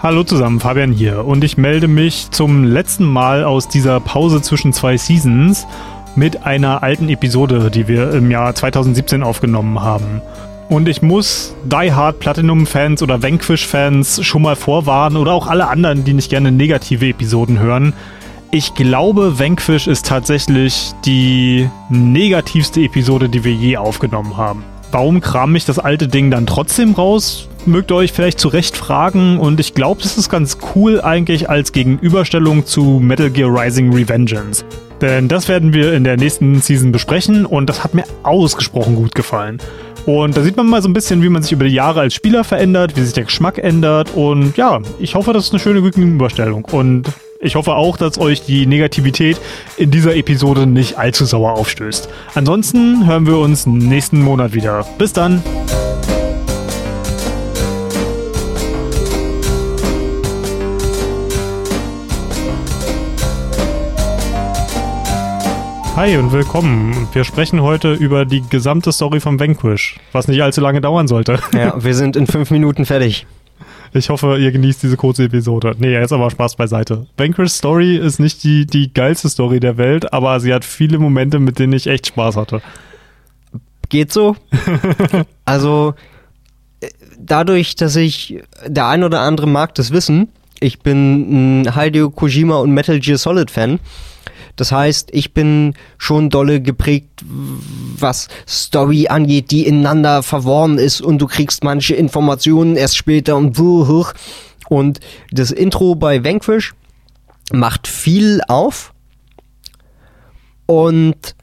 Hallo zusammen, Fabian hier und ich melde mich zum letzten Mal aus dieser Pause zwischen zwei Seasons mit einer alten Episode, die wir im Jahr 2017 aufgenommen haben. Und ich muss Die Hard Platinum-Fans oder Vanquish-Fans schon mal vorwarnen oder auch alle anderen, die nicht gerne negative Episoden hören. Ich glaube, Vanquish ist tatsächlich die negativste Episode, die wir je aufgenommen haben. Warum kram ich das alte Ding dann trotzdem raus? Mögt ihr euch vielleicht zu Recht fragen und ich glaube, das ist ganz cool eigentlich als Gegenüberstellung zu Metal Gear Rising Revengeance. Denn das werden wir in der nächsten Season besprechen und das hat mir ausgesprochen gut gefallen. Und da sieht man mal so ein bisschen, wie man sich über die Jahre als Spieler verändert, wie sich der Geschmack ändert. Und ja, ich hoffe, das ist eine schöne Gegenüberstellung. Und ich hoffe auch, dass euch die Negativität in dieser Episode nicht allzu sauer aufstößt. Ansonsten hören wir uns nächsten Monat wieder. Bis dann! Hi und willkommen. Wir sprechen heute über die gesamte Story von Vanquish, was nicht allzu lange dauern sollte. Ja, wir sind in fünf Minuten fertig. Ich hoffe, ihr genießt diese kurze Episode. Nee, jetzt aber Spaß beiseite. Vanquish Story ist nicht die, die geilste Story der Welt, aber sie hat viele Momente, mit denen ich echt Spaß hatte. Geht so. also, äh, dadurch, dass ich, der ein oder andere mag das wissen, ich bin ein Hideo Kojima und Metal Gear Solid Fan. Das heißt, ich bin schon dolle geprägt, was Story angeht, die ineinander verworren ist und du kriegst manche Informationen erst später und wuh, und das Intro bei Vanquish macht viel auf. Und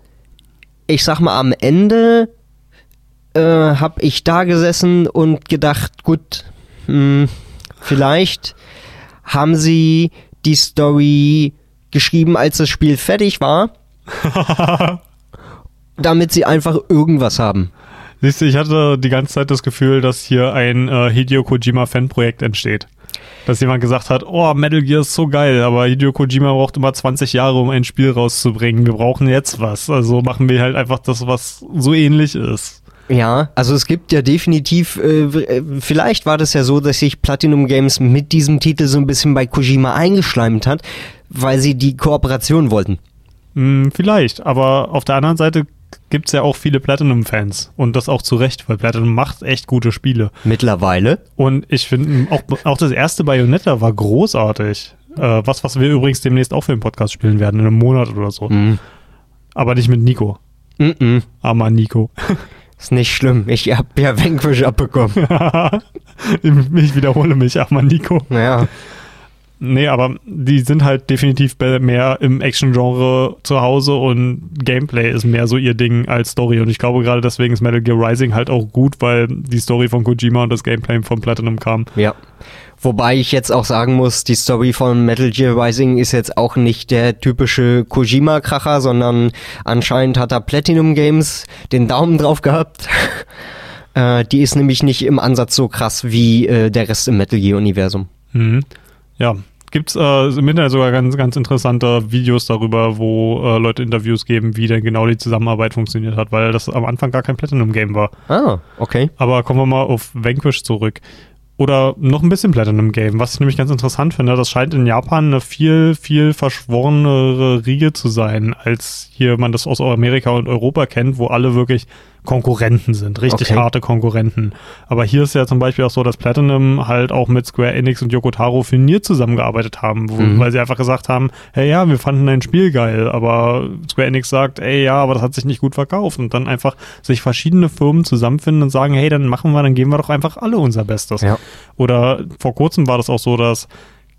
ich sag mal am Ende äh, habe ich da gesessen und gedacht, gut, mh, hm, vielleicht haben sie die Story geschrieben, als das Spiel fertig war, damit sie einfach irgendwas haben. Siehst du, ich hatte die ganze Zeit das Gefühl, dass hier ein äh, Hideo Kojima Fanprojekt entsteht. Dass jemand gesagt hat, oh, Metal Gear ist so geil, aber Hideo Kojima braucht immer 20 Jahre, um ein Spiel rauszubringen. Wir brauchen jetzt was. Also machen wir halt einfach das, was so ähnlich ist. Ja, also es gibt ja definitiv, äh, äh vielleicht war das ja so, dass sich Platinum Games mit diesem Titel so ein bisschen bei Kojima eingeschleimt hat weil sie die Kooperation wollten. Hm, vielleicht, aber auf der anderen Seite gibt es ja auch viele Platinum-Fans und das auch zu Recht, weil Platinum macht echt gute Spiele. Mittlerweile. Und ich finde, auch, auch das erste Bayonetta war großartig. Äh, was, was wir übrigens demnächst auch für den Podcast spielen werden, in einem Monat oder so. Mhm. Aber nicht mit Nico. Mhm. Armer Nico. Ist nicht schlimm. Ich hab ja Vanquish abbekommen. ich wiederhole mich, armer Nico. Ja. Nee, aber die sind halt definitiv mehr im Action-Genre zu Hause und Gameplay ist mehr so ihr Ding als Story. Und ich glaube gerade deswegen ist Metal Gear Rising halt auch gut, weil die Story von Kojima und das Gameplay von Platinum kam. Ja. Wobei ich jetzt auch sagen muss, die Story von Metal Gear Rising ist jetzt auch nicht der typische Kojima-Kracher, sondern anscheinend hat da Platinum Games den Daumen drauf gehabt. äh, die ist nämlich nicht im Ansatz so krass wie äh, der Rest im Metal Gear-Universum. Mhm. Ja, Gibt es äh, im Internet sogar ganz, ganz interessante Videos darüber, wo äh, Leute Interviews geben, wie denn genau die Zusammenarbeit funktioniert hat, weil das am Anfang gar kein Platinum-Game war. Ah, okay. Aber kommen wir mal auf Vanquish zurück. Oder noch ein bisschen Platinum-Game, was ich nämlich ganz interessant finde. Das scheint in Japan eine viel, viel verschworenere Riege zu sein, als hier man das aus Amerika und Europa kennt, wo alle wirklich Konkurrenten sind, richtig okay. harte Konkurrenten. Aber hier ist ja zum Beispiel auch so, dass Platinum halt auch mit Square Enix und Yokotaro für Nier zusammengearbeitet haben, wo, mhm. weil sie einfach gesagt haben, hey ja, wir fanden dein Spiel geil, aber Square Enix sagt, ey ja, aber das hat sich nicht gut verkauft und dann einfach sich verschiedene Firmen zusammenfinden und sagen, hey, dann machen wir, dann geben wir doch einfach alle unser Bestes. Ja. Oder vor kurzem war das auch so, dass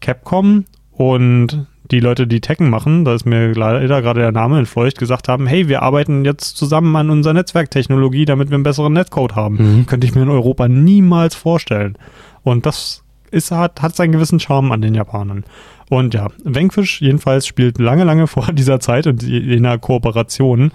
Capcom und die Leute, die Tekken machen, da ist mir leider gerade der Name entfleucht, gesagt haben, hey, wir arbeiten jetzt zusammen an unserer Netzwerktechnologie, damit wir einen besseren Netcode haben. Mhm. Könnte ich mir in Europa niemals vorstellen. Und das ist, hat, hat seinen gewissen Charme an den Japanern. Und ja, Vanquish jedenfalls spielt lange, lange vor dieser Zeit und jener Kooperation.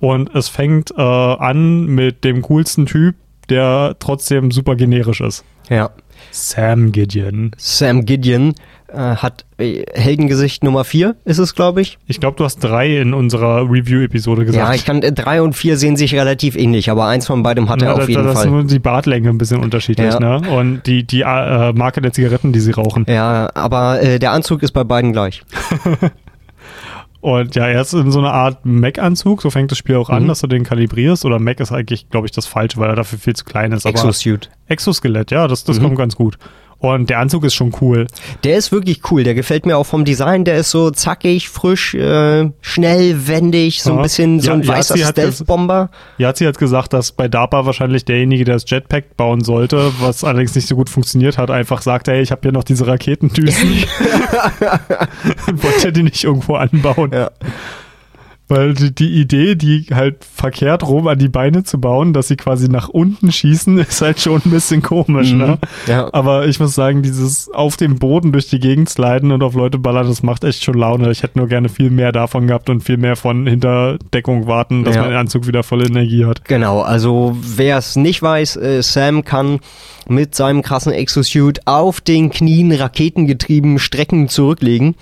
Und es fängt äh, an mit dem coolsten Typ, der trotzdem super generisch ist. Ja. Sam Gideon. Sam Gideon hat äh, Heldengesicht Nummer 4, ist es, glaube ich. Ich glaube, du hast drei in unserer Review-Episode gesagt. Ja, ich kann, äh, drei und vier sehen sich relativ ähnlich, aber eins von beidem hat er Ja, auf da, jeden da ist Fall. nur die Bartlänge ein bisschen unterschiedlich, Ja. ne? Und die, die äh, Marke der Zigaretten, die sie rauchen. Ja, aber äh, der Anzug ist bei beiden gleich. Und ja, er ist in so einer Art Mac-Anzug, so fängt das Spiel auch an, Mhm. dass du den kalibrierst. Oder Mac ist eigentlich, glaube ich, das Falsche, weil er dafür viel zu klein ist. Aber Exosuit. Exoskelett, ja, das, das Mhm. kommt ganz gut. Und der Anzug ist schon cool. Der ist wirklich cool. Der gefällt mir auch vom Design. Der ist so zackig, frisch, äh, schnell, wendig, so ein Ja. bisschen so Ja, ein ja, weißer Stealth-Bomber. Yazi hat gesagt, dass bei DARPA wahrscheinlich derjenige, der das Jetpack bauen sollte, was allerdings nicht so gut funktioniert hat, einfach sagt, hey, ich habe hier noch diese Raketendüsen. Wollte die nicht irgendwo anbauen. Ja. Weil die, die Idee, die halt verkehrt rum an die Beine zu bauen, dass sie quasi nach unten schießen, ist halt schon ein bisschen komisch, Mhm. ne? Ja. Aber ich muss sagen, dieses auf dem Boden durch die Gegend sliden und auf Leute ballern, das macht echt schon Laune. Ich hätte nur gerne viel mehr davon gehabt und viel mehr von Hinterdeckung warten, dass Ja. mein Anzug wieder volle Energie hat. Genau, also wer es nicht weiß, äh, Sam kann mit seinem krassen Exosuit auf den Knien raketengetrieben Strecken zurücklegen.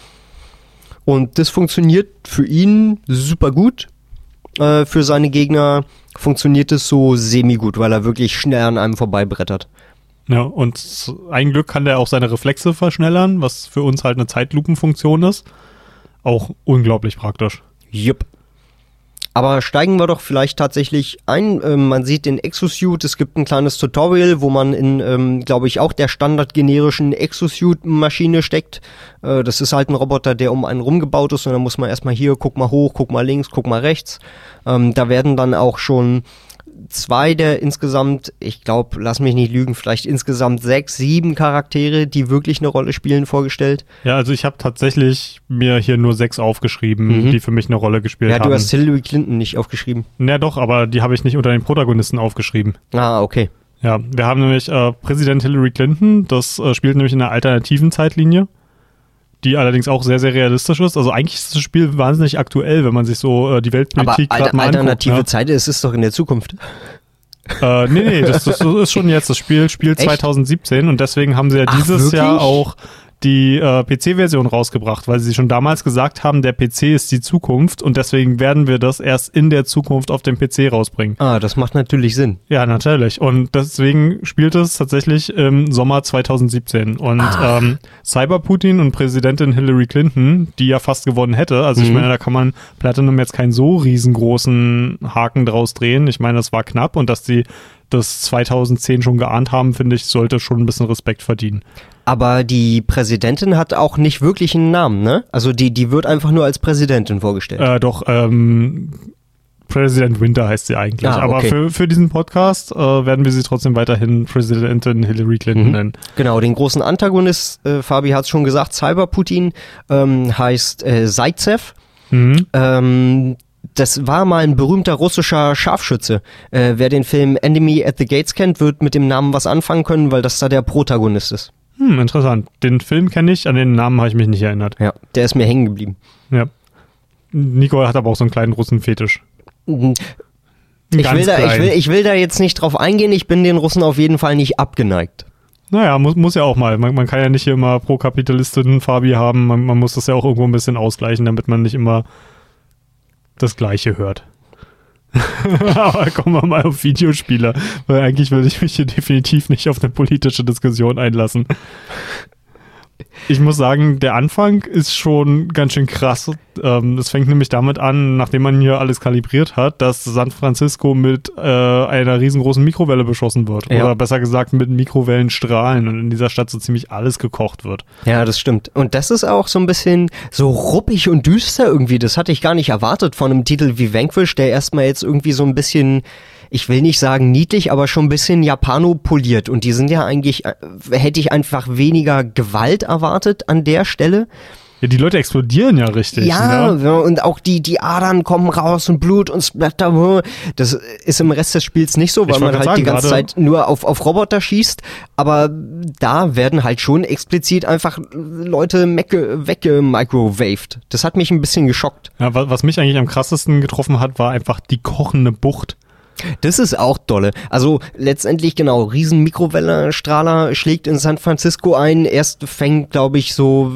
Und das funktioniert für ihn super gut. Äh, für seine Gegner funktioniert es so semi-gut, weil er wirklich schnell an einem vorbeibrettert. Ja, und ein Glück kann der auch seine Reflexe verschnellern, was für uns halt eine Zeitlupenfunktion ist. Auch unglaublich praktisch. Jupp. Aber steigen wir doch vielleicht tatsächlich ein. Ähm, man sieht den Exosuit, es gibt ein kleines Tutorial, wo man in, ähm, glaube ich, auch der standardgenerischen Exosuit-Maschine steckt. Äh, das ist halt ein Roboter, der um einen rumgebaut ist und dann muss man erstmal hier, guck mal hoch, guck mal links, guck mal rechts. Ähm, da werden dann auch schon zwei der insgesamt, ich glaube, lass mich nicht lügen, vielleicht insgesamt sechs, sieben Charaktere, die wirklich eine Rolle spielen, vorgestellt. Ja, also ich habe tatsächlich mir hier nur sechs aufgeschrieben, Mhm. die für mich eine Rolle gespielt Ja, haben. du hast Hillary Clinton nicht aufgeschrieben. ja, doch, aber die habe ich nicht unter den Protagonisten aufgeschrieben. Ah, okay. Ja, wir haben nämlich äh, Präsident Hillary Clinton, das äh, spielt nämlich in einer alternativen Zeitlinie, die allerdings auch sehr, sehr realistisch ist. Also eigentlich ist das Spiel wahnsinnig aktuell, wenn man sich so äh, die Weltpolitik gerade mal alternative anguckt. Zeit ist es doch in der Zukunft. Ne? Äh, nee, nee, das, das ist schon jetzt. Das Spiel spielt Echt? 2017 und deswegen haben sie ja Ach, dieses wirklich? Jahr auch die äh, PC-Version rausgebracht, weil sie schon damals gesagt haben, der PC ist die Zukunft und deswegen werden wir das erst in der Zukunft auf dem PC rausbringen. Ah, das macht natürlich Sinn. Ja, natürlich. Und deswegen spielt es tatsächlich im Sommer 2017. Und Ach. ähm, Cyber-Putin und Präsidentin Hillary Clinton, die ja fast gewonnen hätte, also ich Mhm. meine, da kann man Platinum jetzt keinen so riesengroßen Haken draus drehen. Ich meine, das war knapp und dass die das 2010 schon geahnt haben, finde ich, sollte schon ein bisschen Respekt verdienen. Aber die Präsidentin hat auch nicht wirklich einen Namen, ne? Also die, die wird einfach nur als Präsidentin vorgestellt. Äh, doch, ähm, President Winter heißt sie eigentlich. Ah, Aber okay. für, für diesen Podcast äh, werden wir sie trotzdem weiterhin Präsidentin Hillary Clinton Mhm. nennen. Genau, den großen Antagonist, äh, Fabi hat es schon gesagt, Cyber-Putin ähm, heißt äh, Zaitsev. Mhm. Ähm, das war mal ein berühmter russischer Scharfschütze. Äh, wer den Film Enemy at the Gates kennt, wird mit dem Namen was anfangen können, weil das da der Protagonist ist. Hm, interessant. Den Film kenne ich, an den Namen habe ich mich nicht erinnert. Ja, der ist mir hängen geblieben. Ja. Nico hat aber auch so einen kleinen Russen-Fetisch. Mhm. Ich will, da, ich, will, ich will da jetzt nicht drauf eingehen, ich bin den Russen auf jeden Fall nicht abgeneigt. Naja, muss, muss ja auch mal. Man, man kann ja nicht immer Pro-Kapitalistin Fabi haben. Man, man muss das ja auch irgendwo ein bisschen ausgleichen, damit man nicht immer das Gleiche hört. Aber kommen wir mal auf Videospiele, weil eigentlich würde ich mich hier definitiv nicht auf eine politische Diskussion einlassen. Ich muss sagen, der Anfang ist schon ganz schön krass. Ähm, Es fängt nämlich damit an, nachdem man hier alles kalibriert hat, dass San Francisco mit äh, einer riesengroßen Mikrowelle beschossen wird. Ja. Oder besser gesagt mit Mikrowellenstrahlen und in dieser Stadt so ziemlich alles gekocht wird. Ja, das stimmt. Und das ist auch so ein bisschen so ruppig und düster irgendwie. Das hatte ich gar nicht erwartet von einem Titel wie Vanquish, der erstmal jetzt irgendwie so ein bisschen, ich will nicht sagen niedlich, aber schon ein bisschen japanopoliert. Und die sind ja eigentlich, äh, hätte ich einfach weniger Gewalt erwartet an der Stelle. Ja, die Leute explodieren ja richtig. Ja, Ne? und auch die, die Adern kommen raus und Blut und Splatter. Das ist im Rest des Spiels nicht so, weil man halt die sagen, ganze gerade- Zeit nur auf, auf Roboter schießt. Aber da werden halt schon explizit einfach Leute weggemicrowaved. Das hat mich ein bisschen geschockt. Ja, wa- was mich eigentlich am krassesten getroffen hat, war einfach die kochende Bucht. Das ist auch dolle. Also letztendlich genau, riesen Mikrowellenstrahler schlägt in San Francisco ein. Erst fängt, glaube ich, so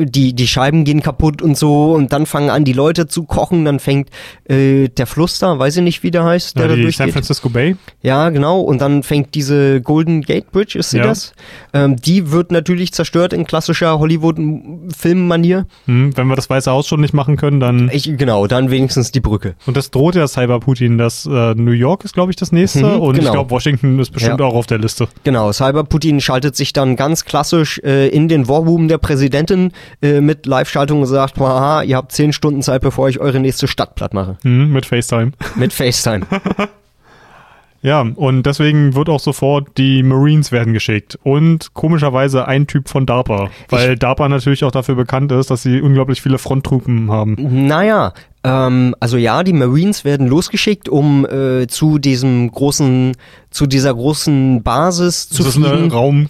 äh, die die Scheiben gehen kaputt und so und dann fangen an die Leute zu kochen. Dann fängt äh, der Fluss da, weiß ich nicht, wie der heißt, der Ja, da die. San Francisco Bay. Ja, genau. Und dann fängt diese Golden Gate Bridge, ist sie Ja. das? Ähm, die wird natürlich zerstört in klassischer Hollywood-Filmmanier. Hm, wenn wir das Weiße Haus schon nicht machen können, dann. Ich, genau, dann wenigstens die Brücke. Und das droht ja Cyber-Putin. Das äh, New York ist, glaube ich, das nächste. Mhm, und ich genau. glaube, Washington ist bestimmt Ja. auch auf der Liste. Genau, Cyber-Putin schaltet sich dann ganz klassisch äh, in den Warroom der Präsidentin äh, mit Live-Schaltung und sagt, haha, ihr habt zehn Stunden Zeit, bevor ich eure nächste Stadt platt mache. Hm, mit FaceTime. Mit FaceTime. Ja, und deswegen wird auch sofort die Marines werden geschickt. Und komischerweise ein Typ von DARPA. Weil DARPA natürlich auch dafür bekannt ist, dass sie unglaublich viele Fronttruppen haben. naja, ähm, also ja, die Marines werden losgeschickt, um äh, zu diesem großen, zu dieser großen Basis zu Das ist fliegen. eine Raum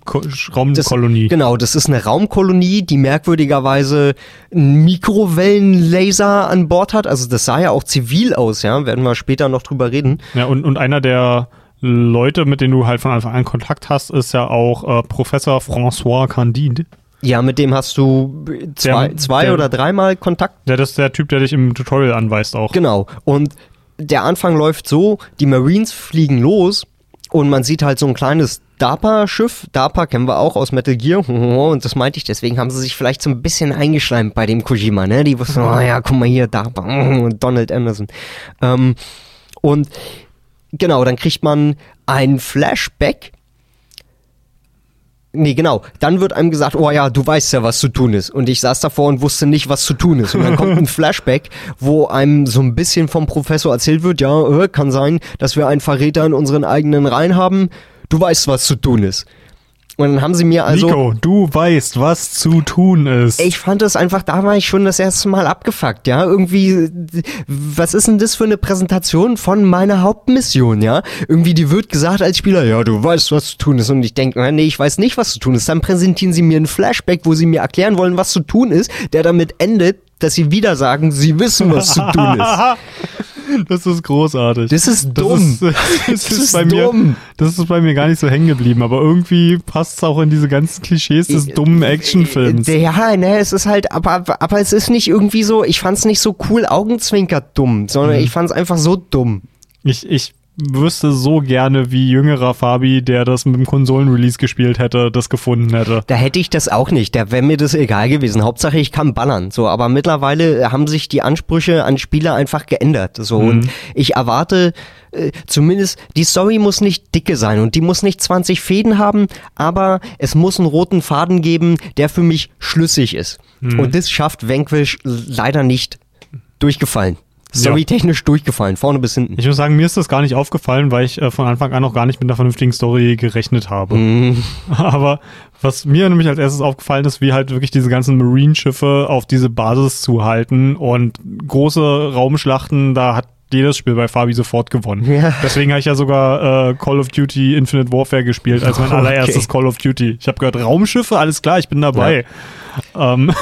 Raumkolonie. Genau, das ist eine Raumkolonie, die merkwürdigerweise einen Mikrowellenlaser an Bord hat. Also das sah ja auch zivil aus, ja, werden wir später noch drüber reden. Ja, und, und einer der Leute, mit denen du halt von Anfang an Kontakt hast, ist ja auch äh, Professor François Candide. Ja, mit dem hast du zwei, Der- zwei der- oder dreimal Kontakt. Ja, das ist der Typ, der dich im Tutorial anweist auch. Genau. Und der Anfang läuft so, die Marines fliegen los und man sieht halt so ein kleines DARPA-Schiff. DARPA kennen wir auch aus Metal Gear. Und das meinte ich, deswegen haben sie sich vielleicht so ein bisschen eingeschleimt bei dem Kojima, ne? Die wussten, oh ja, guck mal hier, DARPA, und Donald Anderson. Ähm, und genau, dann kriegt man ein Flashback. Nee, genau. Dann wird einem gesagt, oh ja, du weißt ja, was zu tun ist. Und ich saß davor und wusste nicht, was zu tun ist. Und dann kommt ein Flashback, wo einem so ein bisschen vom Professor erzählt wird, ja, äh, kann sein, dass wir einen Verräter in unseren eigenen Reihen haben. Du weißt, was zu tun ist. Und dann haben sie mir also... Nico, du weißt, was zu tun ist. Ich fand das einfach, da war ich schon das erste Mal abgefuckt, ja. Irgendwie, was ist denn das für eine Präsentation von meiner Hauptmission, ja? Irgendwie, die wird gesagt als Spieler, ja, du weißt, was zu tun ist. Und ich denke, nee, ich weiß nicht, was zu tun ist. Dann präsentieren sie mir ein Flashback, wo sie mir erklären wollen, was zu tun ist, der damit endet, dass sie wieder sagen, sie wissen, was zu tun ist. Das ist großartig. Das ist Das dumm. ist, das ist, ist bei mir, dumm. das ist bei mir gar nicht so hängen geblieben, aber irgendwie passt es auch in diese ganzen Klischees des dummen Actionfilms. Äh, Ja, ne, es ist halt, aber, aber es ist nicht irgendwie so, ich fand's nicht so cool augenzwinkert dumm, sondern Mhm. ich fand's einfach so dumm. Ich, ich wüsste so gerne, wie jüngerer Fabi, der das mit dem Konsolenrelease gespielt hätte, das gefunden hätte. Da hätte ich das auch nicht. Da wäre mir das egal gewesen. Hauptsache ich kann ballern. So, aber mittlerweile haben sich die Ansprüche an Spieler einfach geändert. So und ich erwarte äh, zumindest die Story muss nicht dicke sein und die muss nicht 20 Fäden haben, aber es muss einen roten Faden geben, der für mich schlüssig ist. Und das schafft Vanquish leider nicht durchgefallen. Storytechnisch durchgefallen, vorne bis hinten. Ich muss sagen, mir ist das gar nicht aufgefallen, weil ich äh, von Anfang an noch gar nicht mit einer vernünftigen Story gerechnet habe. Mhm. Aber was mir nämlich als erstes aufgefallen ist, wie halt wirklich diese ganzen Marine-Schiffe auf diese Basis zu halten und große Raumschlachten, da hat jedes Spiel bei Fabi sofort gewonnen. Ja. Deswegen habe ich ja sogar äh, Call of Duty Infinite Warfare gespielt als mein Okay. allererstes Call of Duty. Ich habe gehört, Raumschiffe, alles klar, ich bin dabei. Ähm,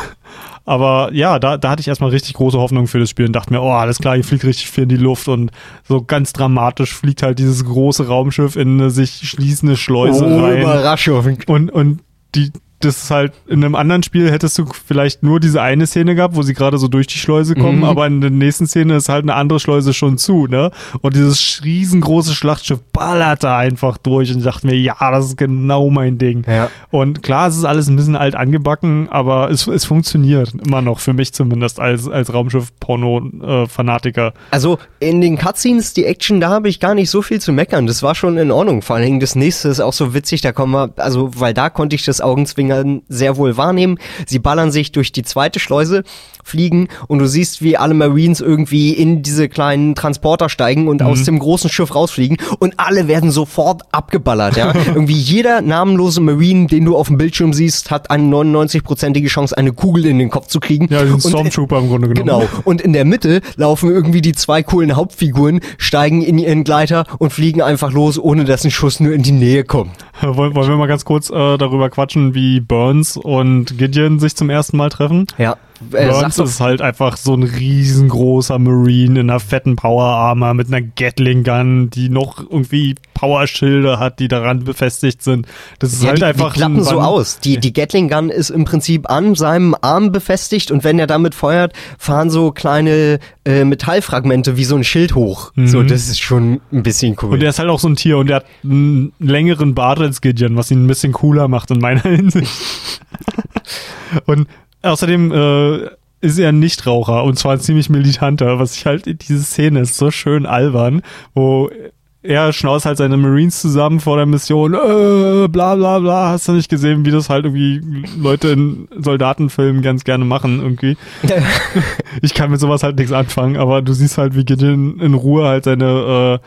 aber ja, da, da hatte ich erstmal richtig große Hoffnung für das Spiel und dachte mir, oh, alles klar, hier fliegt richtig viel in die Luft und so ganz dramatisch fliegt halt dieses große Raumschiff in eine sich schließende Schleuse Oh, rein. Überraschung. Und, und die, das ist halt, in einem anderen Spiel hättest du vielleicht nur diese eine Szene gehabt, wo sie gerade so durch die Schleuse kommen, Mhm. aber in der nächsten Szene ist halt eine andere Schleuse schon zu, ne? Und dieses riesengroße Schlachtschiff ballerte einfach durch und ich dachte mir, ja, das ist genau mein Ding. Ja. Und klar, es ist alles ein bisschen alt angebacken, aber es, es funktioniert immer noch, für mich zumindest, als, als Raumschiff-Porno-Fanatiker. Also in den Cutscenes, die Action, da habe ich gar nicht so viel zu meckern. Das war schon in Ordnung. Vor allen Dingen das nächste ist auch so witzig, da kommen wir, also weil da konnte ich das Augenzwingern sehr wohl wahrnehmen. Sie ballern sich durch die zweite Schleuse, fliegen und du siehst, wie alle Marines irgendwie in diese kleinen Transporter steigen und aus dem großen Schiff rausfliegen und alle werden sofort abgeballert, ja. irgendwie jeder namenlose Marine, den du auf dem Bildschirm siehst, hat eine 99-prozentige Chance, eine Kugel in den Kopf zu kriegen. Ja, diesen Und- Stormtrooper im Grunde genommen. Genau. Und in der Mitte laufen irgendwie die zwei coolen Hauptfiguren, steigen in ihren Gleiter und fliegen einfach los, ohne dass ein Schuss nur in die Nähe kommt. Wollen, wollen wir mal ganz kurz äh, darüber quatschen, wie Burns und Gideon sich zum ersten Mal treffen? Ja. Äh, Burns ist halt einfach so ein riesengroßer Marine in einer fetten Power Armor mit einer Gatling Gun, die noch irgendwie Powerschilde hat, die daran befestigt sind. Das ist Ja, halt die, einfach die klappen ein so aus. Die, die Gatling Gun ist im Prinzip an seinem Arm befestigt und wenn er damit feuert, fahren so kleine äh, Metallfragmente wie so ein Schild hoch. So, das ist schon ein bisschen cool. Mhm. Und er ist halt auch so ein Tier und er hat einen längeren Bart als Gideon, was ihn ein bisschen cooler macht in meiner Hinsicht. und außerdem äh, ist er ein Nichtraucher und zwar ein ziemlich militanter, was ich halt, diese Szene ist so schön albern, wo er schnauzt halt seine Marines zusammen vor der Mission, äh, bla bla bla, hast du nicht gesehen, wie das halt irgendwie Leute in Soldatenfilmen ganz gerne machen irgendwie. Ich kann mit sowas halt nichts anfangen, aber du siehst halt, wie Gideon in Ruhe halt seine äh,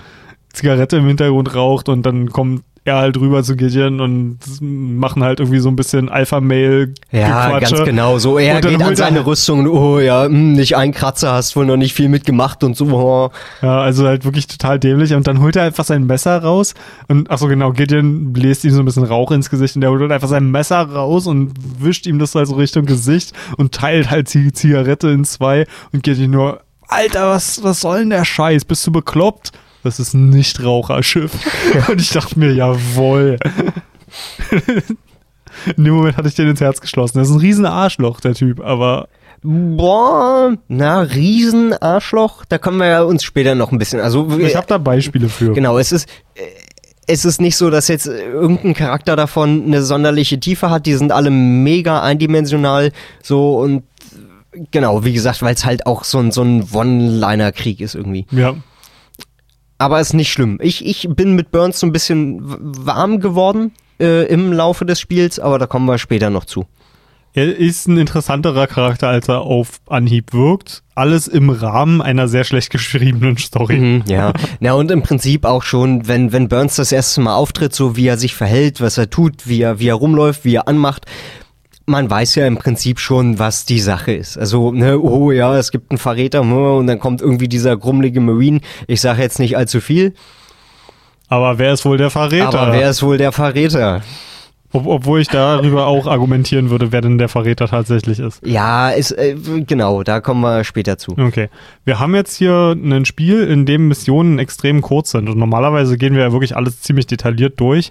Zigarette im Hintergrund raucht und dann kommt er halt rüber zu Gideon und machen halt irgendwie so ein bisschen Alpha-Mail. ja, ganz genau. So, er geht an seine Rüstung und, oh ja, hm, nicht ein Kratzer, hast wohl noch nicht viel mitgemacht und so. Oh. Ja, also halt wirklich total dämlich. Und dann holt er einfach sein Messer raus und ach so genau, Gideon bläst ihm so ein bisschen Rauch ins Gesicht und der holt einfach sein Messer raus und wischt ihm das also Richtung Gesicht und teilt halt die Zigarette in zwei und Gideon nur, Alter, was, was soll denn der Scheiß? Bist du bekloppt? Das ist ein Nichtraucherschiff. und ich dachte mir, jawohl. In dem Moment hatte ich den ins Herz geschlossen. Das ist ein riesen Arschloch, der Typ, aber Boah, na, Riesenarschloch. Da können wir ja uns später noch ein bisschen. Also, ich habe da Beispiele für. Genau, es ist, äh, es ist nicht so, dass jetzt irgendein Charakter davon eine sonderliche Tiefe hat. Die sind alle mega eindimensional. So und äh, genau, wie gesagt, weil es halt auch so ein, so ein One-Liner-Krieg ist irgendwie. Ja. Aber ist nicht schlimm. Ich, ich bin mit Burns so ein bisschen warm geworden äh, im Laufe des Spiels, aber da kommen wir später noch zu. Er ist ein interessanterer Charakter, als er auf Anhieb wirkt. Alles im Rahmen einer sehr schlecht geschriebenen Story. Mhm, ja. Na und im Prinzip auch schon, wenn, wenn Burns das erste Mal auftritt, so wie er sich verhält, was er tut, wie er, wie er rumläuft, wie er anmacht, man weiß ja im Prinzip schon, was die Sache ist. Also, ne, oh ja, es gibt einen Verräter hm, und dann kommt irgendwie dieser grummelige Marine. Ich sage jetzt nicht allzu viel, Aber wer ist wohl der Verräter? aber wer ist wohl der Verräter? Ob, obwohl ich darüber auch argumentieren würde, wer denn der Verräter tatsächlich ist. Ja, ist, äh, genau, da kommen wir später zu. Okay. Wir haben jetzt hier ein Spiel, in dem Missionen extrem kurz sind. Und normalerweise gehen wir ja wirklich alles ziemlich detailliert durch.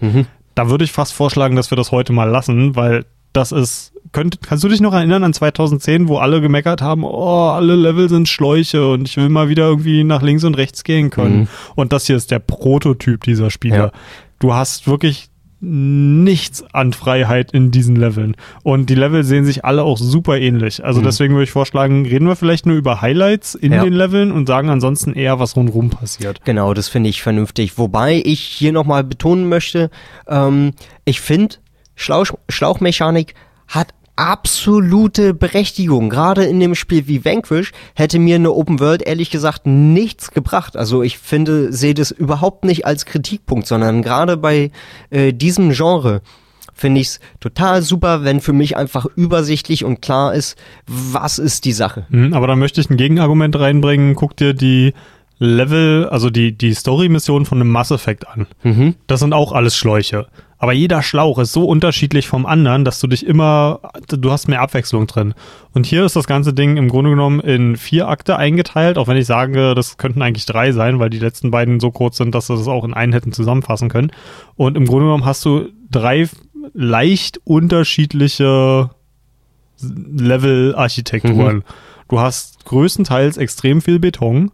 Da würde ich fast vorschlagen, dass wir das heute mal lassen, weil das ist. Könnt, kannst du dich noch erinnern an 2010, wo alle gemeckert haben, oh, alle Level sind Schläuche und ich will mal wieder irgendwie nach links und rechts gehen können. Mhm. Und das hier ist der Prototyp dieser Spiele. Ja. Du hast wirklich nichts an Freiheit in diesen Leveln. Und die Level sehen sich alle auch super ähnlich. Also deswegen würde ich vorschlagen, reden wir vielleicht nur über Highlights in Mhm. Ja. den Leveln und sagen ansonsten eher, was rundherum passiert. Genau, das finde ich vernünftig. Wobei ich hier nochmal betonen möchte, ähm, ich finde, Schlauch, Schlauchmechanik hat absolute Berechtigung. Gerade in dem Spiel wie Vanquish hätte mir eine Open World ehrlich gesagt nichts gebracht. Also ich finde, sehe das überhaupt nicht als Kritikpunkt, sondern gerade bei äh, diesem Genre finde ich es total super, wenn für mich einfach übersichtlich und klar ist, was ist die Sache. Mhm, Aber da möchte ich ein Gegenargument reinbringen. Guck dir die Level, also die, die Story-Mission von einem Mass Effect an. Mhm. Das sind auch alles Schläuche. Aber jeder Schlauch ist so unterschiedlich vom anderen, dass du dich immer, du hast mehr Abwechslung drin. Und hier ist das ganze Ding im Grunde genommen in vier Akte eingeteilt, auch wenn ich sage, das könnten eigentlich drei sein, weil die letzten beiden so kurz sind, dass sie das auch in einen hätten zusammenfassen können. Und im Grunde genommen hast du drei leicht unterschiedliche Level-Architekturen. Du hast größtenteils extrem viel Beton.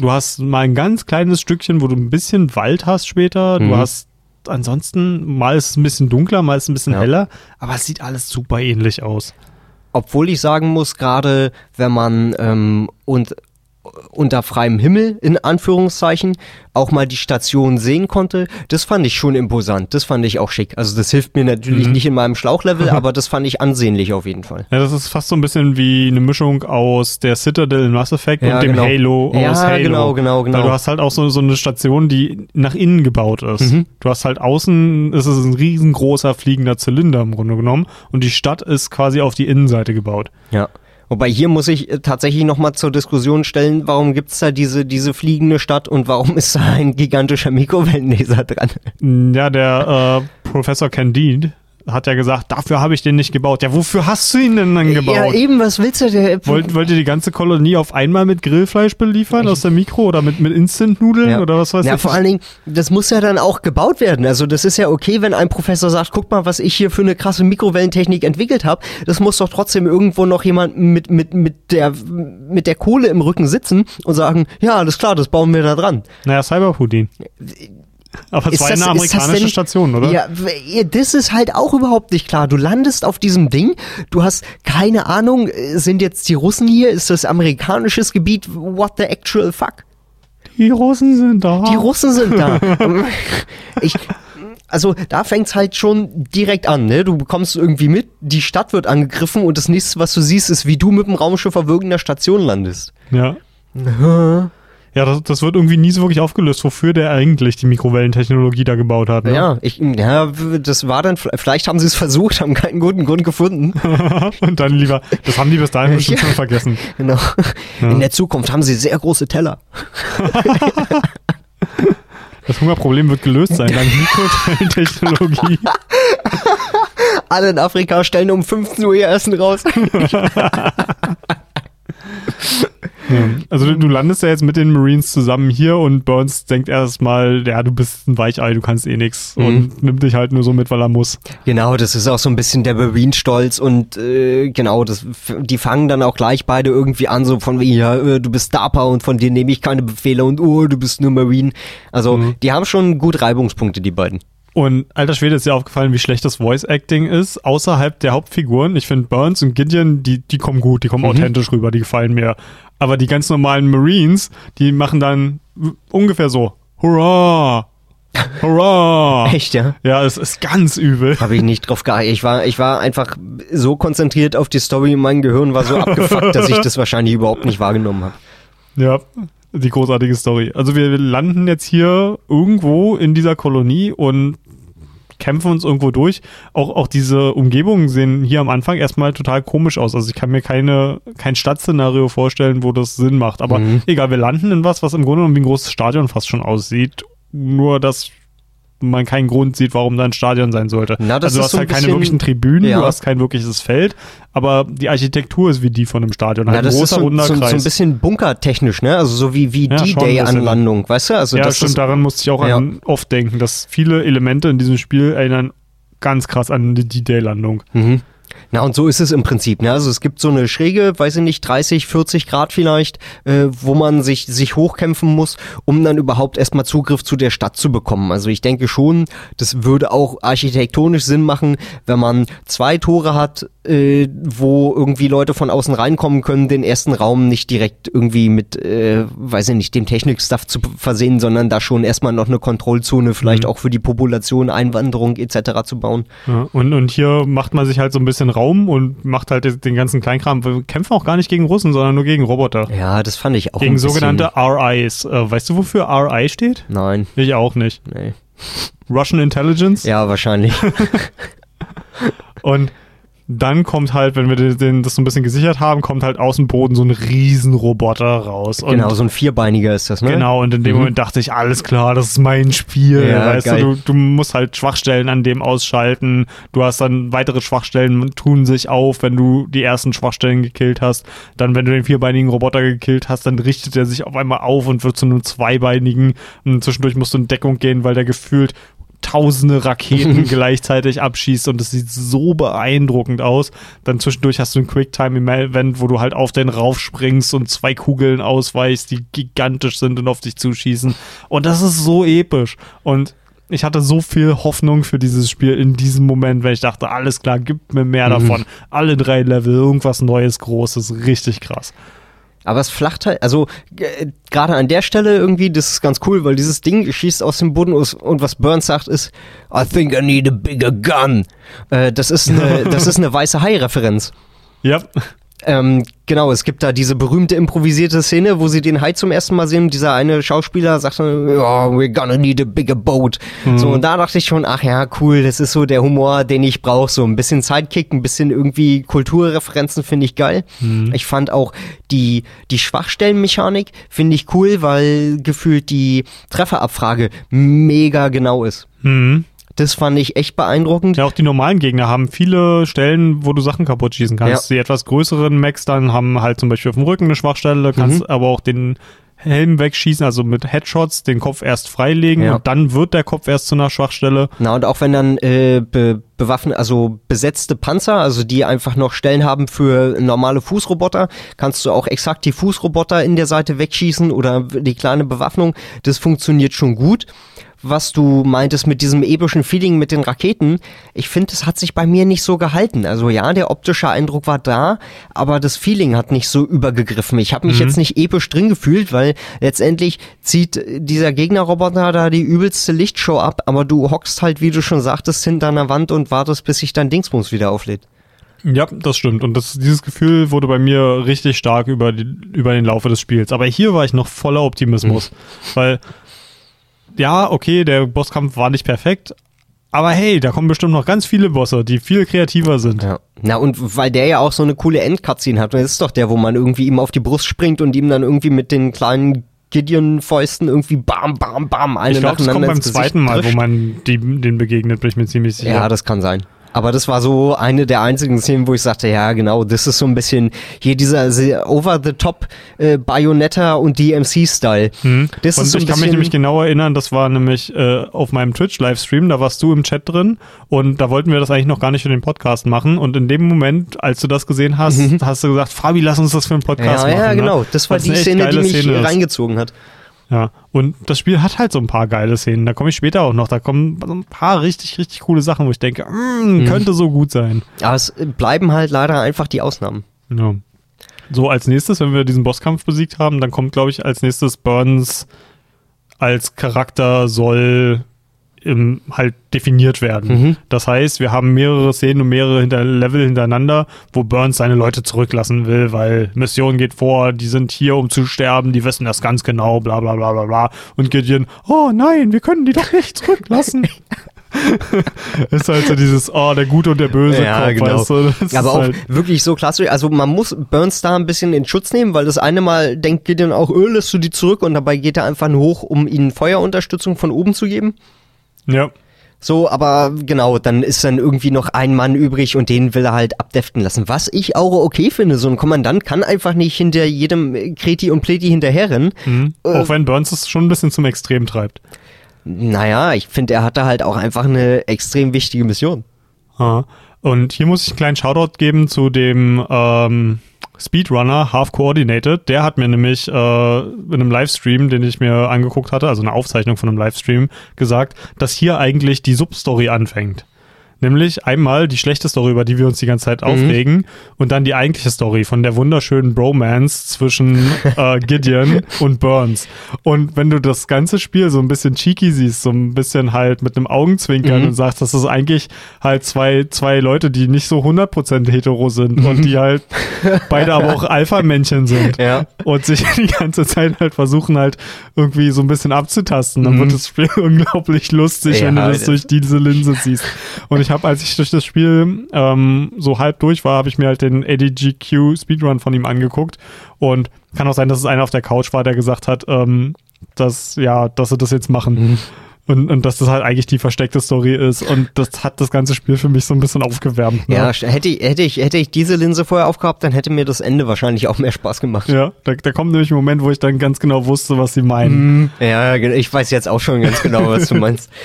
Du hast mal ein ganz kleines Stückchen, wo du ein bisschen Wald hast später. Du Mhm. hast ansonsten, mal ist es ein bisschen dunkler, mal ist es ein bisschen Ja. heller, aber es sieht alles super ähnlich aus. Obwohl ich sagen muss, gerade wenn man ähm, und unter freiem Himmel in Anführungszeichen auch mal die Station sehen konnte, das fand ich schon imposant. Das fand ich auch schick. Also das hilft mir natürlich Mhm. nicht in meinem Schlauchlevel, aber das fand ich ansehnlich auf jeden Fall. Ja, das ist fast so ein bisschen wie eine Mischung aus der Citadel in Mass Effect Ja, und dem genau. Halo Ja, aus Halo. genau, genau, genau. Weil du hast halt auch so, so eine Station, die nach innen gebaut ist. Mhm. Du hast halt außen, es ist ein riesengroßer fliegender Zylinder im Grunde genommen und die Stadt ist quasi auf die Innenseite gebaut. Ja. Wobei hier muss ich äh, tatsächlich nochmal zur Diskussion stellen, warum gibt's da diese, diese fliegende Stadt und warum ist da ein gigantischer Mikrowellenlaser dran? Ja, der äh, Professor Candide hat ja gesagt, dafür habe ich den nicht gebaut. Ja, wofür hast du ihn denn dann gebaut? Ja, eben, was willst du? Der, Wollt, wollt ihr die ganze Kolonie auf einmal mit Grillfleisch beliefern aus der Mikro oder mit, mit Instant-Nudeln Ja. oder was weiß ja, ich? vor allen Dingen, das muss ja dann auch gebaut werden. Also das ist ja okay, wenn ein Professor sagt, guck mal, was ich hier für eine krasse Mikrowellentechnik entwickelt habe. Das muss doch trotzdem irgendwo noch jemand mit, mit, mit, der, mit der Kohle im Rücken sitzen und sagen, ja, alles klar, das bauen wir da dran. Naja, Cyberpudin. Aber es Ist war das- eine amerikanische denn- Station, oder? Ja, das ist halt auch überhaupt nicht klar. Du landest auf diesem Ding, du hast keine Ahnung, äh, sind jetzt die Russen hier, ist das amerikanisches Gebiet, what the actual fuck? Die Russen sind da. Die Russen sind da. ich, also da fängt's halt schon direkt an, ne? Du bekommst irgendwie mit, die Stadt wird angegriffen und das nächste, was du siehst, ist, wie du mit dem Raumschiff auf irgendeiner Station landest. Ja. Ja, das, das wird irgendwie nie so wirklich aufgelöst, wofür der eigentlich die Mikrowellentechnologie da gebaut hat. Ne? Ja, ich, ja, das war dann, vielleicht haben sie es versucht, haben keinen guten Grund gefunden. Und dann lieber, das haben die bis dahin bestimmt schon vergessen. Genau. In der Zukunft haben sie sehr große Teller. Das Hungerproblem wird gelöst sein, dank Mikrowellentechnologie. Alle in Afrika stellen um 15 Uhr ihr Essen raus. Ja. Also du, du landest ja jetzt mit den Marines zusammen hier und Burns denkt erstmal, ja, du bist ein Weichei, du kannst eh nix Mhm. und nimmt dich halt nur so mit, weil er muss. Genau, das ist auch so ein bisschen der Marine-Stolz und äh, genau, das, die fangen dann auch gleich beide irgendwie an, so von wie, ja, äh, du bist DARPA und von dir nehme ich keine Befehle und oh, du bist nur Marine. Also, die haben schon gut Reibungspunkte, die beiden. Und alter Schwede ist dir aufgefallen, wie schlecht das Voice-Acting ist, außerhalb der Hauptfiguren. Ich finde Burns und Gideon, die, die kommen gut, die kommen authentisch rüber, die gefallen mir. Aber die ganz normalen Marines, die machen dann ungefähr so, Hurra! Hurra! Echt, ja? Ja, es ist ganz übel. Habe ich nicht drauf geachtet. Ich war, ich war einfach so konzentriert auf die Story, mein Gehirn war so abgefuckt, dass ich das wahrscheinlich überhaupt nicht wahrgenommen habe. Ja, die großartige Story. Also wir landen jetzt hier irgendwo in dieser Kolonie und kämpfen uns irgendwo durch. Auch, auch diese Umgebungen sehen hier am Anfang erstmal total komisch aus. Also ich kann mir keine, kein Stadtszenario vorstellen, wo das Sinn macht. Aber egal, wir landen in was, was im Grunde genommen wie ein großes Stadion fast schon aussieht. Nur, dass man keinen Grund sieht, warum da ein Stadion sein sollte. Na, das also du ist hast so halt keine bisschen- wirklichen Tribünen, Ja. du hast kein wirkliches Feld, aber die Architektur ist wie die von einem Stadion. Halt ein das ist großer so, runder so, so Kreis. ein bisschen bunkertechnisch, ne? Also so wie, wie Ja. D-Day-Anlandung, weißt du? Also ja, das stimmt, ist, daran musste ich auch Ja. an, oft denken, dass viele Elemente in diesem Spiel erinnern ganz krass an die D-Day-Landung. Mhm. Na, und so ist es im Prinzip. Ne? Also es gibt so eine Schräge, weiß ich nicht, 30, 40 Grad vielleicht, äh, wo man sich, sich hochkämpfen muss, um dann überhaupt erstmal Zugriff zu der Stadt zu bekommen. Also ich denke schon, das würde auch architektonisch Sinn machen, wenn man zwei Tore hat, äh, wo irgendwie Leute von außen reinkommen können, den ersten Raum nicht direkt irgendwie mit, äh, weiß ich nicht, dem Technikstuff zu versehen, sondern da schon erstmal noch eine Kontrollzone, vielleicht auch für die Population, Einwanderung etc. zu bauen. Ja, und, und hier macht man sich halt so ein bisschen Raum und macht halt den ganzen Kleinkram. Wir kämpfen auch gar nicht gegen Russen, sondern nur gegen Roboter. Ja, das fand ich auch Gegen bisschen, sogenannte RIs. Äh, weißt du, wofür RI steht? Nein, Ich auch nicht. nee. Russian Intelligence. Ja, wahrscheinlich. Und dann kommt halt, wenn wir den, den, das so ein bisschen gesichert haben, kommt halt aus dem Boden so ein Riesenroboter raus. Und genau, so ein Vierbeiniger ist das, ne? Genau, und in dem Mhm. Moment dachte ich, alles klar, das ist mein Spiel. Ja, weißt geil. du, du, musst halt Schwachstellen an dem ausschalten. Du hast dann weitere Schwachstellen, tun sich auf, wenn du die ersten Schwachstellen gekillt hast. Dann, wenn du den vierbeinigen Roboter gekillt hast, dann richtet er sich auf einmal auf und wird zu einem zweibeinigen. Und zwischendurch musst du in Deckung gehen, weil der gefühlt tausende Raketen gleichzeitig abschießt und es sieht so beeindruckend aus. Dann zwischendurch hast du ein Quicktime-Event, wo du halt auf den raufspringst und zwei Kugeln ausweichst, die gigantisch sind und auf dich zuschießen. Und das ist so episch. Und ich hatte so viel Hoffnung für dieses Spiel in diesem Moment, weil ich dachte, alles klar, gib mir mehr davon. Alle drei Level, irgendwas Neues, Großes, richtig krass. Aber es flacht halt, also äh, gerade an der Stelle irgendwie, das ist ganz cool, weil dieses Ding schießt aus dem Boden aus, und was Burns sagt ist, I think I need a bigger gun. Äh, das ist eine, das ist eine weiße Hai-Referenz. Ja, Ähm, genau, es gibt da diese berühmte improvisierte Szene, wo sie den Hai zum ersten Mal sehen. Dieser eine Schauspieler sagt dann, ja, we're gonna need a bigger boat. So, und da dachte ich schon, ach ja, cool, das ist so der Humor, den ich brauche. So ein bisschen Sidekick, ein bisschen irgendwie Kulturreferenzen finde ich geil. Ich fand auch die, die Schwachstellenmechanik finde ich cool, weil gefühlt die Trefferabfrage mega genau ist. mhm. Das fand ich echt beeindruckend. Ja, auch die normalen Gegner haben viele Stellen, wo du Sachen kaputt schießen kannst. Ja. Die etwas größeren Mechs dann haben halt zum Beispiel auf dem Rücken eine Schwachstelle, kannst Mhm. aber auch den Helm wegschießen, also mit Headshots den Kopf erst freilegen Ja. und dann wird der Kopf erst zu einer Schwachstelle. Na, und auch wenn dann äh, be bewaffnet, also besetzte Panzer, also die einfach noch Stellen haben für normale Fußroboter, kannst du auch exakt die Fußroboter in der Seite wegschießen oder die kleine Bewaffnung. Das funktioniert schon gut. Was du meintest mit diesem epischen Feeling mit den Raketen, ich finde, das hat sich bei mir nicht so gehalten. Also ja, der optische Eindruck war da, aber das Feeling hat nicht so übergegriffen. Ich habe mich jetzt nicht episch drin gefühlt, weil letztendlich zieht dieser Gegnerroboter da die übelste Lichtshow ab, aber du hockst halt, wie du schon sagtest, hinter einer Wand und wartest, bis sich dein Dingsbums wieder auflädt. Ja, das stimmt. Und das, dieses Gefühl wurde bei mir richtig stark über, die, über den Laufe des Spiels. Aber hier war ich noch voller Optimismus. Weil, ja, okay, der Bosskampf war nicht perfekt. Aber hey, da kommen bestimmt noch ganz viele Bosse, die viel kreativer sind. Ja. Na, und weil der ja auch so eine coole Endcutscene hat. Das ist doch der, wo man irgendwie ihm auf die Brust springt und ihm dann irgendwie mit den kleinen Gideon-Fäusten irgendwie bam, bam, bam, eine Ich glaube, das kommt beim zweiten Mal, wo trifft. man die, den begegnet, bin ich mir ziemlich sicher. Ja, das kann sein. Aber das war so eine der einzigen Szenen, wo ich sagte, ja genau, das ist so ein bisschen hier dieser over-the-top äh, Bayonetta und DMC-Style. Das Hm. und ist so ich kann mich nämlich genau erinnern, das war nämlich äh, auf meinem Twitch-Livestream, da warst du im Chat drin und da wollten wir das eigentlich noch gar nicht für den Podcast machen und in dem Moment, als du das gesehen hast, hast du gesagt, Fabi, lass uns das für einen Podcast Mhm. Ja, machen. ja, ne? genau. Das war Was die Szene, die mich Szene reingezogen hat. Ja, und das Spiel hat halt so ein paar geile Szenen, da komme ich später auch noch, da kommen so ein paar richtig, richtig coole Sachen, wo ich denke, Mhm. mm, könnte so gut sein. Aber es bleiben halt leider einfach die Ausnahmen. Ja. So, als nächstes, wenn wir diesen Bosskampf besiegt haben, dann kommt, glaube ich, als nächstes Burns als Charakter soll im, halt definiert werden. Mhm. Das heißt, wir haben mehrere Szenen und mehrere hinter Level hintereinander, wo Burns seine Leute zurücklassen will, weil Mission geht vor, die sind hier, um zu sterben, die wissen das ganz genau, bla bla bla bla bla. Und Gideon, oh nein, wir können die doch nicht zurücklassen. ist halt so dieses, oh, der Gute und der Böse Ja, Kopf, genau. weißt du? Aber auch halt, wirklich so klassisch. Also man muss Burns da ein bisschen in Schutz nehmen, weil das eine Mal denkt Gideon auch, öh, lässt du die zurück und dabei geht er einfach nur hoch, um ihnen Feuerunterstützung von oben zu geben. Ja. So, aber genau, dann ist dann irgendwie noch ein Mann übrig und den will er halt abdeften lassen. Was ich auch okay finde, so ein Kommandant kann einfach nicht hinter jedem Kreti und Pleti hinterherrennen. Mhm. Auch wenn Burns es schon ein bisschen zum Extrem treibt. Naja, ich finde, er hatte halt auch einfach eine extrem wichtige Mission. Ja. Und hier muss ich einen kleinen Shoutout geben zu dem ähm, Speedrunner Half Coordinated. Der hat mir nämlich äh, in einem Livestream, den ich mir angeguckt hatte, also eine Aufzeichnung von einem Livestream, gesagt, dass hier eigentlich die Substory anfängt. Nämlich einmal die schlechte Story, über die wir uns die ganze Zeit aufregen, und dann die eigentliche Story von der wunderschönen Bromance zwischen äh, Gideon und Burns. Und wenn du das ganze Spiel so ein bisschen cheeky siehst, so ein bisschen halt mit einem Augenzwinkern und sagst, das ist eigentlich halt zwei, zwei Leute, die nicht so 100% hetero sind und die halt beide aber auch Alpha-Männchen sind Ja. und sich die ganze Zeit halt versuchen halt irgendwie so ein bisschen abzutasten, dann wird das Spiel unglaublich lustig, Ja, wenn du das das- durch diese Linse siehst. Und ich habe, als ich durch das Spiel ähm, so halb durch war, habe ich mir halt den ADGQ Speedrun von ihm angeguckt und kann auch sein, dass es einer auf der Couch war, der gesagt hat, ähm, dass ja, dass sie das jetzt machen. Und, und dass das halt eigentlich die versteckte Story ist. Und das hat das ganze Spiel für mich so ein bisschen aufgewärmt. Ne? Ja, hätte ich, hätte ich, hätte ich diese Linse vorher aufgehabt, dann hätte mir das Ende wahrscheinlich auch mehr Spaß gemacht. Ja, da, da kommt nämlich ein Moment, wo ich dann ganz genau wusste, was sie meinen. Ja, ge- ich weiß jetzt auch schon ganz genau, was du meinst.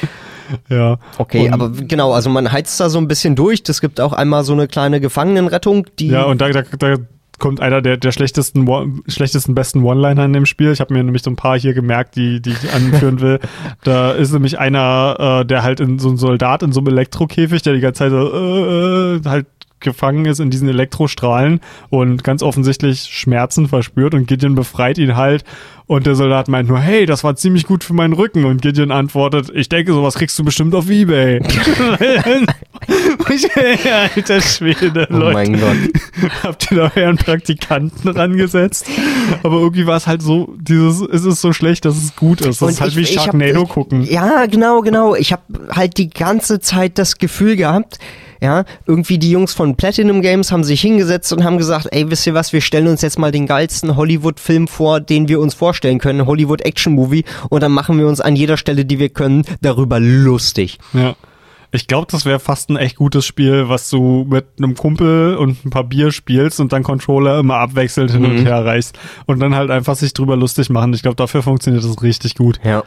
Ja. Okay, Und- aber genau, also man heizt da so ein bisschen durch. Es gibt auch einmal so eine kleine Gefangenenrettung, die. Ja, und da, da, da kommt einer der, der schlechtesten, One- schlechtesten, besten One-Liner in dem Spiel. Ich habe mir nämlich so ein paar hier gemerkt, die, die ich anführen will. da ist nämlich einer, äh, der halt in so ein Soldat in so einem Elektrokäfig, der die ganze Zeit so, äh, äh, halt gefangen ist in diesen Elektrostrahlen und ganz offensichtlich Schmerzen verspürt und Gideon befreit ihn halt und der Soldat meint nur, hey, das war ziemlich gut für meinen Rücken und Gideon antwortet, ich denke, sowas kriegst du bestimmt auf Ebay. Alter Schwede, oh Leute. mein Gott. Habt ihr da euren Praktikanten rangesetzt? Aber irgendwie war es halt so, dieses, es ist so schlecht, dass es gut ist. Das Und ist halt ich- wie ich hab- Sharknado ich- gucken. Ja, genau, genau. Ich habe halt die ganze Zeit das Gefühl gehabt, ja, irgendwie die Jungs von Platinum Games haben sich hingesetzt und haben gesagt, ey, wisst ihr was, wir stellen uns jetzt mal den geilsten Hollywood-Film vor, den wir uns vorstellen können, Hollywood-Action-Movie, und dann machen wir uns an jeder Stelle, die wir können, darüber lustig. Ja. Ich glaube, das wäre fast ein echt gutes Spiel, was du mit einem Kumpel und ein paar Bier spielst und dann Controller immer abwechselnd hin und Mhm. her reichst und dann halt einfach sich drüber lustig machen. Ich glaube, dafür funktioniert das richtig gut. Ja.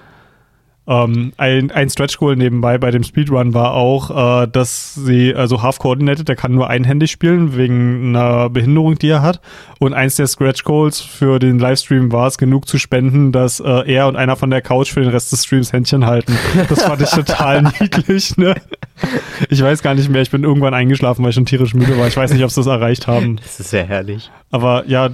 Ähm, ein, ein Stretch Goal nebenbei bei dem Speedrun war auch, äh, dass sie, also half coordinated, der kann nur einhändig spielen, wegen einer Behinderung, die er hat. Und eins der Stretch Goals für den Livestream war es, genug zu spenden, dass äh, er und einer von der Couch für den Rest des Streams Händchen halten. Das fand ich total niedlich, ne? Ich weiß gar nicht mehr, ich bin irgendwann eingeschlafen, weil ich schon tierisch müde war. Ich weiß nicht, ob sie das erreicht haben. Das ist sehr herrlich. Aber ja,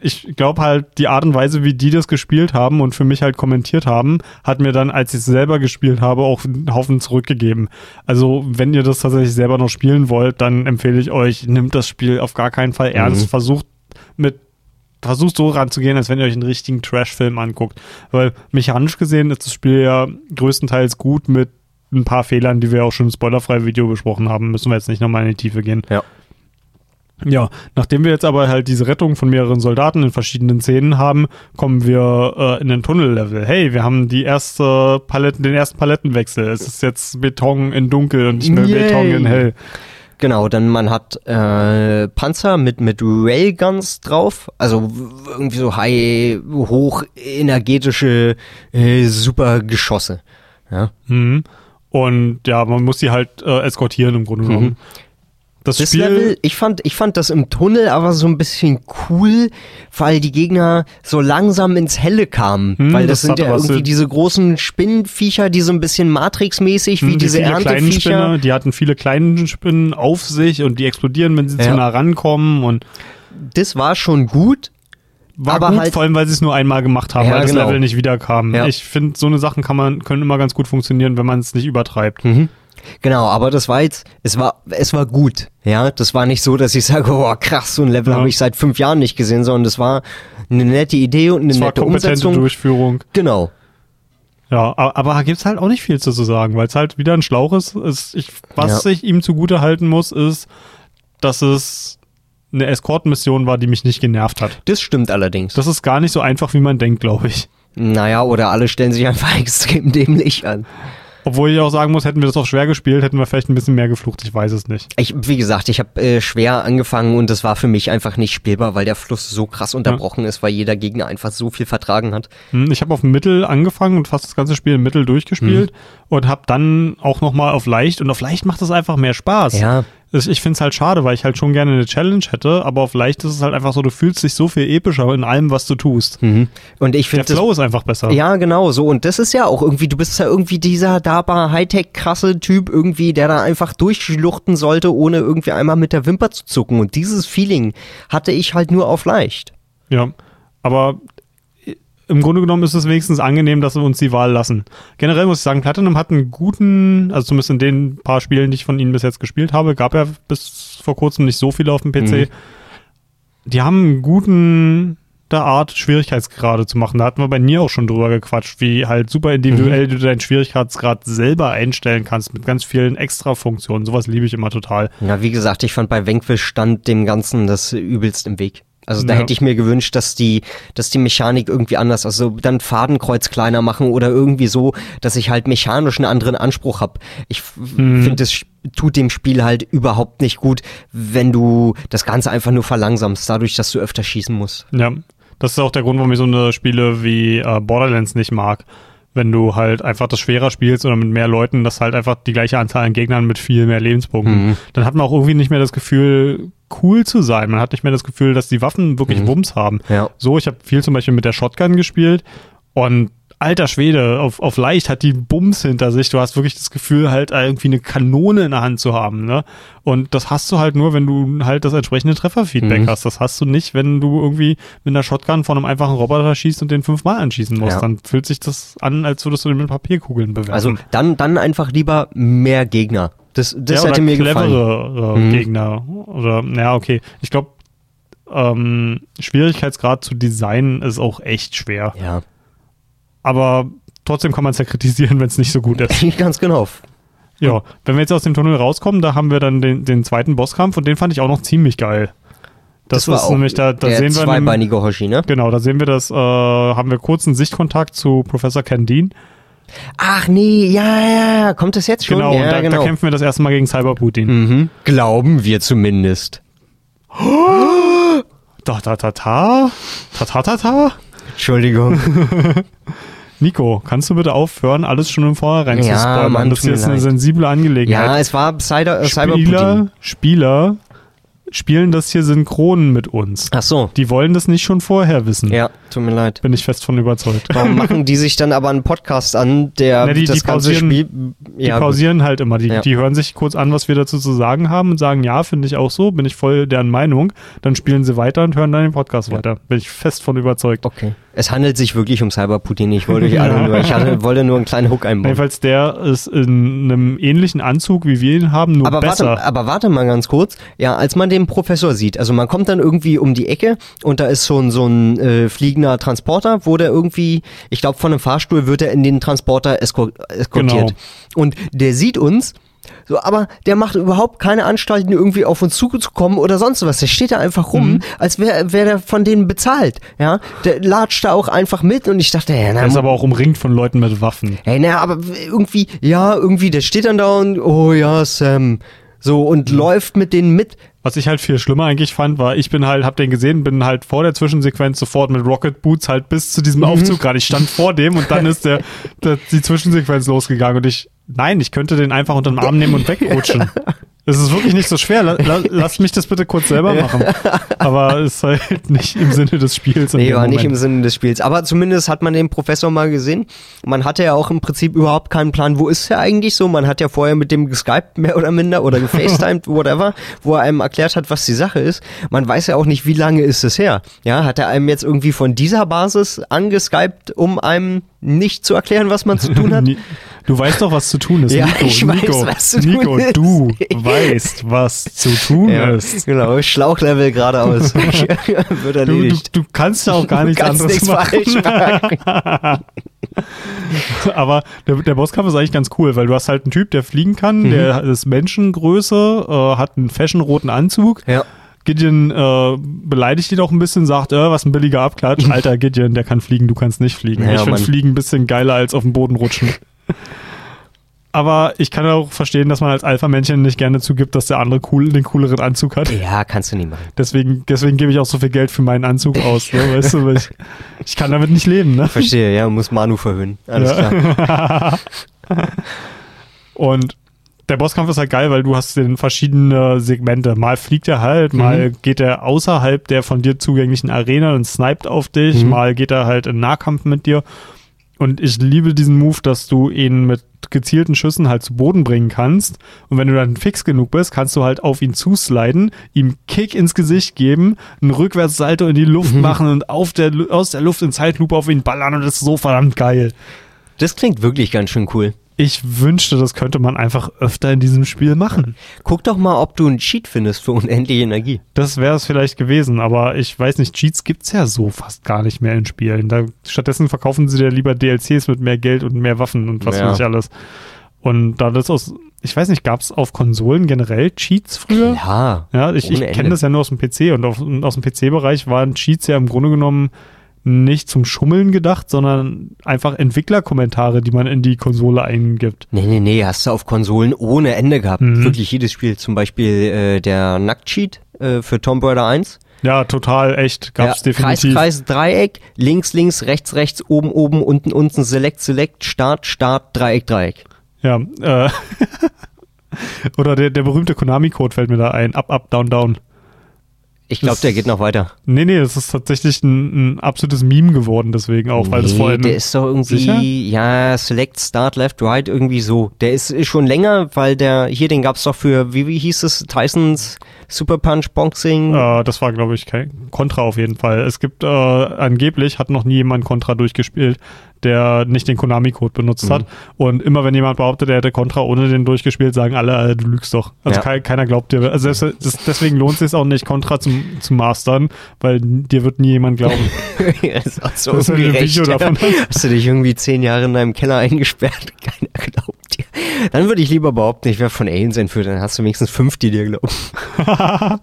ich glaube halt, die Art und Weise, wie die das gespielt haben und für mich halt kommentiert haben, hat mir dann, als ich es selber gespielt habe, auch einen Haufen zurückgegeben. Also, wenn ihr das tatsächlich selber noch spielen wollt, dann empfehle ich euch, nimmt das Spiel auf gar keinen Fall ernst. Mhm. Versucht mit versucht so ranzugehen, als wenn ihr euch einen richtigen Trash-Film anguckt. Weil mechanisch gesehen ist das Spiel ja größtenteils gut mit ein paar Fehlern, die wir auch schon im spoilerfreien Video besprochen haben. Müssen wir jetzt nicht nochmal in die Tiefe gehen. Ja. Ja, nachdem wir jetzt aber halt diese Rettung von mehreren Soldaten in verschiedenen Szenen haben, kommen wir äh, in den Tunnellevel. Hey, wir haben die erste Paletten, den ersten Palettenwechsel. Es ist jetzt Beton in dunkel und nicht mehr Yay. Beton in hell. Genau, dann man hat äh, Panzer mit, mit Railguns drauf, also irgendwie so high, hoch energetische äh, super Geschosse. Ja. Mhm. Und ja, man muss die halt äh, eskortieren im Grunde genommen. Das, Das Spiel, Level, ich fand, ich fand das im Tunnel aber so ein bisschen cool, weil die Gegner so langsam ins Helle kamen. Hm, weil das, das sind ja irgendwie diese großen Spinnenviecher, die so ein bisschen Matrix-mäßig, wie hm, die diese Ernteviecher. Spinne, die hatten viele kleine Spinnen auf sich und die explodieren, wenn sie zu Ja. nah rankommen und Das war schon gut. War Aber gut, halt- vor allem, weil sie es nur einmal gemacht haben, Ja, weil das genau. Level nicht wiederkam. Ja. Ich finde, so eine Sachen kann man, können immer ganz gut funktionieren, wenn man es nicht übertreibt. Genau, aber das war jetzt, es war, es war gut. Ja, das war nicht so, dass ich sage, oh krass, so ein Level Ja. habe ich seit fünf Jahren nicht gesehen, sondern das war eine nette Idee und eine Es war nette kompetente Umsetzung. Durchführung. Genau. Ja, aber da gibt's halt auch nicht viel zu sagen, weil es halt wieder ein Schlauch ist. Es, ich, was ich ihm zugute halten muss, ist, dass es eine Escort-Mission war, die mich nicht genervt hat. Das stimmt allerdings. Das ist gar nicht so einfach, wie man denkt, glaube ich. naja, oder alle stellen sich einfach extrem dämlich an. Obwohl ich auch sagen muss, hätten wir das auf schwer gespielt, hätten wir vielleicht ein bisschen mehr geflucht. Ich weiß es nicht. Ich, wie gesagt, ich habe äh, schwer angefangen und das war für mich einfach nicht spielbar, weil der Fluss so krass unterbrochen ist, weil jeder Gegner einfach so viel vertragen hat. Hm, Ich habe auf Mittel angefangen und fast das ganze Spiel in Mittel durchgespielt und habe dann auch noch mal auf leicht und auf leicht macht es einfach mehr Spaß. Ja. Ich finde es halt schade, weil ich halt schon gerne eine Challenge hätte, aber auf leicht ist es halt einfach so, du fühlst dich so viel epischer in allem, was du tust. Und ich Der finde das Flow ist einfach besser. Ja, genau, so. Und das ist ja auch irgendwie, du bist ja irgendwie dieser dabei Hightech-krasse Typ irgendwie, der da einfach durchschluchten sollte, ohne irgendwie einmal mit der Wimper zu zucken. Und dieses Feeling hatte ich halt nur auf leicht. Ja, aber im Grunde genommen ist es wenigstens angenehm, dass wir uns die Wahl lassen. Generell muss ich sagen, Platinum hat einen guten, also zumindest in den paar Spielen, die ich von ihnen bis jetzt gespielt habe, gab ja bis vor kurzem nicht so viele auf dem PC. Die haben einen guten der Art, Schwierigkeitsgrade zu machen. Da hatten wir bei Nier auch schon drüber gequatscht, wie halt super individuell du deinen Schwierigkeitsgrad selber einstellen kannst mit ganz vielen Extra-Funktionen. Sowas liebe ich immer total. Ja, wie gesagt, ich fand bei Vanquish stand dem Ganzen das übelst im Weg. Also da Ja. hätte ich mir gewünscht, dass die, dass die Mechanik irgendwie anders, also dann Fadenkreuz kleiner machen oder irgendwie so, dass ich halt mechanisch einen anderen Anspruch habe. Ich Mhm. finde, es tut dem Spiel halt überhaupt nicht gut, wenn du das Ganze einfach nur verlangsamst, dadurch, dass du öfter schießen musst. Ja, das ist auch der Grund, warum ich so eine Spiele wie äh, Borderlands nicht mag. Wenn du halt einfach das schwerer spielst oder mit mehr Leuten, das halt einfach die gleiche Anzahl an Gegnern mit viel mehr Lebenspunkten. Dann hat man auch irgendwie nicht mehr das Gefühl, cool zu sein. Man hat nicht mehr das Gefühl, dass die Waffen wirklich Wumms haben. Ja. So, ich habe viel zum Beispiel mit der Shotgun gespielt und alter Schwede, auf, auf leicht hat die Bums hinter sich. Du hast wirklich das Gefühl, halt irgendwie eine Kanone in der Hand zu haben. Ne? Und das hast du halt nur, wenn du halt das entsprechende Trefferfeedback hast. Das hast du nicht, wenn du irgendwie mit einer Shotgun von einem einfachen Roboter schießt und den fünfmal anschießen musst. Ja. Dann fühlt sich das an, als würdest du den mit Papierkugeln bewerfen. Also dann, dann einfach lieber mehr Gegner. Das, das ja, hätte mir gefallen. clevere äh, Mhm. Gegner. Oder, ja, okay. Ich glaube, ähm, Schwierigkeitsgrad zu designen ist auch echt schwer. Ja, Aber trotzdem kann man es ja kritisieren, wenn es nicht so gut ist. ganz genau. Ja, wenn wir jetzt aus dem Tunnel rauskommen, da haben wir dann den, den zweiten Bosskampf und den fand ich auch noch ziemlich geil. Das, war ist auch nämlich, da, da der sehen wir zweibeinige Hoshi, ne? Genau, da sehen wir das, äh, haben wir kurzen Sichtkontakt zu Professor Dean. Ach nee, ja, ja, ja. Kommt das jetzt schon? Genau, ja, und da, genau. da kämpfen wir das erste Mal gegen Cyber Putin. mhm. Glauben wir zumindest. Da, da, da, ta. Ta, ta, ta, ta. Entschuldigung. Nico, kannst du bitte aufhören, alles schon im Vorhinein Ja, zu spoilern? Mann, das ist jetzt eine leid. sensible Angelegenheit. ja, es war Cyber, äh, Cyber Spieler. Spieler spielen das hier synchron mit uns. Ach so. Die wollen das nicht schon vorher wissen. Ja, tut mir leid. Bin ich fest von überzeugt. Warum machen die sich dann aber einen Podcast an, der Na, die- das die ganze pausieren- Spiel... Die Ja, gut. pausieren halt immer. Die, Ja. die hören sich kurz an, was wir dazu zu sagen haben und sagen, ja, finde ich auch so, bin ich voll deren Meinung. Dann spielen sie weiter und hören dann den Podcast weiter. Bin ich fest von überzeugt. Okay. Es handelt sich wirklich um Cyber Putin. Ich wollte euch alle nur, ich hatte, wollte nur einen kleinen Hook einbauen. Jedenfalls der ist in einem ähnlichen Anzug, wie wir ihn haben, nur Aber besser. warte, aber warte mal ganz kurz. Ja, als man den Professor sieht, also man kommt dann irgendwie um die Ecke und da ist so ein, so ein äh, fliegender Transporter, wo der irgendwie, ich glaube von einem Fahrstuhl wird er in den Transporter escort, eskortiert. Genau. Und der sieht uns, so, aber der macht überhaupt keine Anstalten, irgendwie auf uns zuzukommen oder sonst was. Der steht da einfach rum, Mhm. als wäre wär der von denen bezahlt. Ja, der latscht da auch einfach mit und ich dachte, ja, na, er ist aber auch umringt von Leuten mit Waffen. Hey, naja, aber irgendwie, ja, irgendwie, der steht dann da und, oh ja, Sam. So, und läuft mit denen mit. Was ich halt viel schlimmer eigentlich fand, war, ich bin halt, hab den gesehen, bin halt vor der Zwischensequenz sofort mit Rocket Boots halt bis zu Mhm. diesem Aufzug gerade. Ich stand vor dem und dann ist der, der die Zwischensequenz losgegangen und ich, nein, ich könnte den einfach unter den Arm nehmen und wegrutschen. Es ist wirklich nicht so schwer. La, la, lasst mich das bitte kurz selber machen. Aber es ist halt nicht im Sinne des Spiels. Nee, war nicht im. Sinne des Spiels. Aber zumindest hat man den Professor mal gesehen. Man hatte ja auch im Prinzip überhaupt keinen Plan, wo ist er eigentlich so. Man hat ja vorher mit dem geskypt, mehr oder minder, oder gefacetimed, whatever, wo er einem erklärt hat, was die Sache ist. Man weiß ja auch nicht, wie lange ist es her. Ja, hat er einem jetzt irgendwie von dieser Basis angeskypt, um einem nicht zu erklären, was man zu tun hat? Du weißt doch, was zu tun ist. Ja, Nico, ich weiß, Nico, was zu tun Nico, ist. du weißt, was zu tun Ja, ist. genau, Schlauchlevel geradeaus. Wird Du, du, du kannst ja auch gar nichts anderes machen. machen. Aber der, der Bosskampf ist eigentlich ganz cool, weil du hast halt einen Typ, der fliegen kann, Mhm. der ist Menschengröße, äh, hat einen fashionroten Anzug. Ja. Gideon äh, beleidigt ihn auch ein bisschen, sagt, äh, was ein billiger Abklatsch. Alter Gideon, der kann fliegen, du kannst nicht fliegen. Ja, ich finde. Fliegen ein bisschen geiler als auf dem Boden rutschen. Aber ich kann auch verstehen, dass man als Alpha-Männchen nicht gerne zugibt, dass der andere cool, den cooleren Anzug hat. Ja, kannst du nicht machen. Deswegen, deswegen gebe ich auch so viel Geld für meinen Anzug aus. Ne? Weißt du, ich, ich kann damit nicht leben. Ne? Verstehe, ja, muss Manu verhöhnen. Alles Ja. klar. Und der Bosskampf ist halt geil, weil du hast den verschiedene Segmente. Mal fliegt er halt, mal geht er außerhalb der von dir zugänglichen Arena und sniped auf dich, Mhm. mal geht er halt in Nahkampf mit dir. Und ich liebe diesen Move, dass du ihn mit gezielten Schüssen halt zu Boden bringen kannst. Und wenn du dann fix genug bist, kannst du halt auf ihn zusliden, ihm Kick ins Gesicht geben, einen Rückwärtssalto in die Luft machen und auf der, aus der Luft in Zeitlupe auf ihn ballern und das ist so verdammt geil. Das klingt wirklich ganz schön cool. Ich wünschte, das könnte man einfach öfter in diesem Spiel machen. Guck doch mal, ob du einen Cheat findest für unendliche Energie. Das wäre es vielleicht gewesen, aber ich weiß nicht, Cheats gibt's ja so fast gar nicht mehr in Spielen. Da, stattdessen verkaufen sie dir lieber DLCs mit mehr Geld und mehr Waffen und was Ja. weiß ich alles. Und da das aus, ich weiß nicht, gab's auf Konsolen generell Cheats früher? Ja. Ja, ich, ich kenne das ja nur aus dem PC und, auf, und aus dem PC-Bereich waren Cheats ja im Grunde genommen nicht zum Schummeln gedacht, sondern einfach Entwicklerkommentare, die man in die Konsole eingibt. Nee, nee, nee, hast du auf Konsolen ohne Ende gehabt. Mhm. Wirklich jedes Spiel. Zum Beispiel äh, der Nackt-Cheat äh, für Tomb Raider 1. Ja, total, echt, gab's ja, definitiv. Kreis, Kreis, Dreieck, links, links, rechts, rechts, oben, oben, unten, unten, Select, Select, Start, Start, Dreieck, Dreieck. Ja, äh, oder der, der berühmte Konami-Code fällt mir da ein. Up, up, down, down. Ich glaube, der geht noch weiter. Nee, nee, das ist tatsächlich ein, ein absolutes Meme geworden, deswegen auch, weil das vor allem. der ist doch irgendwie, Sicher? ja, Select, Start, Left, Right, irgendwie so. Der ist, ist schon länger, weil der, hier, den gab's doch für, wie, wie hieß es, Tysons Super Punch Boxing. Äh, das war, glaube ich, kein Contra auf jeden Fall. Es gibt äh, angeblich, hat noch nie jemand Contra durchgespielt, der nicht den Konami-Code benutzt Mhm. hat. Und immer wenn jemand behauptet, er hätte Contra ohne den durchgespielt, sagen alle, äh, du lügst doch. Also Ja. kei- keiner glaubt dir. Also selbst, das, deswegen lohnt es sich auch nicht, Contra zum, zu mastern, weil dir wird nie jemand glauben. das ist auch so Das. Video davon. Hast du dich irgendwie zehn Jahre in deinem Keller eingesperrt? Keiner glaubt dir. Dann würde ich lieber behaupten, ich wäre von Aliens entführt, dann hast du wenigstens fünf, die dir glauben.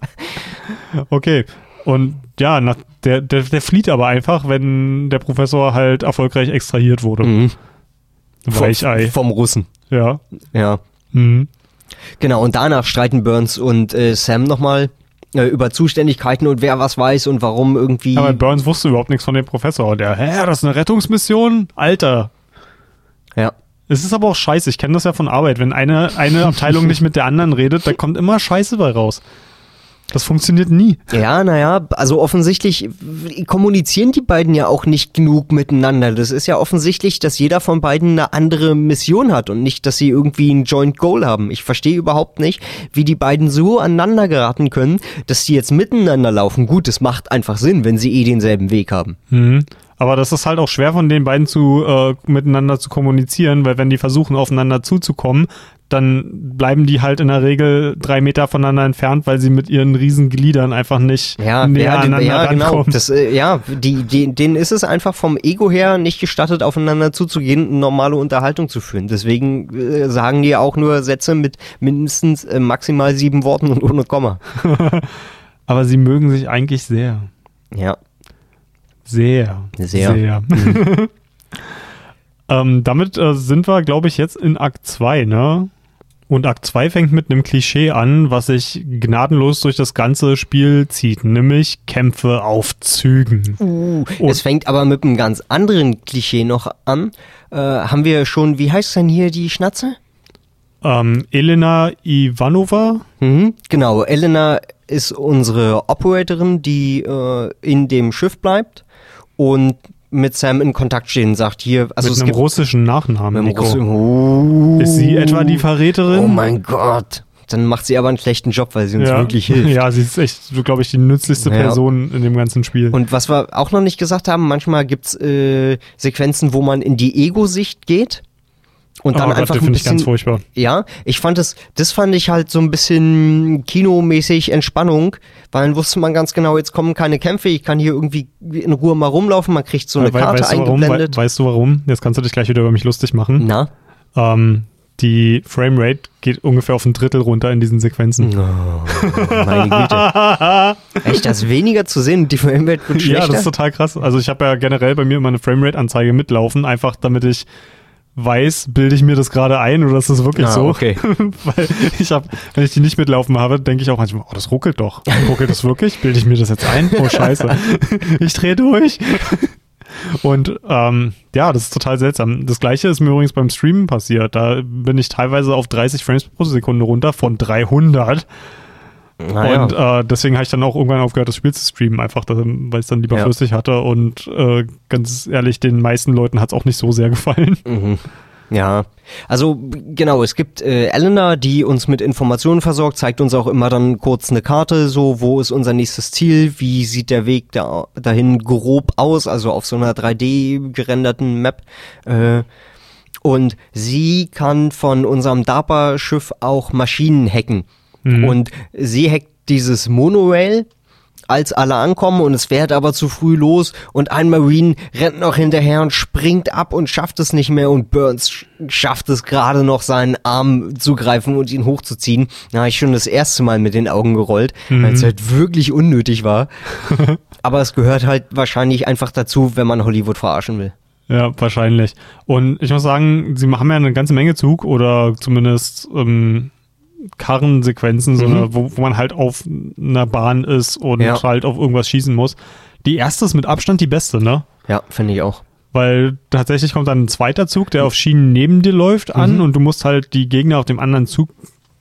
Okay. Und ja, nach, der, der, der flieht aber einfach, wenn der Professor halt erfolgreich extrahiert wurde. Mhm. Weichei. Vom Russen. Ja. Ja. Mhm. Genau, und danach streiten Burns und äh, Sam nochmal äh, über Zuständigkeiten und wer was weiß und warum irgendwie. Aber Burns wusste überhaupt nichts von dem Professor. Und er, hä, das ist eine Rettungsmission? Alter. ja. Es ist aber auch scheiße. Ich kenne das ja von Arbeit. Wenn eine, eine Abteilung nicht mit der anderen redet, da kommt immer Scheiße bei raus. Das funktioniert nie. Ja, naja, also offensichtlich kommunizieren die beiden ja auch nicht genug miteinander. Das ist ja offensichtlich, dass jeder von beiden eine andere Mission hat und nicht, dass sie irgendwie ein Joint Goal haben. Ich verstehe überhaupt nicht, wie die beiden so aneinander geraten können, dass die jetzt miteinander laufen. Gut, es macht einfach Sinn, wenn sie eh denselben Weg haben. Mhm. Aber das ist halt auch schwer von den beiden zu äh, miteinander zu kommunizieren, weil wenn die versuchen aufeinander zuzukommen, dann bleiben die halt in der Regel drei Meter voneinander entfernt, weil sie mit ihren riesen Gliedern einfach nicht Ja, näher ja, aneinander ja genau. rankommen. Das, äh, ja, die, die, denen ist es einfach vom Ego her nicht gestattet, aufeinander zuzugehen, eine normale Unterhaltung zu führen. Deswegen äh, sagen die auch nur Sätze mit mindestens äh, maximal sieben Worten und ohne Komma. Aber sie mögen sich eigentlich sehr. Ja. Sehr. Sehr. sehr. ähm, damit äh, sind wir, glaube ich, jetzt in Akt 2, ne? Und Akt 2 fängt mit einem Klischee an, was sich gnadenlos durch das ganze Spiel zieht, nämlich Kämpfe auf Zügen. Uh, es fängt aber mit einem ganz anderen Klischee noch an. Äh, haben wir schon, wie heißt denn hier die Schnatze? Ähm, Elena Ivanova, Mhm, genau, Elena ist unsere Operatorin, die äh, in dem Schiff bleibt und mit Sam in Kontakt stehen, sagt hier, also mit einem gibt russischen Nachnamen, mit einem Nico. Oh. Ist sie etwa die Verräterin? Oh mein Gott. Dann macht sie aber einen schlechten Job, weil sie uns ja. wirklich hilft. Ja, sie ist echt, glaube ich, die nützlichste Ja. Person in dem ganzen Spiel. Und was wir auch noch nicht gesagt haben, manchmal gibt's äh, Sequenzen, wo man in die Ego-Sicht geht. Und dann oh Gott, einfach das ein finde ich ganz bisschen, furchtbar. ja, ich fand das, das fand ich halt so ein bisschen kinomäßig Entspannung, weil dann wusste man ganz genau, jetzt kommen keine Kämpfe, ich kann hier irgendwie in Ruhe mal rumlaufen, man kriegt so eine We- Karte weißt, du warum? Eingeblendet. weißt du warum? Jetzt kannst du dich gleich wieder über mich lustig machen. Na? Ähm, die Framerate geht ungefähr auf ein Drittel runter in diesen Sequenzen. Oh, meine Güte. Echt, das weniger zu sehen und die Framerate wird schlechter? Ja, das ist total krass. Also ich habe ja generell bei mir immer eine Framerate-Anzeige mitlaufen, einfach damit ich weiß, bilde ich mir das gerade ein oder ist das wirklich Ah, so? okay. Weil ich habe, wenn ich die nicht mitlaufen habe, denke ich auch manchmal, oh, das ruckelt doch. Ruckelt das wirklich? Bilde ich mir das jetzt ein? Oh, scheiße. ich drehe durch. Und ähm, ja, das ist total seltsam. Das gleiche ist mir übrigens beim Streamen passiert. Da bin ich teilweise auf 30 Frames pro Sekunde runter von 300. Naja. Und äh, deswegen habe ich dann auch irgendwann aufgehört, das Spiel zu streamen, einfach weil ich es dann lieber Ja. flüssig hatte. Und äh, ganz ehrlich, den meisten Leuten hat es auch nicht so sehr gefallen. Mhm. Ja, also genau, es gibt äh, Elena, die uns mit Informationen versorgt, zeigt uns auch immer dann kurz eine Karte, so wo ist unser nächstes Ziel, wie sieht der Weg da, dahin grob aus, also auf so einer 3D gerenderten Map. Äh, und sie kann von unserem DARPA-Schiff auch Maschinen hacken. Und sie hackt dieses Monorail, als alle ankommen und es fährt aber zu früh los und ein Marine rennt noch hinterher und springt ab und schafft es nicht mehr und Burns sch- schafft es gerade noch seinen Arm zu greifen und ihn hochzuziehen. Da habe ich schon das erste Mal mit den Augen gerollt, weil es halt wirklich unnötig war. aber es gehört halt wahrscheinlich einfach dazu, wenn man Hollywood verarschen will. Ja, wahrscheinlich. Und ich muss sagen, sie haben ja eine ganze Menge Zug oder zumindest ähm, Karrensequenzen, Mhm. eine, wo, wo man halt auf einer Bahn ist und Ja. halt auf irgendwas schießen muss. Die erste ist mit Abstand die beste, ne? Ja, finde ich auch. Weil tatsächlich kommt dann ein zweiter Zug, der auf Schienen neben dir läuft, Mhm. an und du musst halt die Gegner auf dem anderen Zug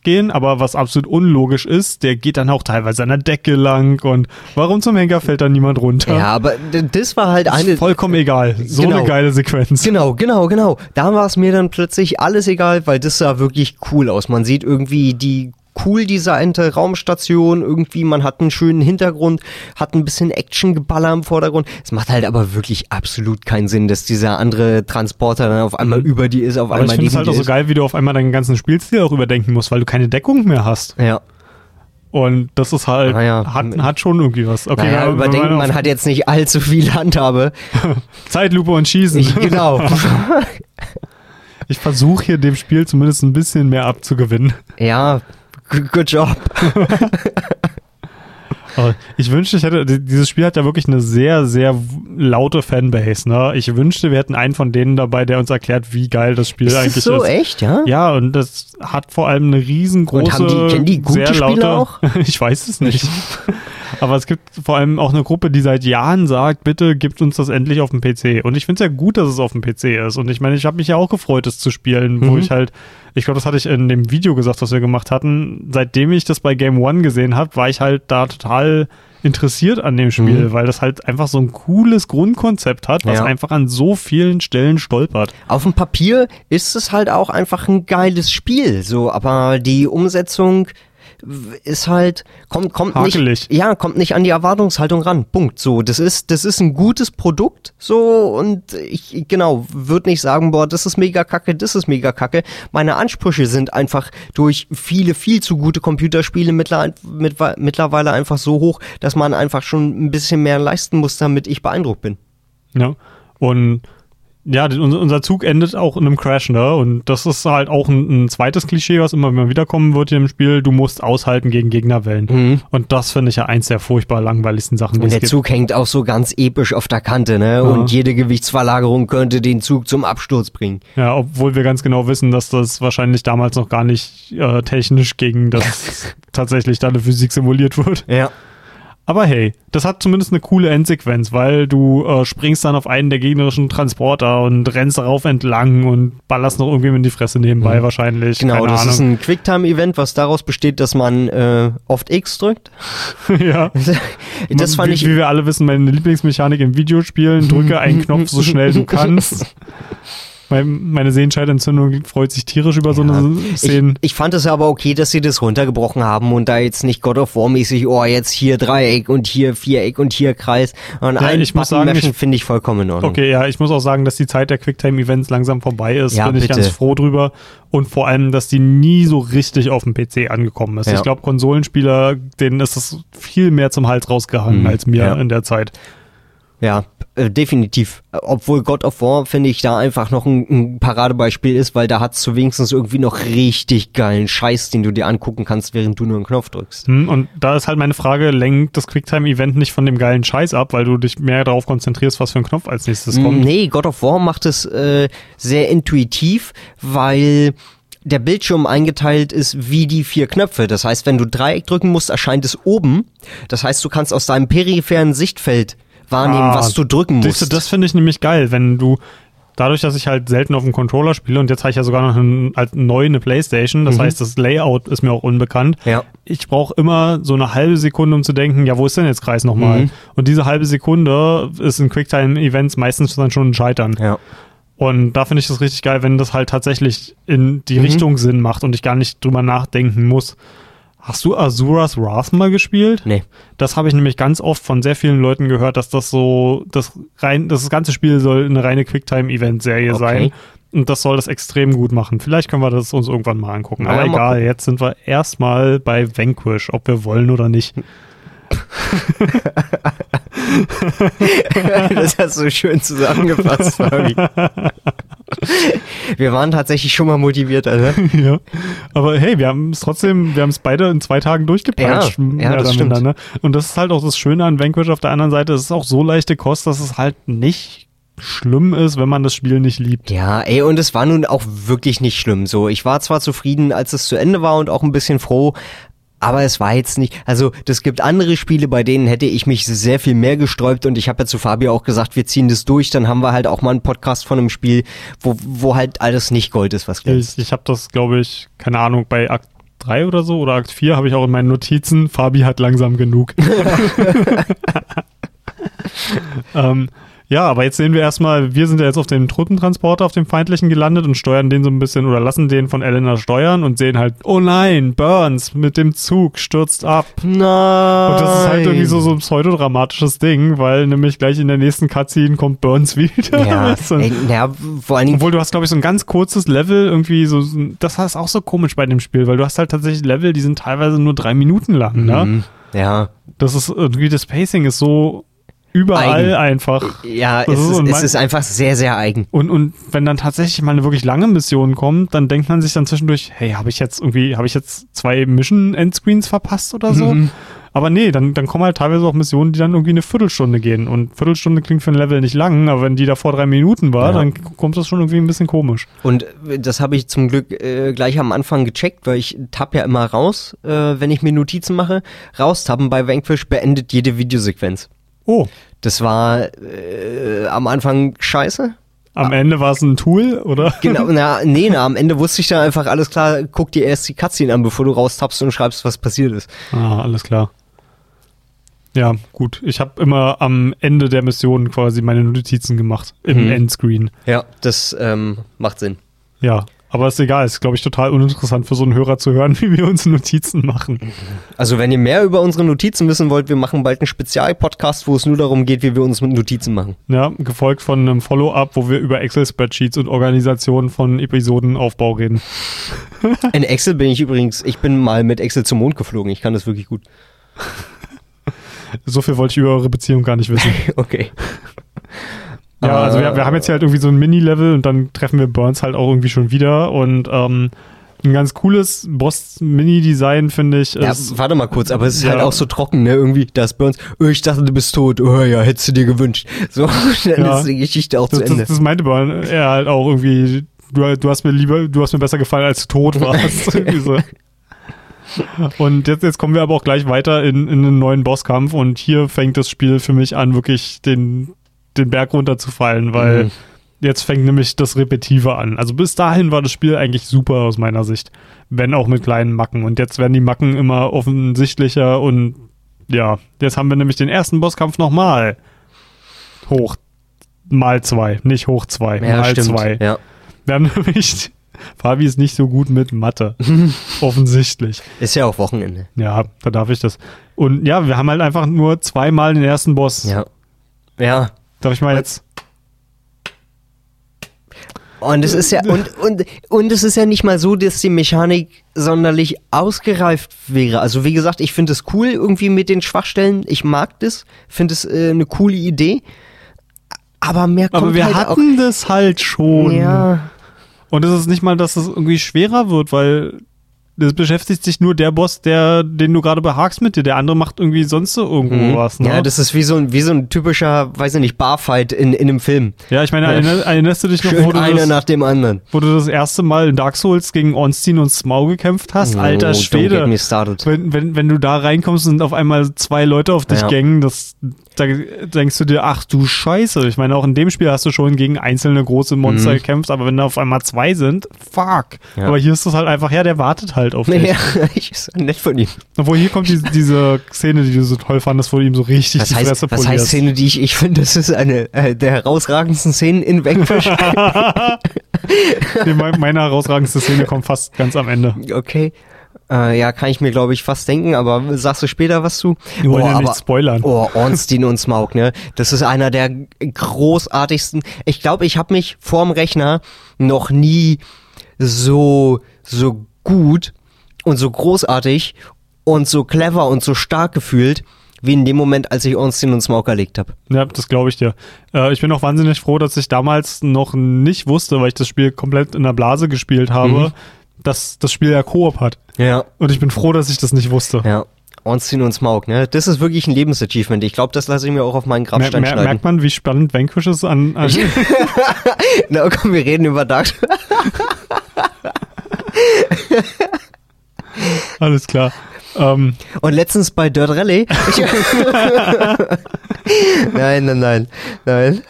gehen, aber was absolut unlogisch ist, der geht dann auch teilweise an der Decke lang und warum zum Henker fällt da niemand runter? Ja, aber das war halt eine. Ist vollkommen egal. So Genau. eine geile Sequenz. Genau, genau, genau. Da war es mir dann plötzlich alles egal, weil das sah wirklich cool aus. Man sieht irgendwie die cool designte Raumstation, irgendwie man hat einen schönen Hintergrund, hat ein bisschen Actiongeballer im Vordergrund. Es macht halt aber wirklich absolut keinen Sinn, dass dieser andere Transporter dann auf einmal über die ist, auf Aber ich einmal finde es neben halt dir auch so geil, wie du auf einmal deinen ganzen Spielstil auch überdenken musst, weil du keine Deckung mehr hast. Ja, Und das ist halt, Naja. hat, hat schon irgendwie was. Okay, naja, man überdenken, auf man hat jetzt nicht allzu viel Handhabe. Zeitlupe und Schießen. Ich, genau. Ich versuche hier dem Spiel zumindest ein bisschen mehr abzugewinnen. ja, good job. Ich wünschte, ich hätte, dieses Spiel hat ja wirklich eine sehr, sehr laute Fanbase, ne? Ich wünschte, wir hätten einen von denen dabei, der uns erklärt, wie geil das Spiel Ist eigentlich das so ist. echt, ja? Ja, und das hat vor allem eine riesengroße, Und haben die- kennen die gute sehr laute, Spieler auch? ich weiß es nicht. Aber es gibt vor allem auch eine Gruppe, die seit Jahren sagt, bitte gibt uns das endlich auf dem PC. Und ich finde es ja gut, dass es auf dem PC ist. Und ich meine, ich habe mich ja auch gefreut, es zu spielen, wo Mhm. ich halt, ich glaube, das hatte ich in dem Video gesagt, was wir gemacht hatten. Seitdem ich das bei Game One gesehen habe, war ich halt da total interessiert an dem Spiel, Mhm. weil das halt einfach so ein cooles Grundkonzept hat, was Ja. einfach an so vielen Stellen stolpert. Auf dem Papier ist es halt auch einfach ein geiles Spiel, so, aber die Umsetzung ist halt kommt kommt Hakelig. nicht ja kommt nicht an die Erwartungshaltung ran Punkt so das ist das ist ein gutes Produkt so und ich genau würde nicht sagen boah das ist mega kacke das ist mega kacke meine Ansprüche sind einfach durch viele viel zu gute Computerspiele mittler, mit, mittlerweile einfach so hoch dass man einfach schon ein bisschen mehr leisten muss damit ich beeindruckt bin Ja. Und ja, unser, Zug endet auch in einem Crash, ne? Und das ist halt auch ein, ein zweites Klischee, was immer mal wiederkommen wird hier im Spiel. Du musst aushalten gegen Gegnerwellen. Und das finde ich ja eins der furchtbar langweiligsten Sachen, Und der gibt. Zug hängt auch so ganz episch auf der Kante, ne? Und jede Gewichtsverlagerung könnte den Zug zum Absturz bringen. Ja, obwohl wir ganz genau wissen, dass das wahrscheinlich damals noch gar nicht äh, technisch gegen das tatsächlich da eine Physik simuliert wird. Ja. Aber hey, das hat zumindest eine coole Endsequenz, weil du äh, springst dann auf einen der gegnerischen Transporter und rennst darauf entlang und ballerst noch irgendwem in die Fresse nebenbei wahrscheinlich. Genau, Keine das Ahnung. ist ein Quicktime-Event, was daraus besteht, dass man äh, oft X drückt. ja. Das fand wie, ich. Wie wir alle wissen, meine Lieblingsmechanik in Videospielen, drücke einen Knopf so schnell du kannst. Mein, meine Sehenscheidentzündung freut sich tierisch über so eine Szene. Ich, ich fand es aber okay, dass sie das runtergebrochen haben und da jetzt nicht God of War mäßig, oh, jetzt hier Dreieck und hier Viereck und hier Kreis. Und ein ich muss sagen, ich- finde ich vollkommen in Ordnung. Okay, ja, ich muss auch sagen, dass die Zeit der Quicktime-Events langsam vorbei ist. Ja, Bin ich bitte. ganz froh drüber. Und vor allem, dass die nie so richtig auf dem PC angekommen ist. Ja. Ich glaube, Konsolenspieler, denen ist es viel mehr zum Hals rausgehangen Mhm, als mir ja. in der Zeit. Ja, äh, definitiv. Obwohl God of War, finde ich, da einfach noch ein, ein Paradebeispiel ist, weil da hat's zu wenigstens irgendwie noch richtig geilen Scheiß, den du dir angucken kannst, während du nur einen Knopf drückst. Hm, und da ist halt meine Frage, lenkt das Quicktime-Event nicht von dem geilen Scheiß ab, weil du dich mehr darauf konzentrierst, was für ein Knopf als nächstes kommt? Nee, God of War macht es äh, sehr intuitiv, weil der Bildschirm eingeteilt ist wie die vier Knöpfe. Das heißt, wenn du Dreieck drücken musst, erscheint es oben. Das heißt, du kannst aus deinem peripheren Sichtfeld wahrnehmen, Ah, was du drücken Siehst du, musst. das finde ich nämlich geil, wenn du dadurch, dass ich halt selten auf dem Controller spiele und jetzt habe ich ja sogar noch einen, halt neu eine Playstation, das heißt, das Layout ist mir auch unbekannt. Mhm. Ja. Ich brauche immer so eine halbe Sekunde, um zu denken, ja, wo ist denn jetzt Kreis nochmal? Mhm. Und diese halbe Sekunde ist in Quicktime-Events meistens dann schon ein Scheitern. Ja. Und da finde ich das richtig geil, wenn das halt tatsächlich in die Mhm. Richtung Sinn macht und ich gar nicht drüber nachdenken muss. Hast du Azuras Wrath mal gespielt? Nee. Das habe ich nämlich ganz oft von sehr vielen Leuten gehört, dass das so, das rein, das ganze Spiel soll eine reine Quicktime-Event-Serie Okay. sein. Und das soll das extrem gut machen. Vielleicht können wir das uns irgendwann mal angucken. Aber ja, mal egal, gucken. jetzt sind wir erstmal bei Vanquish, ob wir wollen oder nicht. das hast du schön zusammengefasst, Fabi. Wir waren tatsächlich schon mal motiviert, Alter. ja. Aber hey, wir haben es trotzdem, wir haben es beide in zwei Tagen durchgepeitscht. Ja, ja, das stimmt. ne? Und das ist halt auch das Schöne an Vanquish auf der anderen Seite. Es ist auch so leichte Kost, dass es halt nicht schlimm ist, wenn man das Spiel nicht liebt. Ja, ey, und es war nun auch wirklich nicht schlimm. So, ich war zwar zufrieden, als es zu Ende war und auch ein bisschen froh, aber es war jetzt nicht, also das gibt andere Spiele, bei denen hätte ich mich sehr viel mehr gesträubt und ich habe ja zu Fabio auch gesagt, wir ziehen das durch, dann haben wir halt auch mal einen Podcast von einem Spiel, wo, wo halt alles nicht Gold ist, was glänzt. Ich, ich habe das, glaube ich, keine Ahnung, bei Akt 3 oder so oder Akt 4 habe ich auch in meinen Notizen, Fabi hat langsam genug. ähm, ja, aber jetzt sehen wir erstmal, wir sind ja jetzt auf dem Truppentransporter, auf dem feindlichen gelandet und steuern den so ein bisschen oder lassen den von Elena steuern und sehen halt, oh nein, Burns mit dem Zug stürzt ab. Nein. Und das ist halt irgendwie so, so ein pseudodramatisches Ding, weil nämlich gleich in der nächsten Cutscene kommt Burns wieder. Ja, ey, ja, vor allen Dingen, Obwohl du hast, glaube ich, so ein ganz kurzes Level irgendwie so, das ist auch so komisch bei dem Spiel, weil du hast halt tatsächlich Level, die sind teilweise nur drei Minuten lang, ne? Mhm. ja, Das ist irgendwie, das Pacing ist so überall Eigen. einfach. ja, es ist es ist einfach sehr, sehr eigen. Und, und wenn dann tatsächlich mal eine wirklich lange Mission kommt, dann denkt man sich dann zwischendurch, hey, habe ich jetzt irgendwie, habe ich jetzt zwei Mission-Endscreens verpasst oder so? Mhm. Aber nee, dann, dann kommen halt teilweise auch Missionen, die dann irgendwie eine Viertelstunde gehen. Und Viertelstunde klingt für ein Level nicht lang, aber wenn die da vor drei Minuten war, Ja. dann kommt das schon irgendwie ein bisschen komisch. Und äh, das habe ich zum Glück äh, gleich am Anfang gecheckt, weil ich tapp ja immer raus, äh, wenn ich mir Notizen mache. Raustappen bei Vanquish beendet jede Videosequenz. Oh, Das war äh, am Anfang scheiße. am Ende war es ein Tool, oder? Genau, na, nee, na, am Ende wusste ich dann einfach, alles klar, guck dir erst die Cutscene an, bevor du raustappst und schreibst, was passiert ist. Ah, alles klar. Ja, gut. Ich habe immer am Ende der Mission quasi meine Notizen gemacht. Im Mhm. Endscreen. Ja, das ähm, macht Sinn. Ja, aber ist egal. Ist, glaube ich, total uninteressant für so einen Hörer zu hören, wie wir uns Notizen machen. Also, wenn ihr mehr über unsere Notizen wissen wollt, wir machen bald einen Spezialpodcast, wo es nur darum geht, wie wir uns mit Notizen machen. Ja, gefolgt von einem Follow-up, wo wir über Excel-Spreadsheets und Organisation von Episodenaufbau reden. In Excel bin ich übrigens, ich bin mal mit Excel zum Mond geflogen, ich kann das wirklich gut. So viel wollte ich über eure Beziehung gar nicht wissen. Okay. Ja, also wir, wir haben jetzt hier halt irgendwie so ein Mini-Level und dann treffen wir Burns halt auch irgendwie schon wieder und ähm, ein ganz cooles Boss-Mini-Design, finde ich, Ja, ist, warte mal kurz, aber es ist Ja. halt auch so trocken, ne? Irgendwie, das Burns, oh, ich dachte, du bist tot, oh ja, hättest du dir gewünscht. So, dann Ja. ist die Geschichte auch das, zu Ende. das, das meinte Burns er halt auch irgendwie, du, du hast mir lieber, du hast mir besser gefallen, als du tot warst. So. Und jetzt, jetzt kommen wir aber auch gleich weiter in, in einen neuen Bosskampf und hier fängt das Spiel für mich an, wirklich den, den Berg runterzufallen, weil Mhm. jetzt fängt nämlich das Repetive an. Also bis dahin war das Spiel eigentlich super aus meiner Sicht, wenn auch mit kleinen Macken. Und jetzt werden die Macken immer offensichtlicher und ja, jetzt haben wir nämlich den ersten Bosskampf nochmal. Hoch mal zwei, nicht hoch zwei, ja, mal stimmt. zwei. Ja. Wir haben nämlich, Fabi ist nicht so gut mit Mathe. Offensichtlich. Ist ja auch Wochenende. Ja, da darf ich das. Und ja, wir haben halt einfach nur zweimal den ersten Boss. Ja. Ja. Darf ich mal jetzt? Und es ist ja, und, und, und es ist ja nicht mal so, dass die Mechanik sonderlich ausgereift wäre. Also wie gesagt, ich finde es cool irgendwie mit den Schwachstellen. Ich mag das, finde es äh, eine coole Idee. Aber mehr kommt Aber wir halt hatten das halt auch. schon. Ja. Und es ist nicht mal, dass es irgendwie schwerer wird, weil das beschäftigt sich nur der Boss, der, den du gerade behagst mit dir. Der andere macht irgendwie sonst so irgendwo Mhm. was. Ne? Ja, das ist wie so ein, wie so ein typischer, weiß ich nicht, Barfight in, in einem Film. ja, ich meine, Ja. erinner- erinnerst du dich noch, wo du, einer das, nach dem anderen. wo du das erste Mal in Dark Souls gegen Ornstein und Smaug gekämpft hast? Alter Oh, Don't Schwede. Wenn, wenn, wenn du da reinkommst und auf einmal zwei Leute auf dich Ja. gängen, das, da denkst du dir, ach du Scheiße. Ich meine, auch in dem Spiel hast du schon gegen einzelne große Monster Mhm. gekämpft, aber wenn da auf einmal zwei sind, fuck. Ja. Aber hier ist das halt einfach, ja, der wartet halt auf dich. Ja, ich ist nett von ihm. Obwohl hier kommt die, diese Szene, die du so toll fandest, wo du ihm so richtig Was die heißt, Fresse was heißt polierst. Szene, die ich, ich finde, das ist eine äh, der herausragendsten Szenen in Vanquish. nee, mein- meine herausragendste Szene kommt fast ganz am Ende. okay. Äh, ja, kann ich mir, glaube ich, fast denken, aber sagst du später was zu? Wir wollen Oh, ja aber- nicht spoilern. Oh, Ornstein und Smaug, ne? Das ist einer der großartigsten. Ich glaube, ich habe mich vorm Rechner noch nie so so gut und so großartig und so clever und so stark gefühlt, wie in dem Moment, als ich Ornstein und Smaug erlegt habe. Ja, das glaube ich dir. Äh, ich bin auch wahnsinnig froh, dass ich damals noch nicht wusste, weil ich das Spiel komplett in der Blase gespielt habe, Mhm. dass das Spiel ja Koop hat. Ja. Und ich bin froh, dass ich das nicht wusste. Ja. Ornstein und Smaug, ne? Das ist wirklich ein Lebensachievement. Ich glaube, das lasse ich mir auch auf meinen Mer Grabstein mer schneiden. merkt man, wie spannend Vanquish ist an. an Na komm, wir reden über Dark alles klar. Ähm, Und letztens bei Dirt Rally. Nein, nein, nein, nein.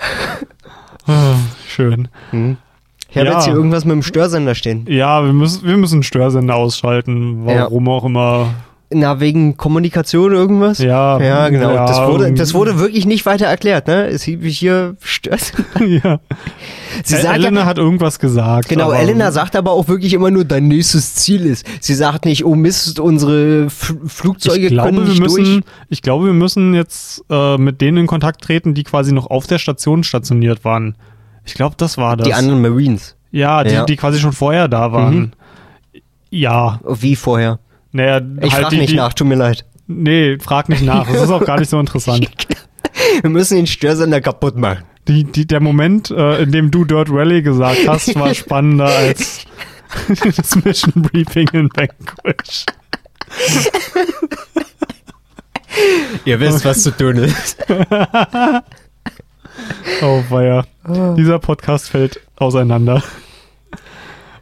ah, schön. Hm. Ich habe Ja. jetzt hier irgendwas mit dem Störsender stehen. Ja, wir müssen, wir müssen Störsender ausschalten. Warum auch immer. Na, wegen Kommunikation irgendwas? Ja, Ja, genau. ja, das, wurde, das wurde wirklich nicht weiter erklärt, ne? Es hieß hier Störsender. ja. Sie sagt Elena hat irgendwas gesagt. Genau, Elena sagt aber auch wirklich immer nur, dein nächstes Ziel ist. Sie sagt nicht, oh Mist, unsere F Flugzeuge ich glaube, können wir nicht müssen, durch. ich glaube, wir müssen jetzt äh, mit denen in Kontakt treten, die quasi noch auf der Station stationiert waren. Ich glaube, das war das. Die anderen Marines. ja, die, Ja. Mhm. die quasi schon vorher da waren. Ja, Wie vorher? Naja, Ich halt frag die, nicht die, nach, tut mir leid. Nee, frag nicht nach. Das ist auch gar nicht so interessant. Wir müssen den Störsender kaputt machen. Die, die, der Moment, äh, in dem du Dirt Rally gesagt hast, war spannender als das Mission Briefing in Vanquish. Ihr wisst, was zu tun ist. Oh, weia. Dieser Podcast fällt auseinander.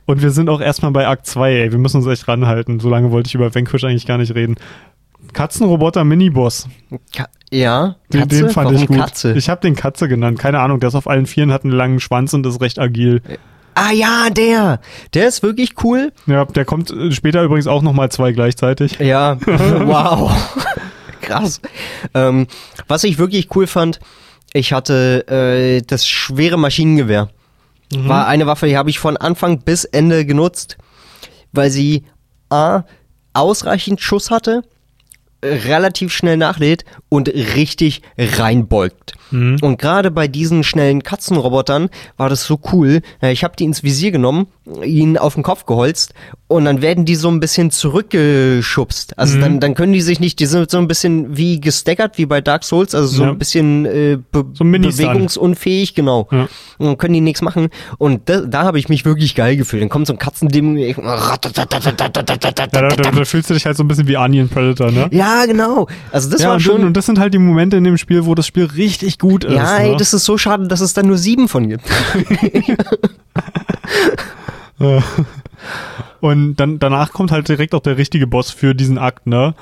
Und wir sind auch erstmal bei Akt 2, ey. Wir müssen uns echt ranhalten. So lange wollte ich über Vanquish eigentlich gar nicht reden. Katzenroboter Miniboss. Ka ja, Den, den fand Warum ich gut. Katze? Ich habe den Katze genannt. Keine Ahnung, der ist auf allen Vieren, hat einen langen Schwanz und ist recht agil. ah ja, der. Der ist wirklich cool. Ja, der kommt äh, später übrigens auch nochmal zwei gleichzeitig. Ja, wow. Krass. Ähm, was ich wirklich cool fand, ich hatte äh, das schwere Maschinengewehr. War eine Waffe, die habe ich von Anfang bis Ende genutzt, weil sie A, ausreichend Schuss hatte, relativ schnell nachlädt und richtig reinbeugt. Und gerade bei diesen schnellen Katzenrobotern war das so cool. Äh, Ich habe die ins Visier genommen, ihn auf den Kopf geholzt und dann werden die so ein bisschen zurückgeschubst. Also dann, dann können die sich nicht, die sind so ein bisschen wie gestaggert, wie bei Dark Souls, also so Ja. ein bisschen äh, be So ein bewegungsunfähig, genau. Ja. Und dann können die nichts machen. Und da, da habe ich mich wirklich geil gefühlt. Dann kommt so ein Katzending. Ja, da, da, da fühlst du dich halt so ein bisschen wie Onion Predator, ne? Ja, genau. Also das ja, war und, schon. und das sind halt die Momente in dem Spiel, wo das Spiel richtig gut ist. ja, ne? ey, das ist so schade, dass es da nur sieben von gibt. Und dann, danach kommt halt direkt auch der richtige Boss für diesen Akt, ne?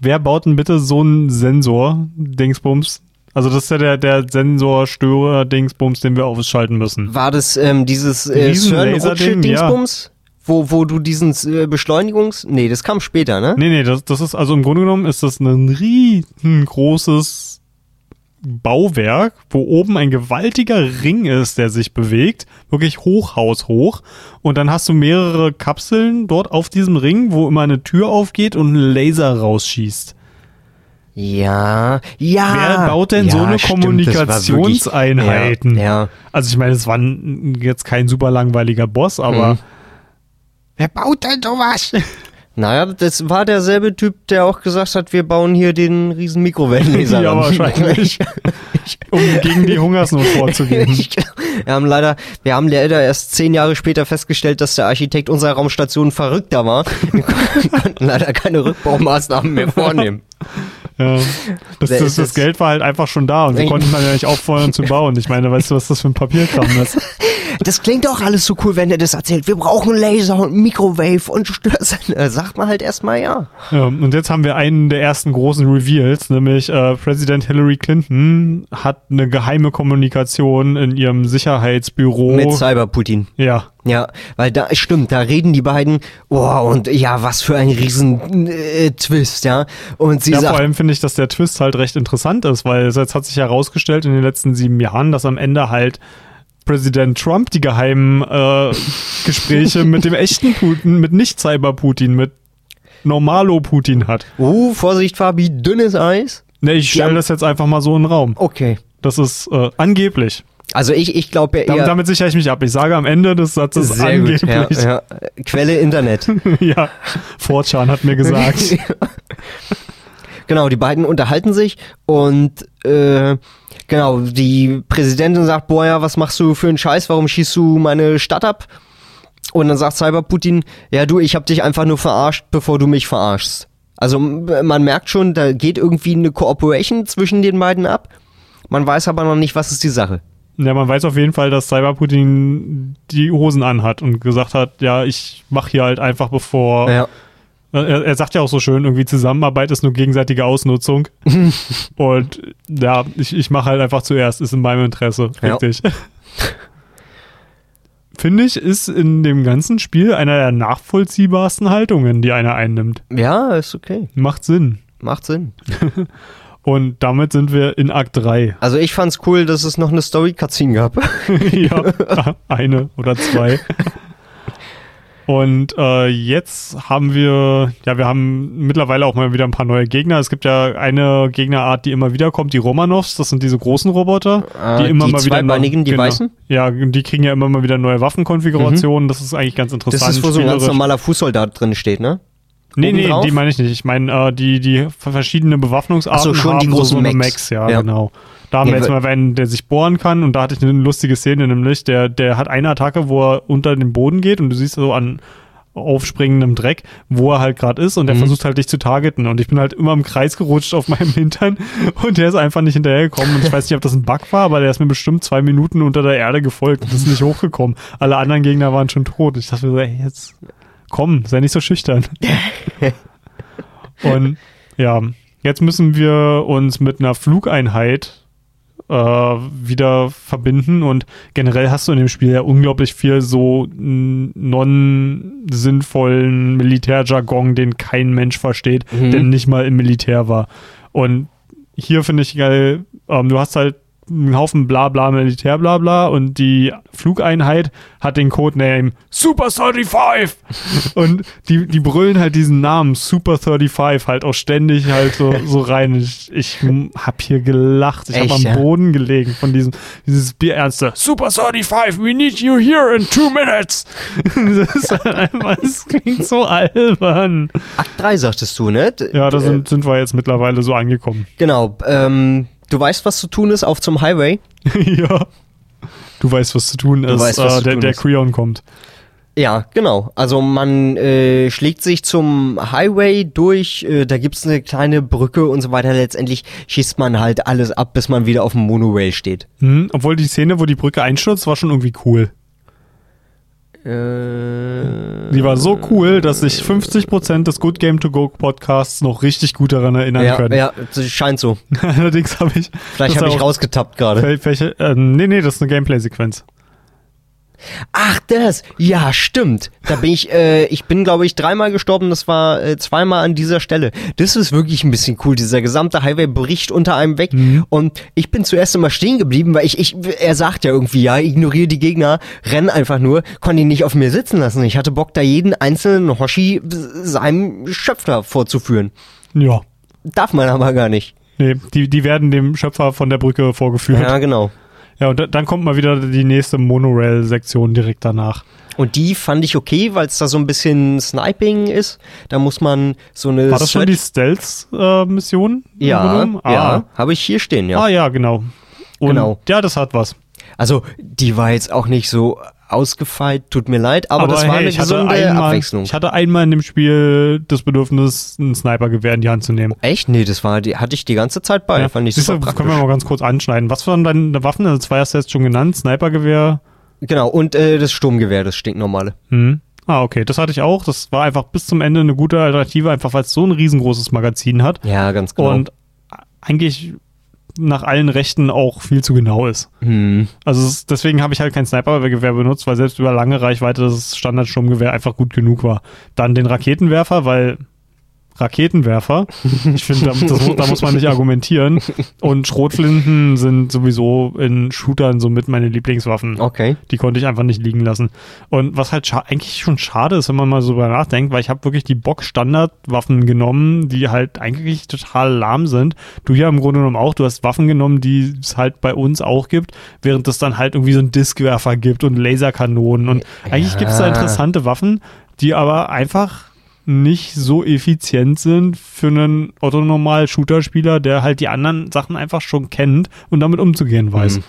Wer baut denn bitte so einen Sensor, Dingsbums? Also das ist ja der, der Sensorstörer-Dingsbums, den wir ausschalten müssen. War das ähm, dieses äh, Laserding, CERN-Rutsche-Dingsbums? Wo, wo du diesen äh, Beschleunigungs... Nee, das kam später, ne? Nee, nee, das, das ist, also im Grunde genommen ist das ein riesengroßes Bauwerk, wo oben ein gewaltiger Ring ist, der sich bewegt, wirklich hochhaushoch. Und dann hast du mehrere Kapseln dort auf diesem Ring, wo immer eine Tür aufgeht und ein Laser rausschießt. Ja, ja. Wer baut denn ja, so eine stimmt, war wirklich- Kommunikationseinheiten? Ja, ja. Also ich meine, es war jetzt kein super langweiliger Boss, aber Mhm. wer baut denn sowas? Naja, das war derselbe Typ, der auch gesagt hat, wir bauen hier den riesen Mikrowellenlaser ja, wahrscheinlich. um gegen die Hungersnot vorzugehen. Wir haben leider, wir haben leider erst zehn Jahre später festgestellt, dass der Architekt unserer Raumstation verrückter war. Wir konnten leider keine Rückbaumaßnahmen mehr vornehmen. Ja. Das, das, das Geld war halt einfach schon da und wir konnten dann ja nicht auffordern zu bauen. Ich meine, weißt du, was das für ein Papierkram ist? Das klingt doch alles so cool, wenn er das erzählt. Wir brauchen Laser und Microwave und Störsender. Sagt man halt erstmal ja. Ja, und jetzt haben wir einen der ersten großen Reveals, nämlich äh, Präsident Hillary Clinton hat eine geheime Kommunikation in ihrem Sicherheitsbüro. Mit Cyberputin. ja, Ja, weil da stimmt, da reden die beiden, oh, und ja, was für ein riesen äh, Twist, ja. Und sie Ja, vor sagt, allem finde ich, dass der Twist halt recht interessant ist, weil es jetzt hat sich herausgestellt in den letzten sieben Jahren, dass am Ende halt Präsident Trump die geheimen äh, Gespräche mit dem echten Putin, mit Nicht-Cyber-Putin, mit Normalo-Putin hat. oh, Vorsicht, Fabi, dünnes Eis. Ne, ich stelle das jetzt einfach mal so in den Raum. Okay. Das ist äh, angeblich. Also ich, ich glaube ja Damit, eher... damit sichere ich mich ab. Ich sage am Ende des Satzes Sehr angeblich. gut, ja, ja. Quelle Internet. ja. Fortran hat mir gesagt. Genau, die beiden unterhalten sich und äh, genau, die Präsidentin sagt, boah ja, was machst du für einen Scheiß, warum schießt du meine Stadt ab? Und dann sagt Cyberputin, ja du, ich hab dich einfach nur verarscht, bevor du mich verarschst. Also man merkt schon, da geht irgendwie eine Cooperation zwischen den beiden ab. Man weiß aber noch nicht, was ist die Sache. Ja, man weiß auf jeden Fall, dass Cyberputin die Hosen anhat und gesagt hat, ja, ich mache hier halt einfach bevor. Ja. Er, er sagt ja auch so schön, irgendwie Zusammenarbeit ist nur gegenseitige Ausnutzung. und ja, ich, ich mache halt einfach zuerst, ist in meinem Interesse. Ja. Richtig. Finde ich, ist in dem ganzen Spiel einer der nachvollziehbarsten Haltungen, die einer einnimmt. Ja, ist okay. Macht Sinn. Macht Sinn. Und damit sind wir in Akt 3. Also ich fand's cool, dass es noch eine Story-Cutscene gab. ja, eine oder zwei. Und äh, jetzt haben wir, ja, wir haben mittlerweile auch mal wieder ein paar neue Gegner. Es gibt ja eine Gegnerart, die immer wieder kommt, die Romanovs. Das sind diese großen Roboter, Ah, die immer die mal wieder. zweibeinigen, die genau. weißen? Ja, die kriegen ja immer mal wieder neue Waffenkonfigurationen. Das ist eigentlich ganz interessant. Das ist, wo so ein ganz normaler Fußsoldat drin steht, ne? Nee, nee, drauf? die meine ich nicht. Ich meine, äh, die, die verschiedene Bewaffnungsarten Ach so, schon haben die so, großen so eine Mechs. Max, ja, Ja. genau. Da haben Ja, wir jetzt mal einen, der sich bohren kann und da hatte ich eine lustige Szene nämlich, der, der hat eine Attacke, wo er unter den Boden geht und du siehst so an aufspringendem Dreck, wo er halt gerade ist und der Mhm. versucht halt dich zu targeten und ich bin halt immer im Kreis gerutscht auf meinem Hintern und der ist einfach nicht hinterhergekommen und ich weiß nicht, ob das ein Bug war, aber der ist mir bestimmt zwei Minuten unter der Erde gefolgt und ist nicht hochgekommen. Alle anderen Gegner waren schon tot. Ich dachte mir so, ey, jetzt komm, sei nicht so schüchtern. und ja, jetzt müssen wir uns mit einer Flugeinheit äh, wieder verbinden und generell hast du in dem Spiel ja unglaublich viel so non-sinnvollen Militärjargon, den kein Mensch versteht, Mhm. der nicht mal im Militär war. Und hier finde ich geil, ähm, du hast halt einen Haufen bla bla Militär bla bla und die Flugeinheit hat den Codename Super 35 und die, die brüllen halt diesen Namen Super 35 halt auch ständig halt so, so rein. Ich, ich hab hier gelacht, ich habe Echt, am ja? Boden gelegen von diesem dieses Bierernste Super 35, we need you here in two minutes. das ist halt einfach, das klingt so albern. Akt 3 sagtest du, ne? Ja, da äh, sind, sind wir jetzt mittlerweile so angekommen. Genau. Ähm, du weißt, was zu tun ist, auf zum Highway. ja. Du weißt, was zu tun ist. weißt, äh, zu der tun der ist. Creon kommt. Ja, genau. Also man äh, schlägt sich zum Highway durch, äh, da gibt's eine kleine Brücke und so weiter. Letztendlich schießt man halt alles ab, bis man wieder auf dem Monorail steht. Hm, obwohl die Szene, wo die Brücke einstürzt, war schon irgendwie cool. Äh, Die war so cool, dass sich 50% des Good Game to Go Podcasts noch richtig gut daran erinnern ja, können. ja, scheint so. Allerdings habe ich. Vielleicht habe ich rausgetappt gerade. Ähm, nee, nee, das ist eine Gameplay-Sequenz. Ach, das. Ja, stimmt. Da bin ich, äh, ich bin, glaube ich, dreimal gestorben. Das war äh, zweimal an dieser Stelle. Das ist wirklich ein bisschen cool. Dieser gesamte Highway bricht unter einem weg. Und ich bin zuerst immer stehen geblieben, weil ich, ich, er sagt ja irgendwie, ja, ignoriere die Gegner, renn einfach nur, konnte ihn nicht auf mir sitzen lassen. Ich hatte Bock, da jeden einzelnen Hoshi seinem Schöpfer vorzuführen. Ja. Darf man aber gar nicht. Nee, die, die werden dem Schöpfer von der Brücke vorgeführt. Ja, genau. Ja, und da- dann kommt mal wieder die nächste Monorail-Sektion direkt danach. Und die fand ich okay, weil es da so ein bisschen Sniping ist. Da muss man so eine War das schon die Stealth-Mission? Ja, Ah. ja, habe ich hier stehen, ja. Ah, ja, genau. Und Genau. Ja, das hat was. Also, die war jetzt auch nicht so ausgefeilt, tut mir leid, aber, das war hey, eine ich hatte gesunde einmal, Abwechslung. Ich hatte einmal in dem Spiel das Bedürfnis, ein Snipergewehr in die Hand zu nehmen. Echt? Nee, das war die, hatte ich die ganze Zeit bei. Ja. Fand ich Siehst du, super das praktisch. können wir mal ganz kurz anschneiden. Was waren deine Waffen? Also zwei hast du jetzt schon genannt. Snipergewehr. Genau, und äh, das Sturmgewehr, das stinknormale. Hm. Ah, okay. Das hatte ich auch. Das war einfach bis zum Ende eine gute Alternative, einfach weil es so ein riesengroßes Magazin hat. Ja, ganz genau. Und eigentlich nach allen Rechten auch viel zu genau ist. hm. Also ist, deswegen habe ich halt kein Snipergewehr benutzt, weil selbst über lange Reichweite das Standardsturmgewehr einfach gut genug war. Dann den Raketenwerfer, weil Raketenwerfer, ich finde, da, da muss man nicht argumentieren. Und Schrotflinten sind sowieso in Shootern somit meine Lieblingswaffen. Okay. Die konnte ich einfach nicht liegen lassen. Und was halt eigentlich schon schade ist, wenn man mal so drüber nachdenkt, weil ich habe wirklich die Box-Standardwaffen genommen, die halt eigentlich total lahm sind. Du hier im Grunde genommen auch. Du hast Waffen genommen, die es halt bei uns auch gibt, während es dann halt irgendwie so einen Diskwerfer gibt und Laserkanonen. Und eigentlich gibt es da Ja. interessante Waffen, die aber einfach nicht so effizient sind für einen Otto-Normal-Shooter-Spieler, der halt die anderen Sachen einfach schon kennt und damit umzugehen weiß. Mhm.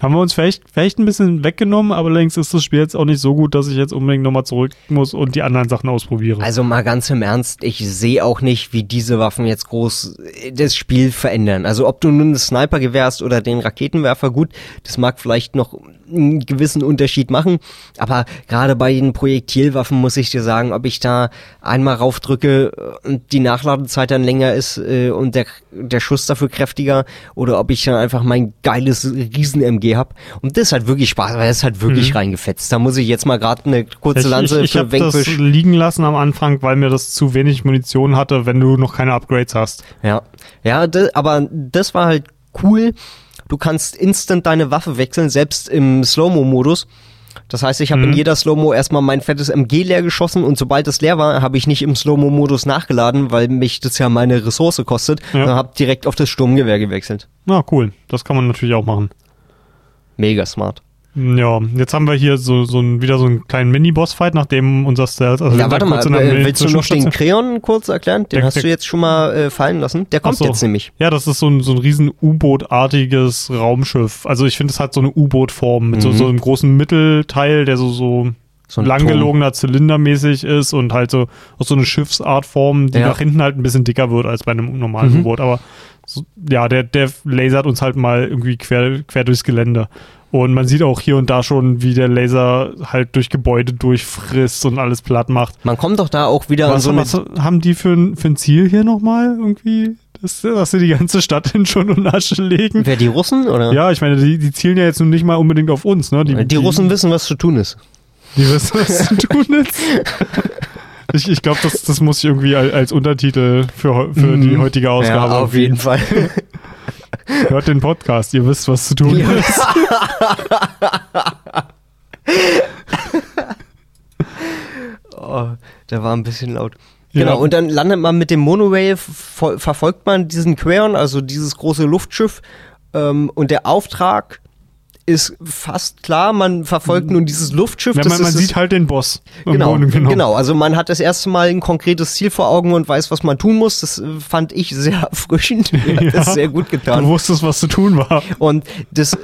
Haben wir uns vielleicht, vielleicht ein bisschen weggenommen, aber längst ist das Spiel jetzt auch nicht so gut, dass ich jetzt unbedingt nochmal zurück muss und die anderen Sachen ausprobiere. Also mal ganz im Ernst, ich sehe auch nicht, wie diese Waffen jetzt groß äh, das Spiel verändern. Also ob du nun das Snipergewehr hast oder den Raketenwerfer, gut, das mag vielleicht noch einen gewissen Unterschied machen, aber gerade bei den Projektilwaffen muss ich dir sagen, ob ich da einmal raufdrücke äh, und die Nachladezeit dann länger ist äh, und der, der Schuss dafür kräftiger oder ob ich dann einfach mein geiles Riesen-MG hab. Und das hat wirklich Spaß, weil das hat wirklich reingefetzt. Da muss ich jetzt mal gerade eine kurze ich Lanze ich, ich für habe das Vanquish liegen lassen am Anfang, weil mir das zu wenig Munition hatte, wenn du noch keine Upgrades hast. Ja, ja, das, aber das war halt cool. Du kannst instant deine Waffe wechseln, selbst im Slow-Mo-Modus. Das heißt, ich habe in jeder Slow-Mo erstmal mein fettes MG leer geschossen und sobald es leer war, habe ich nicht im Slow-Mo-Modus nachgeladen, weil mich das ja meine Ressource kostet, Ja. sondern habe direkt auf das Sturmgewehr gewechselt. Na, cool. Das kann man natürlich auch machen. Mega smart. Ja, jetzt haben wir hier so, so ein, wieder so einen kleinen Mini-Boss-Fight, nachdem unser Stealth. Also ja, warte mal, äh, willst du noch den. Kreon kurz erklären? Den Der- hast du jetzt schon mal äh, fallen lassen. Der kommt so. jetzt nämlich. Ja, das ist so ein, so ein riesen U-Boot-artiges Raumschiff. Also ich finde, es hat so eine U-Boot-Form mit so, Mhm. so einem großen Mittelteil, der so, so So ein langgelogener Zylindermäßig ist und halt so aus so eine Schiffsartform, die Ja. nach hinten halt ein bisschen dicker wird als bei einem normalen Mhm. U-Boot. Aber so, ja, der, der lasert uns halt mal irgendwie quer, quer durchs Gelände. Und man sieht auch hier und da schon, wie der Laser halt durch Gebäude durchfrisst und alles platt macht. Man kommt doch da auch wieder an Was, so eine was haben die für ein, für ein Ziel hier nochmal irgendwie? Dass, dass sie die ganze Stadt in Schutt und Asche legen? Wer die Russen oder? Ja, ich meine, die, die zielen ja jetzt nun nicht mal unbedingt auf uns, ne? Die, Russen wissen, was zu tun ist. Die wissen, was zu tun ist. Ich, ich glaube, das, das muss ich irgendwie als, als Untertitel für, für die heutige Ausgabe. Mhm. ja, auf jeden Fall. Hört den Podcast, ihr wisst, was zu tun Ja. ist. Oh, der war ein bisschen laut. Ja. Genau, und dann landet man mit dem Monorail, ver verfolgt man diesen Queon, also dieses große Luftschiff. Ähm, und der Auftrag ist fast klar, man verfolgt nun dieses Luftschiff. Ja, man, man sieht halt den Boss. Genau, genau, also man hat das erste Mal ein konkretes Ziel vor Augen und weiß, was man tun muss. Das äh, fand ich sehr erfrischend. Ja. das sehr gut Du getan. wusstest, was zu tun war. Und das, äh,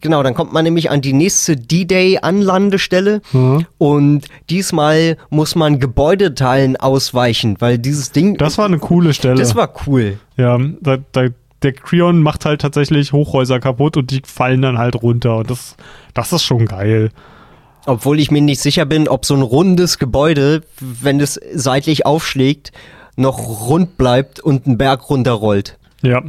genau, dann kommt man nämlich an die nächste D-Day-Anlandestelle Mhm. und diesmal muss man Gebäudeteilen ausweichen, weil dieses Ding, Das war eine coole Stelle. das war cool. ja, da, da, der Creon macht halt tatsächlich Hochhäuser kaputt und die fallen dann halt runter. Und das, das ist schon geil. Obwohl ich mir nicht sicher bin, ob so ein rundes Gebäude, wenn es seitlich aufschlägt, noch rund bleibt und einen Berg runterrollt. Ja.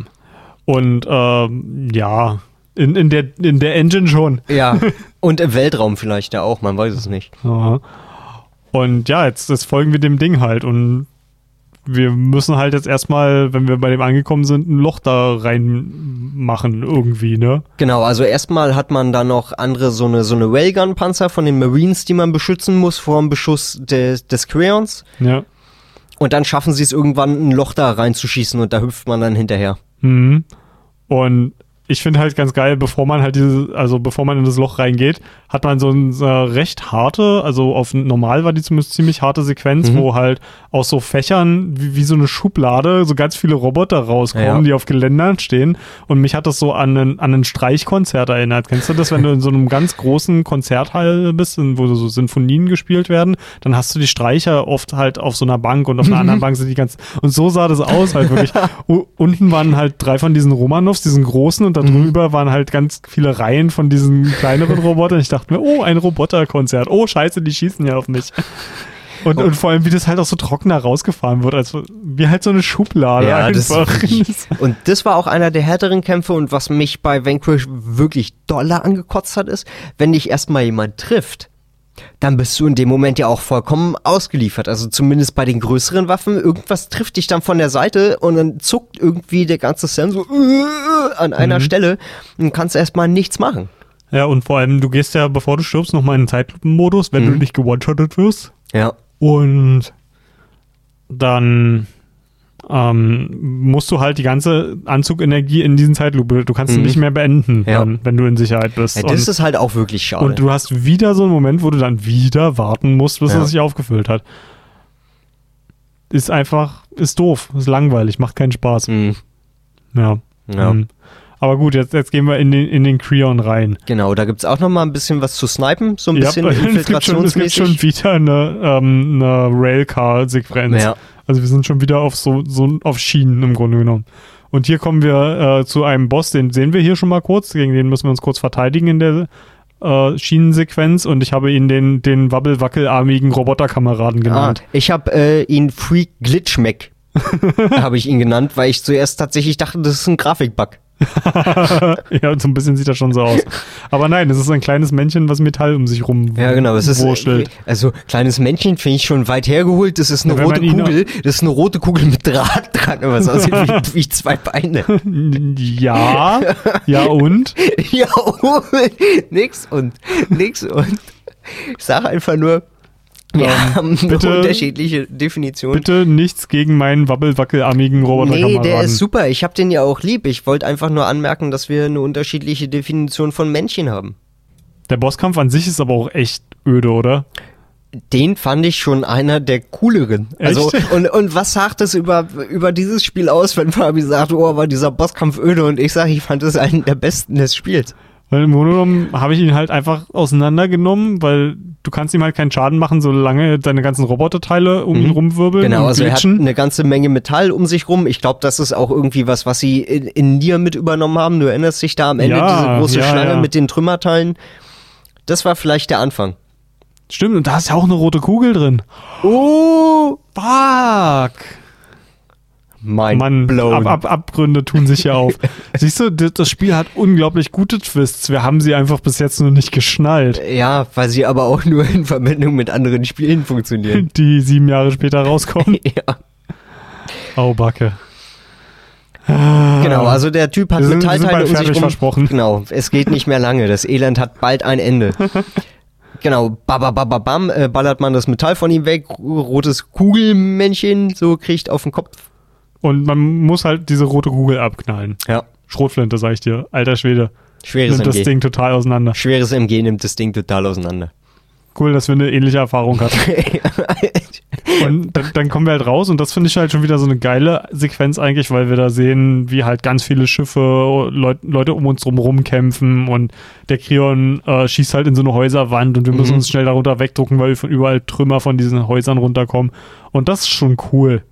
Und ähm, ja, in, in, der, in der Engine schon. Ja, und im Weltraum vielleicht ja auch, man weiß es nicht. Aha. Und ja, jetzt, jetzt folgen wir dem Ding halt und wir müssen halt jetzt erstmal, wenn wir bei dem angekommen sind, ein Loch da rein machen irgendwie, ne? Genau, also erstmal hat man da noch andere, so eine, so eine Railgun-Panzer von den Marines, die man beschützen muss vor dem Beschuss des, des Creons. Ja. Und dann schaffen sie es irgendwann, ein Loch da reinzuschießen und da hüpft man dann hinterher. Mhm. Und ich finde halt ganz geil, bevor man halt diese, also bevor man in das Loch reingeht, hat man so eine recht harte, also auf normal war die zumindest ziemlich harte Sequenz, Mhm. wo halt aus so Fächern wie, wie so eine Schublade so ganz viele Roboter rauskommen, Ja. die auf Geländern stehen. Und mich hat das so an ein, an ein Streichkonzert erinnert. Kennst du das, wenn du in so einem ganz großen Konzerthall bist, wo so Sinfonien gespielt werden, dann hast du die Streicher oft halt auf so einer Bank und auf einer anderen Bank sind die ganz. Und so sah das aus halt wirklich. Unten waren halt drei von diesen Romanows, diesen großen, und darüber waren halt ganz viele Reihen von diesen kleineren Robotern. Ich dachte mir, oh, ein Roboterkonzert. Oh, scheiße, die schießen ja auf mich. Und, Oh. und vor allem, wie das halt auch so trockener rausgefahren wird, als wie halt so eine Schublade das einfach. wirklich, und das war auch einer der härteren Kämpfe und was mich bei Vanquish wirklich doller angekotzt hat, ist, wenn dich erstmal jemand trifft, dann bist du in dem Moment ja auch vollkommen ausgeliefert. Also zumindest bei den größeren Waffen, irgendwas trifft dich dann von der Seite und dann zuckt irgendwie der ganze Sensor äh, an einer Mhm. Stelle und kannst erstmal nichts machen. Ja, und vor allem, du gehst ja, bevor du stirbst, nochmal in den Zeitlupenmodus, wenn Mhm. du nicht gewone-shottet wirst. Ja. Und dann ähm, musst du halt die ganze Anzugenergie in diesen Zeitlupe, du kannst Mhm. nicht mehr beenden, Ja. dann, wenn du in Sicherheit bist. ja das ist halt auch wirklich schade. und, und du hast wieder so einen Moment, wo du dann wieder warten musst, bis Ja. es sich aufgefüllt hat. Ist einfach, ist doof, ist langweilig, macht keinen Spaß. Mhm. Ja. Ja. Mhm. Aber gut, jetzt, jetzt gehen wir in den, in den Creon rein. Genau, da gibt's auch noch mal ein bisschen was zu snipen, so ein Ja, bisschen es, gibt schon, es gibt infiltrationsmäßig. schon wieder eine, ähm, eine Railcar-Sequenz. Ja. Also wir sind schon wieder auf so, so auf Schienen im Grunde genommen. Und hier kommen wir äh, zu einem Boss, den sehen wir hier schon mal kurz. Gegen den müssen wir uns kurz verteidigen in der äh, Schienensequenz. Und ich habe ihn den, den wabbel-wackelarmigen Roboterkameraden Ah, genannt. ich habe äh, ihn Freak Glitchmack habe ich ihn genannt, weil ich zuerst tatsächlich dachte, das ist ein Grafikbug. ja, so ein bisschen sieht das schon so aus. Aber nein, es ist ein kleines Männchen, was Metall um sich rum Ja, genau. Es ist wurschtelt. also kleines Männchen finde ich schon weit hergeholt. Das ist eine Ja, rote Kugel. Das ist eine rote Kugel mit Draht dran, aber es aussieht wie, wie zwei Beine. Ja, ja und? ja, oh, nix und nix und. Ich sage einfach nur, wir Ähm, haben bitte- unterschiedliche Definitionen. Bitte nichts gegen meinen wabbel-wackelarmigen Nee, Roboterkameraden. der ist super. Ich habe den ja auch lieb. Ich wollte einfach nur anmerken, dass wir eine unterschiedliche Definition von Männchen haben. Der Bosskampf an sich ist aber auch echt öde, oder? Den fand ich schon einer der cooleren. Also Echt? und, und was sagt es über, über dieses Spiel aus, wenn Fabi sagt, oh, war dieser Bosskampf öde und ich sage, ich fand es einen der besten des Spiels. Weil im Grunde genommen habe ich ihn halt einfach auseinandergenommen, weil du kannst ihm halt keinen Schaden machen, solange deine ganzen Roboterteile um ihn rumwirbeln. Genau, und also er hat eine ganze Menge Metall um sich rum. Ich glaube, das ist auch irgendwie was, was sie in, in Nier mit übernommen haben. Du erinnerst dich da am Ende Ja, diese große ja, Schlange ja. mit den Trümmerteilen. Das war vielleicht der Anfang. Stimmt, und da ist ja auch eine rote Kugel drin. Oh, Fuck. Mein Mann, blown. Ab, ab, Abgründe tun sich hier auf. Siehst du, das Spiel hat unglaublich gute Twists. Wir haben sie einfach bis jetzt nur nicht geschnallt, Ja, weil sie aber auch nur in Verbindung mit anderen Spielen funktionieren. die sieben Jahre später rauskommen. ja. Oh, Backe. Genau, also der Typ hat sind- sind Metallteile bald um sich rum. versprochen. Genau, es geht nicht mehr lange. Das Elend hat bald ein Ende. Genau, babababam, äh, ballert man das Metall von ihm weg, rotes Kugelmännchen, so kriegt auf den Kopf. Und man muss halt diese rote Kugel abknallen. Ja, Schrotflinte, sag ich dir. Alter Schwede. schweres Nimmt das MG. Ding total auseinander. Schweres MG nimmt das Ding total auseinander. Cool, dass wir eine ähnliche Erfahrung hatten. Und dann, dann kommen wir halt raus und das finde ich halt schon wieder so eine geile Sequenz eigentlich, weil wir da sehen, wie halt ganz viele Schiffe, Leut, Leute um uns drum rumkämpfen und der Krion äh, schießt halt in so eine Häuserwand und wir müssen Mhm. uns schnell darunter wegdrucken, weil wir von überall Trümmer von diesen Häusern runterkommen. Und das ist schon cool.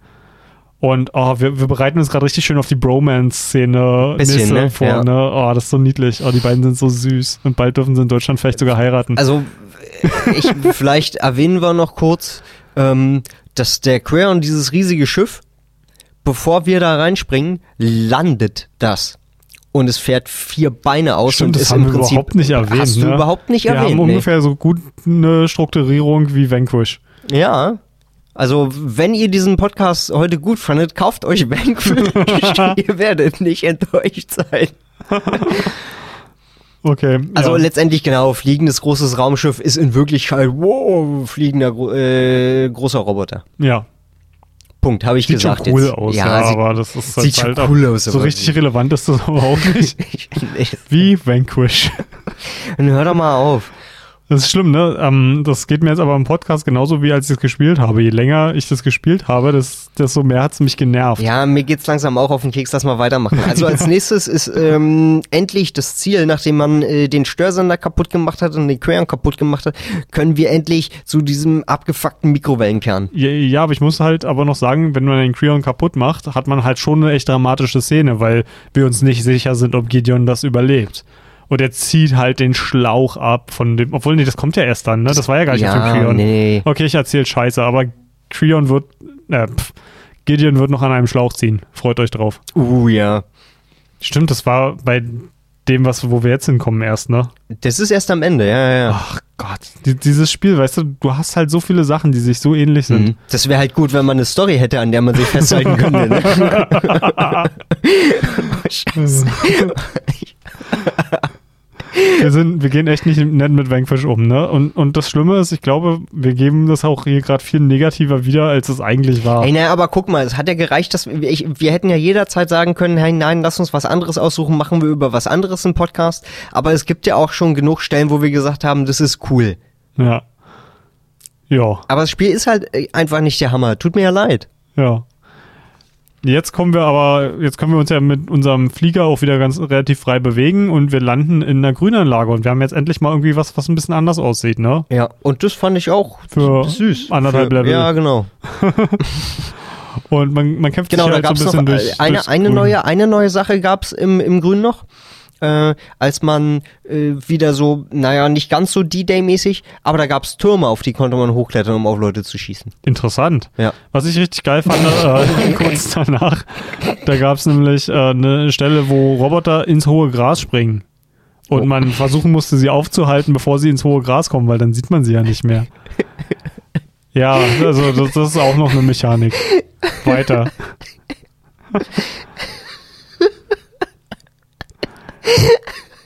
Und oh, wir, wir bereiten uns gerade richtig schön auf die Bromance-Szene ne? vor. Ja. Ne? Oh, das ist so niedlich. Oh, die beiden sind so süß. Und bald dürfen sie in Deutschland vielleicht sogar heiraten. Also, ich, vielleicht erwähnen wir noch kurz, ähm, dass der Queon, dieses riesige Schiff, bevor wir da reinspringen, landet das. Und es fährt vier Beine aus Stimmt, und das ist haben im wir Prinzip. überhaupt nicht erwähnt. Hast du ne? überhaupt nicht wir erwähnt. haben nee. ungefähr so gut eine Strukturierung wie Vanquish. Ja. Also, wenn ihr diesen Podcast heute gut fandet, kauft euch Vanquish. ihr werdet nicht enttäuscht sein. Okay. Also ja. letztendlich genau, fliegendes großes Raumschiff ist in Wirklichkeit, wow, fliegender äh, großer Roboter. ja. Punkt, habe ich Sieht gesagt. schon cool jetzt. aus, ja, ja, sieht, aber das ist sieht halt cool aus, so richtig relevant ist das aber auch nicht. Wie Vanquish. Dann hör doch mal auf. Das ist schlimm, ne? Ähm, das geht mir jetzt aber im Podcast genauso wie als ich es gespielt habe. Je länger ich das gespielt habe, das- desto mehr hat es mich genervt. Ja, mir geht's langsam auch auf den Keks, lass mal weitermachen. Also als nächstes ist ähm, endlich das Ziel, nachdem man äh, den Störsender kaputt gemacht hat und den Queon kaputt gemacht hat, können wir endlich zu diesem abgefuckten Mikrowellenkern. Ja, ja, aber ich muss halt aber noch sagen, wenn man den Creon kaputt macht, hat man halt schon eine echt dramatische Szene, weil wir uns nicht sicher sind, ob Gideon das überlebt. Und er zieht halt den Schlauch ab von dem, obwohl, nee, das kommt ja erst dann, ne? Das war ja gar nicht Ja, Creon. nee. Okay, ich erzähl Scheiße, aber Creon wird, äh, pff, Gideon wird noch an einem Schlauch ziehen. Freut euch drauf. Uh, ja. Stimmt, das war bei dem, was, wo wir jetzt hinkommen erst, ne? Das ist erst am Ende, ja, ja, ja. Ach Gott, die, dieses Spiel, weißt du, du hast halt so viele Sachen, die sich so ähnlich sind. Mhm. Das wäre halt gut, wenn man eine Story hätte, an der man sich festhalten könnte. Ne? Oh, Scheiße. Wir, sind, wir gehen echt nicht nett mit Vanquish um, ne? Und, und das Schlimme ist, ich glaube, wir geben das auch hier gerade viel negativer wieder, als es eigentlich war. Ey, naja, aber guck mal, es hat ja gereicht, dass wir, ich, wir hätten ja jederzeit sagen können, hey, nein, lass uns was anderes aussuchen, machen wir über was anderes im Podcast. Aber es gibt ja auch schon genug Stellen, wo wir gesagt haben, das ist cool. Ja. Ja, Aber das Spiel ist halt äh, einfach nicht der Hammer. Tut mir ja leid. ja. Jetzt kommen wir aber, jetzt können wir uns ja mit unserem Flieger auch wieder ganz relativ frei bewegen und wir landen in einer Grünanlage und wir haben jetzt endlich mal irgendwie was, was ein bisschen anders aussieht, ne? Ja, und das fand ich auch Für süß. anderthalb Für, Level. Ja, genau. Und man, man kämpft Genau, sich da halt gab's so noch ein bisschen äh, durch. eine, durchs eine, Grün. neue, eine neue Sache gab's im, im Grün noch. Äh, als man äh, wieder so, naja, nicht ganz so D-Day-mäßig, aber da gab's Türme, auf die konnte man hochklettern, um auf Leute zu schießen. Interessant. Ja. Was ich richtig geil fand, äh, kurz danach, da gab es nämlich äh, eine Stelle, wo Roboter ins hohe Gras springen. Und Oh. man versuchen musste, sie aufzuhalten, bevor sie ins hohe Gras kommen, weil dann sieht man sie ja nicht mehr. Ja, also das, das ist auch noch eine Mechanik. Weiter.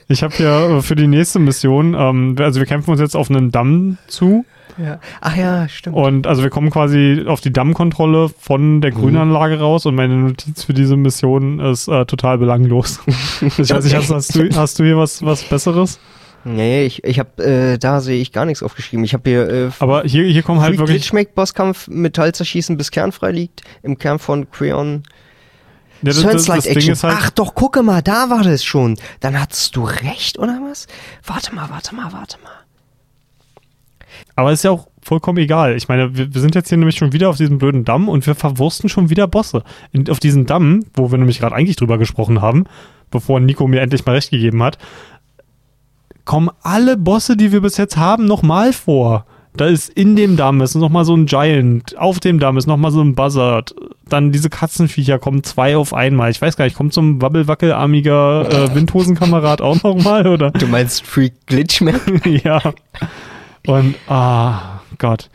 Ich habe hier äh, für die nächste Mission, ähm, also wir kämpfen uns jetzt auf einen Damm zu. Ja. Ach ja, stimmt. Und also wir kommen quasi auf die Dammkontrolle von der Grünanlage raus und meine Notiz für diese Mission ist äh, total belanglos. ich weiß nicht, hast, hast, du, hast du hier was, was Besseres? Nee, ich, ich hab, äh, da sehe ich gar nichts aufgeschrieben. Ich habe hier äh, Aber hier, hier kommen halt wirklich. Glitchmake Bosskampf Metall zerschießen bis Kern frei liegt. Im Kern von Creon. Ja, das- das Ding Action. halt- Ach doch, gucke mal, da war das schon. Dann hattest du recht, oder was? Warte mal, warte mal, warte mal. Aber ist ja auch vollkommen egal. Ich meine, wir, wir sind jetzt hier nämlich schon wieder auf diesem blöden Damm und wir verwursten schon wieder Bosse. In, auf diesem Damm, wo wir nämlich gerade eigentlich drüber gesprochen haben, bevor Nico mir endlich mal recht gegeben hat, kommen alle Bosse, die wir bis jetzt haben, nochmal vor. Da ist in dem Damm ist nochmal so ein Giant, auf dem Damm ist nochmal so ein Buzzard. Dann diese Katzenviecher kommen zwei auf einmal. Ich weiß gar nicht, kommt so ein wabbelwackelarmiger äh, Windhosenkamerad auch nochmal, oder? Du meinst Freak Glitchman? ja. Und, ah, Gott.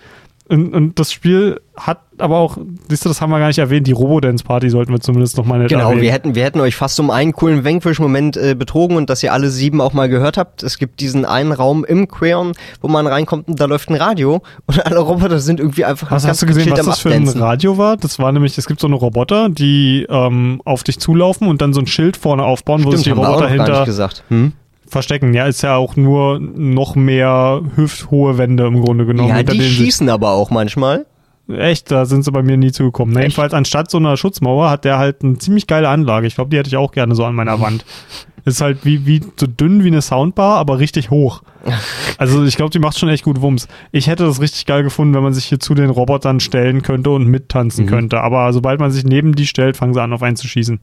Und, und das Spiel hat aber auch, siehst du, das haben wir gar nicht erwähnt, die Robo-Dance-Party sollten wir zumindest noch mal Genau, erwähnen. wir hätten, wir hätten euch fast um einen coolen Vanquish-Moment äh, betrogen und dass ihr alle sieben auch mal gehört habt. Es gibt diesen einen Raum im Queon, wo man reinkommt und da läuft ein Radio und alle Roboter sind irgendwie einfach Was hast du gesehen, was das für ein. Radio war? Das war nämlich, es gibt so eine Roboter, die ähm, auf dich zulaufen und dann so ein Schild vorne aufbauen, wo sich Stimmt, die Roboter hinter nicht gesagt. Hm? Verstecken. Ja, ist ja auch nur noch mehr hüfthohe Wände im Grunde genommen. Ja, die denen sich- schießen aber auch manchmal. Echt, da sind sie bei mir nie zugekommen. Echt? jedenfalls anstatt so einer Schutzmauer hat der halt eine ziemlich geile Anlage. Ich glaube, die hätte ich auch gerne so an meiner Wand. Ist halt wie, wie so dünn wie eine Soundbar, aber richtig hoch. Also ich glaube, die macht schon echt gut Wumms. Ich hätte das richtig geil gefunden, wenn man sich hier zu den Robotern stellen könnte und mittanzen Mhm. könnte. Aber sobald man sich neben die stellt, fangen sie an, auf einen zu schießen.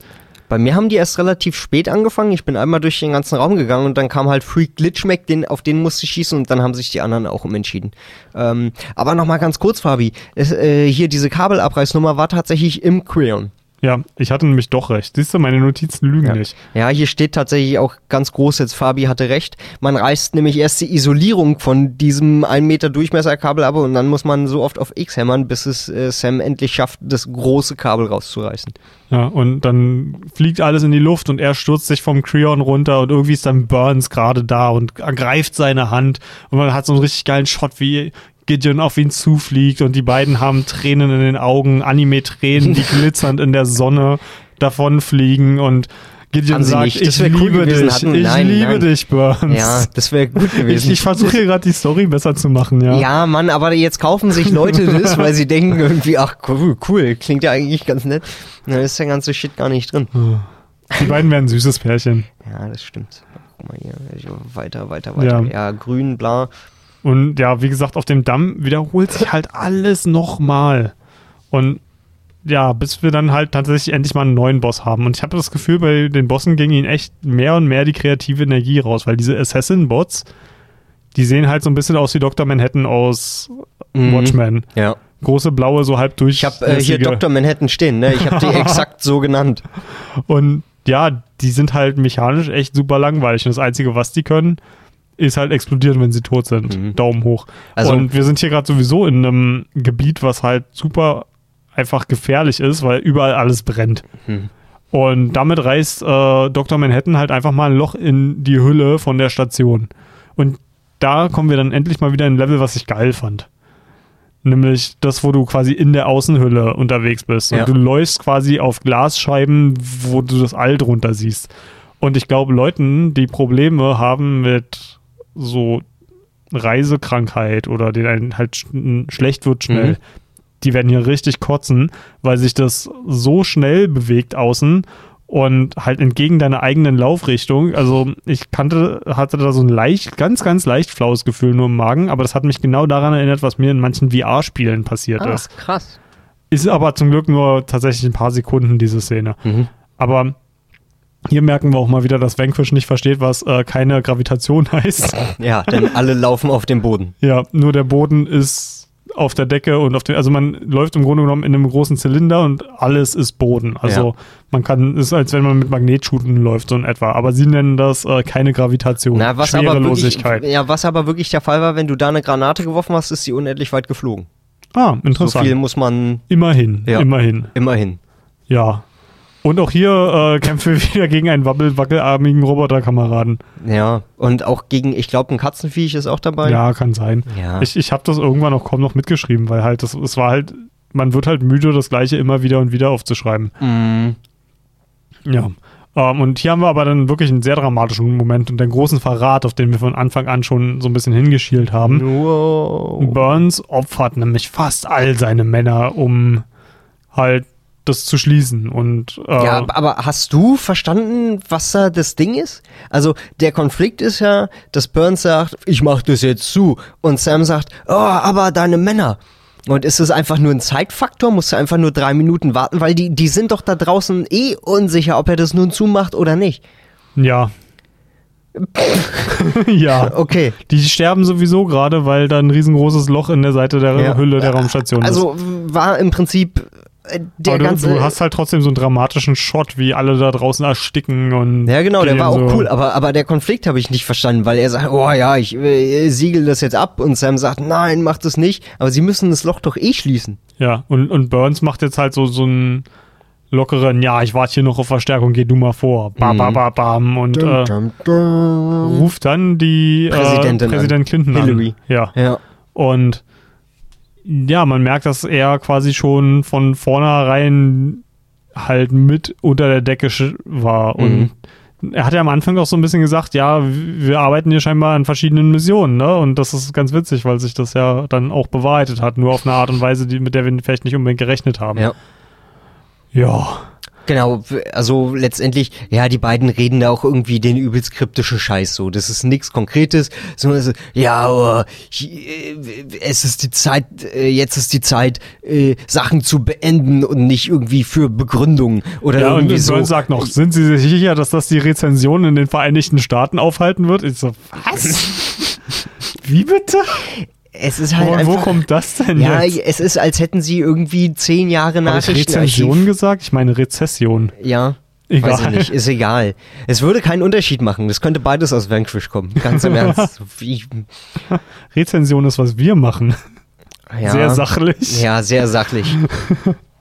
Bei mir haben die erst relativ spät angefangen. Ich bin einmal durch den ganzen Raum gegangen und dann kam halt Freak Glitchmack, den, auf den musste ich schießen und dann haben sich die anderen auch umentschieden. Ähm, aber nochmal ganz kurz, Fabi. Es, äh, hier diese Kabelabreißnummer war tatsächlich im Creon. Ja, ich hatte nämlich doch recht. Siehst du, meine Notizen lügen Ja. nicht. Ja, hier steht tatsächlich auch ganz groß jetzt, Fabi hatte recht. Man reißt nämlich erst die Isolierung von diesem 1 Meter Durchmesserkabel ab und dann muss man so oft auf X hämmern, bis es äh, Sam endlich schafft, das große Kabel rauszureißen. Ja, und dann fliegt alles in die Luft und er stürzt sich vom Creon runter und irgendwie ist dann Burns gerade da und ergreift seine Hand und man hat so einen richtig geilen Shot, wie Gideon auf ihn zufliegt und die beiden haben Tränen in den Augen, Anime-Tränen, die glitzernd in der Sonne davonfliegen und Gideon sagt, nicht. Ich cool liebe dich, hatten- ich nein, liebe nein. dich, Burns. Ja, das wäre gut ich gewesen. ich versuche hier gerade die Story besser zu machen, ja. Ja, Mann, aber jetzt kaufen sich Leute das, weil sie denken irgendwie, ach cool, cool, klingt ja eigentlich ganz nett. Da ist der ganze Shit gar nicht drin. Die beiden wären ein süßes Pärchen. Ja, das stimmt. Guck mal hier, weiter, weiter, weiter. Ja. Ja, grün, bla. Und ja, wie gesagt, auf dem Damm wiederholt sich halt alles nochmal. Und ja, bis wir dann halt tatsächlich endlich mal einen neuen Boss haben. Und ich habe das Gefühl, bei den Bossen ging ihnen echt mehr und mehr die kreative Energie raus, weil diese Assassin-Bots, die sehen halt so ein bisschen aus wie Dr. Manhattan aus Mhm. Watchmen. Ja. Große blaue, so halb durch. Ich habe äh, hier Dr. Manhattan stehen, ne? Ich habe die exakt so genannt. Und ja, die sind halt mechanisch echt super langweilig. Und das Einzige, was die können, ist halt explodieren, wenn sie tot sind. Mhm. Daumen hoch. Also- und wir sind hier gerade sowieso in einem Gebiet, was halt super einfach gefährlich ist, weil überall alles brennt. Mhm. Und damit reißt äh, Dr. Manhattan halt einfach mal ein Loch in die Hülle von der Station. Und da kommen wir dann endlich mal wieder in ein Level, was ich geil fand. Nämlich das, wo du quasi in der Außenhülle unterwegs bist. Und Ja. du läufst quasi auf Glasscheiben, wo du das All drunter siehst. Und ich glaube, Leuten, die Probleme haben mit so Reisekrankheit oder denen einen halt sch schlecht wird schnell, Mhm. die werden hier richtig kotzen, weil sich das so schnell bewegt außen und halt entgegen deiner eigenen Laufrichtung. Also ich kannte, hatte da so ein leicht, ganz, ganz leicht flaues Gefühl nur im Magen, aber das hat mich genau daran erinnert, was mir in manchen VR-Spielen passiert Ah, ist. krass. Ist aber zum Glück nur tatsächlich ein paar Sekunden, diese Szene. Mhm. Aber hier merken wir auch mal wieder, dass Vanquish nicht versteht, was äh, keine Gravitation heißt. Ja, denn alle laufen auf dem Boden. Ja, nur der Boden ist auf der Decke und auf dem, also man läuft im Grunde genommen in einem großen Zylinder und alles ist Boden. Also man kann, ist als wenn man mit Magnetschuten läuft, so in etwa. Aber sie nennen das äh, keine Gravitation. Na, was aber, wirklich, Schwerelosigkeit. ja, was aber wirklich der Fall war, wenn du da eine Granate geworfen hast, ist sie unendlich weit geflogen. ah, So interessant. viel muss man immerhin, Ja. immerhin. immerhin. Ja. Und auch hier äh, kämpfen wir wieder gegen einen wabbel-wackelarmigen Roboterkameraden. Ja, und auch gegen, ich glaube, ein Katzenviech ist auch dabei. Ja, kann sein. Ja. Ich, ich habe das irgendwann auch kaum noch mitgeschrieben, weil halt, das, es war halt, man wird halt müde, das Gleiche immer wieder und wieder aufzuschreiben. Mhm. Ja. Ähm, und hier haben wir aber dann wirklich einen sehr dramatischen Moment und einen großen Verrat, auf den wir von Anfang an schon so ein bisschen hingeschielt haben. Wow. Burns opfert nämlich fast all seine Männer, um halt das zu schließen. Und äh, Ja, aber hast du verstanden, was da das Ding ist? Also der Konflikt ist ja, dass Burns sagt, ich mach das jetzt zu. Und Sam sagt, oh, aber deine Männer. Und ist es einfach nur ein Zeitfaktor? Musst du einfach nur drei Minuten warten? Weil die, die sind doch da draußen eh unsicher, ob er das nun zumacht oder nicht. ja. ja. Okay. Die sterben sowieso gerade, weil da ein riesengroßes Loch in der Seite der Ja. Hülle der Raumstation ist. Also war im Prinzip äh, der Aber du, ganze... du hast halt trotzdem so einen dramatischen Shot, wie alle da draußen ersticken und. Ja, genau, der war auch so. cool, aber, aber der Konflikt habe ich nicht verstanden, weil er sagt, oh ja, ich äh, siegel das jetzt ab und Sam sagt, nein, mach das nicht, aber sie müssen das Loch doch eh schließen. Ja, und, und Burns macht jetzt halt so, so einen lockeren, ja, ich warte hier noch auf Verstärkung, geh du mal vor. Ba, Mhm. ba, ba, bam. Und äh, Dum, dum. ruft dann die Präsidentin äh, Präsident an. Clinton Hillary. an. Ja. Ja. Und ja, man merkt, dass er quasi schon von vornherein halt mit unter der Decke war. Und er hat ja am Anfang auch so ein bisschen gesagt, ja, wir arbeiten hier scheinbar an verschiedenen Missionen, ne? Und das ist ganz witzig, weil sich das ja dann auch bewahrheitet hat, nur auf eine Art und Weise, die, mit der wir vielleicht nicht unbedingt gerechnet haben. ja. Ja. Genau, also letztendlich, ja, die beiden reden da auch irgendwie den übelst kryptische Scheiß so. Das ist nichts Konkretes, sondern es ist, ja, oh, äh, es ist die Zeit, äh, jetzt ist die Zeit, äh, Sachen zu beenden und nicht irgendwie für Begründung oder Ja, und irgendwie so. Burns sagt noch, sind Sie sich sicher, dass das die Rezension in den Vereinigten Staaten aufhalten wird? Ich so, was? Wie bitte? Es ist halt Wo, wo einfach, kommt das denn ja, jetzt? es ist, als hätten sie irgendwie zehn Jahre Habe ich. Rezension gesagt? Ich meine Rezession. Ja. Egal. Weiß ich nicht, ist egal. Es würde keinen Unterschied machen. Das könnte beides aus Vanquish kommen. Ganz im Ernst. Wie, Rezension ist, was wir machen. ja, Sehr sachlich. Ja, sehr sachlich.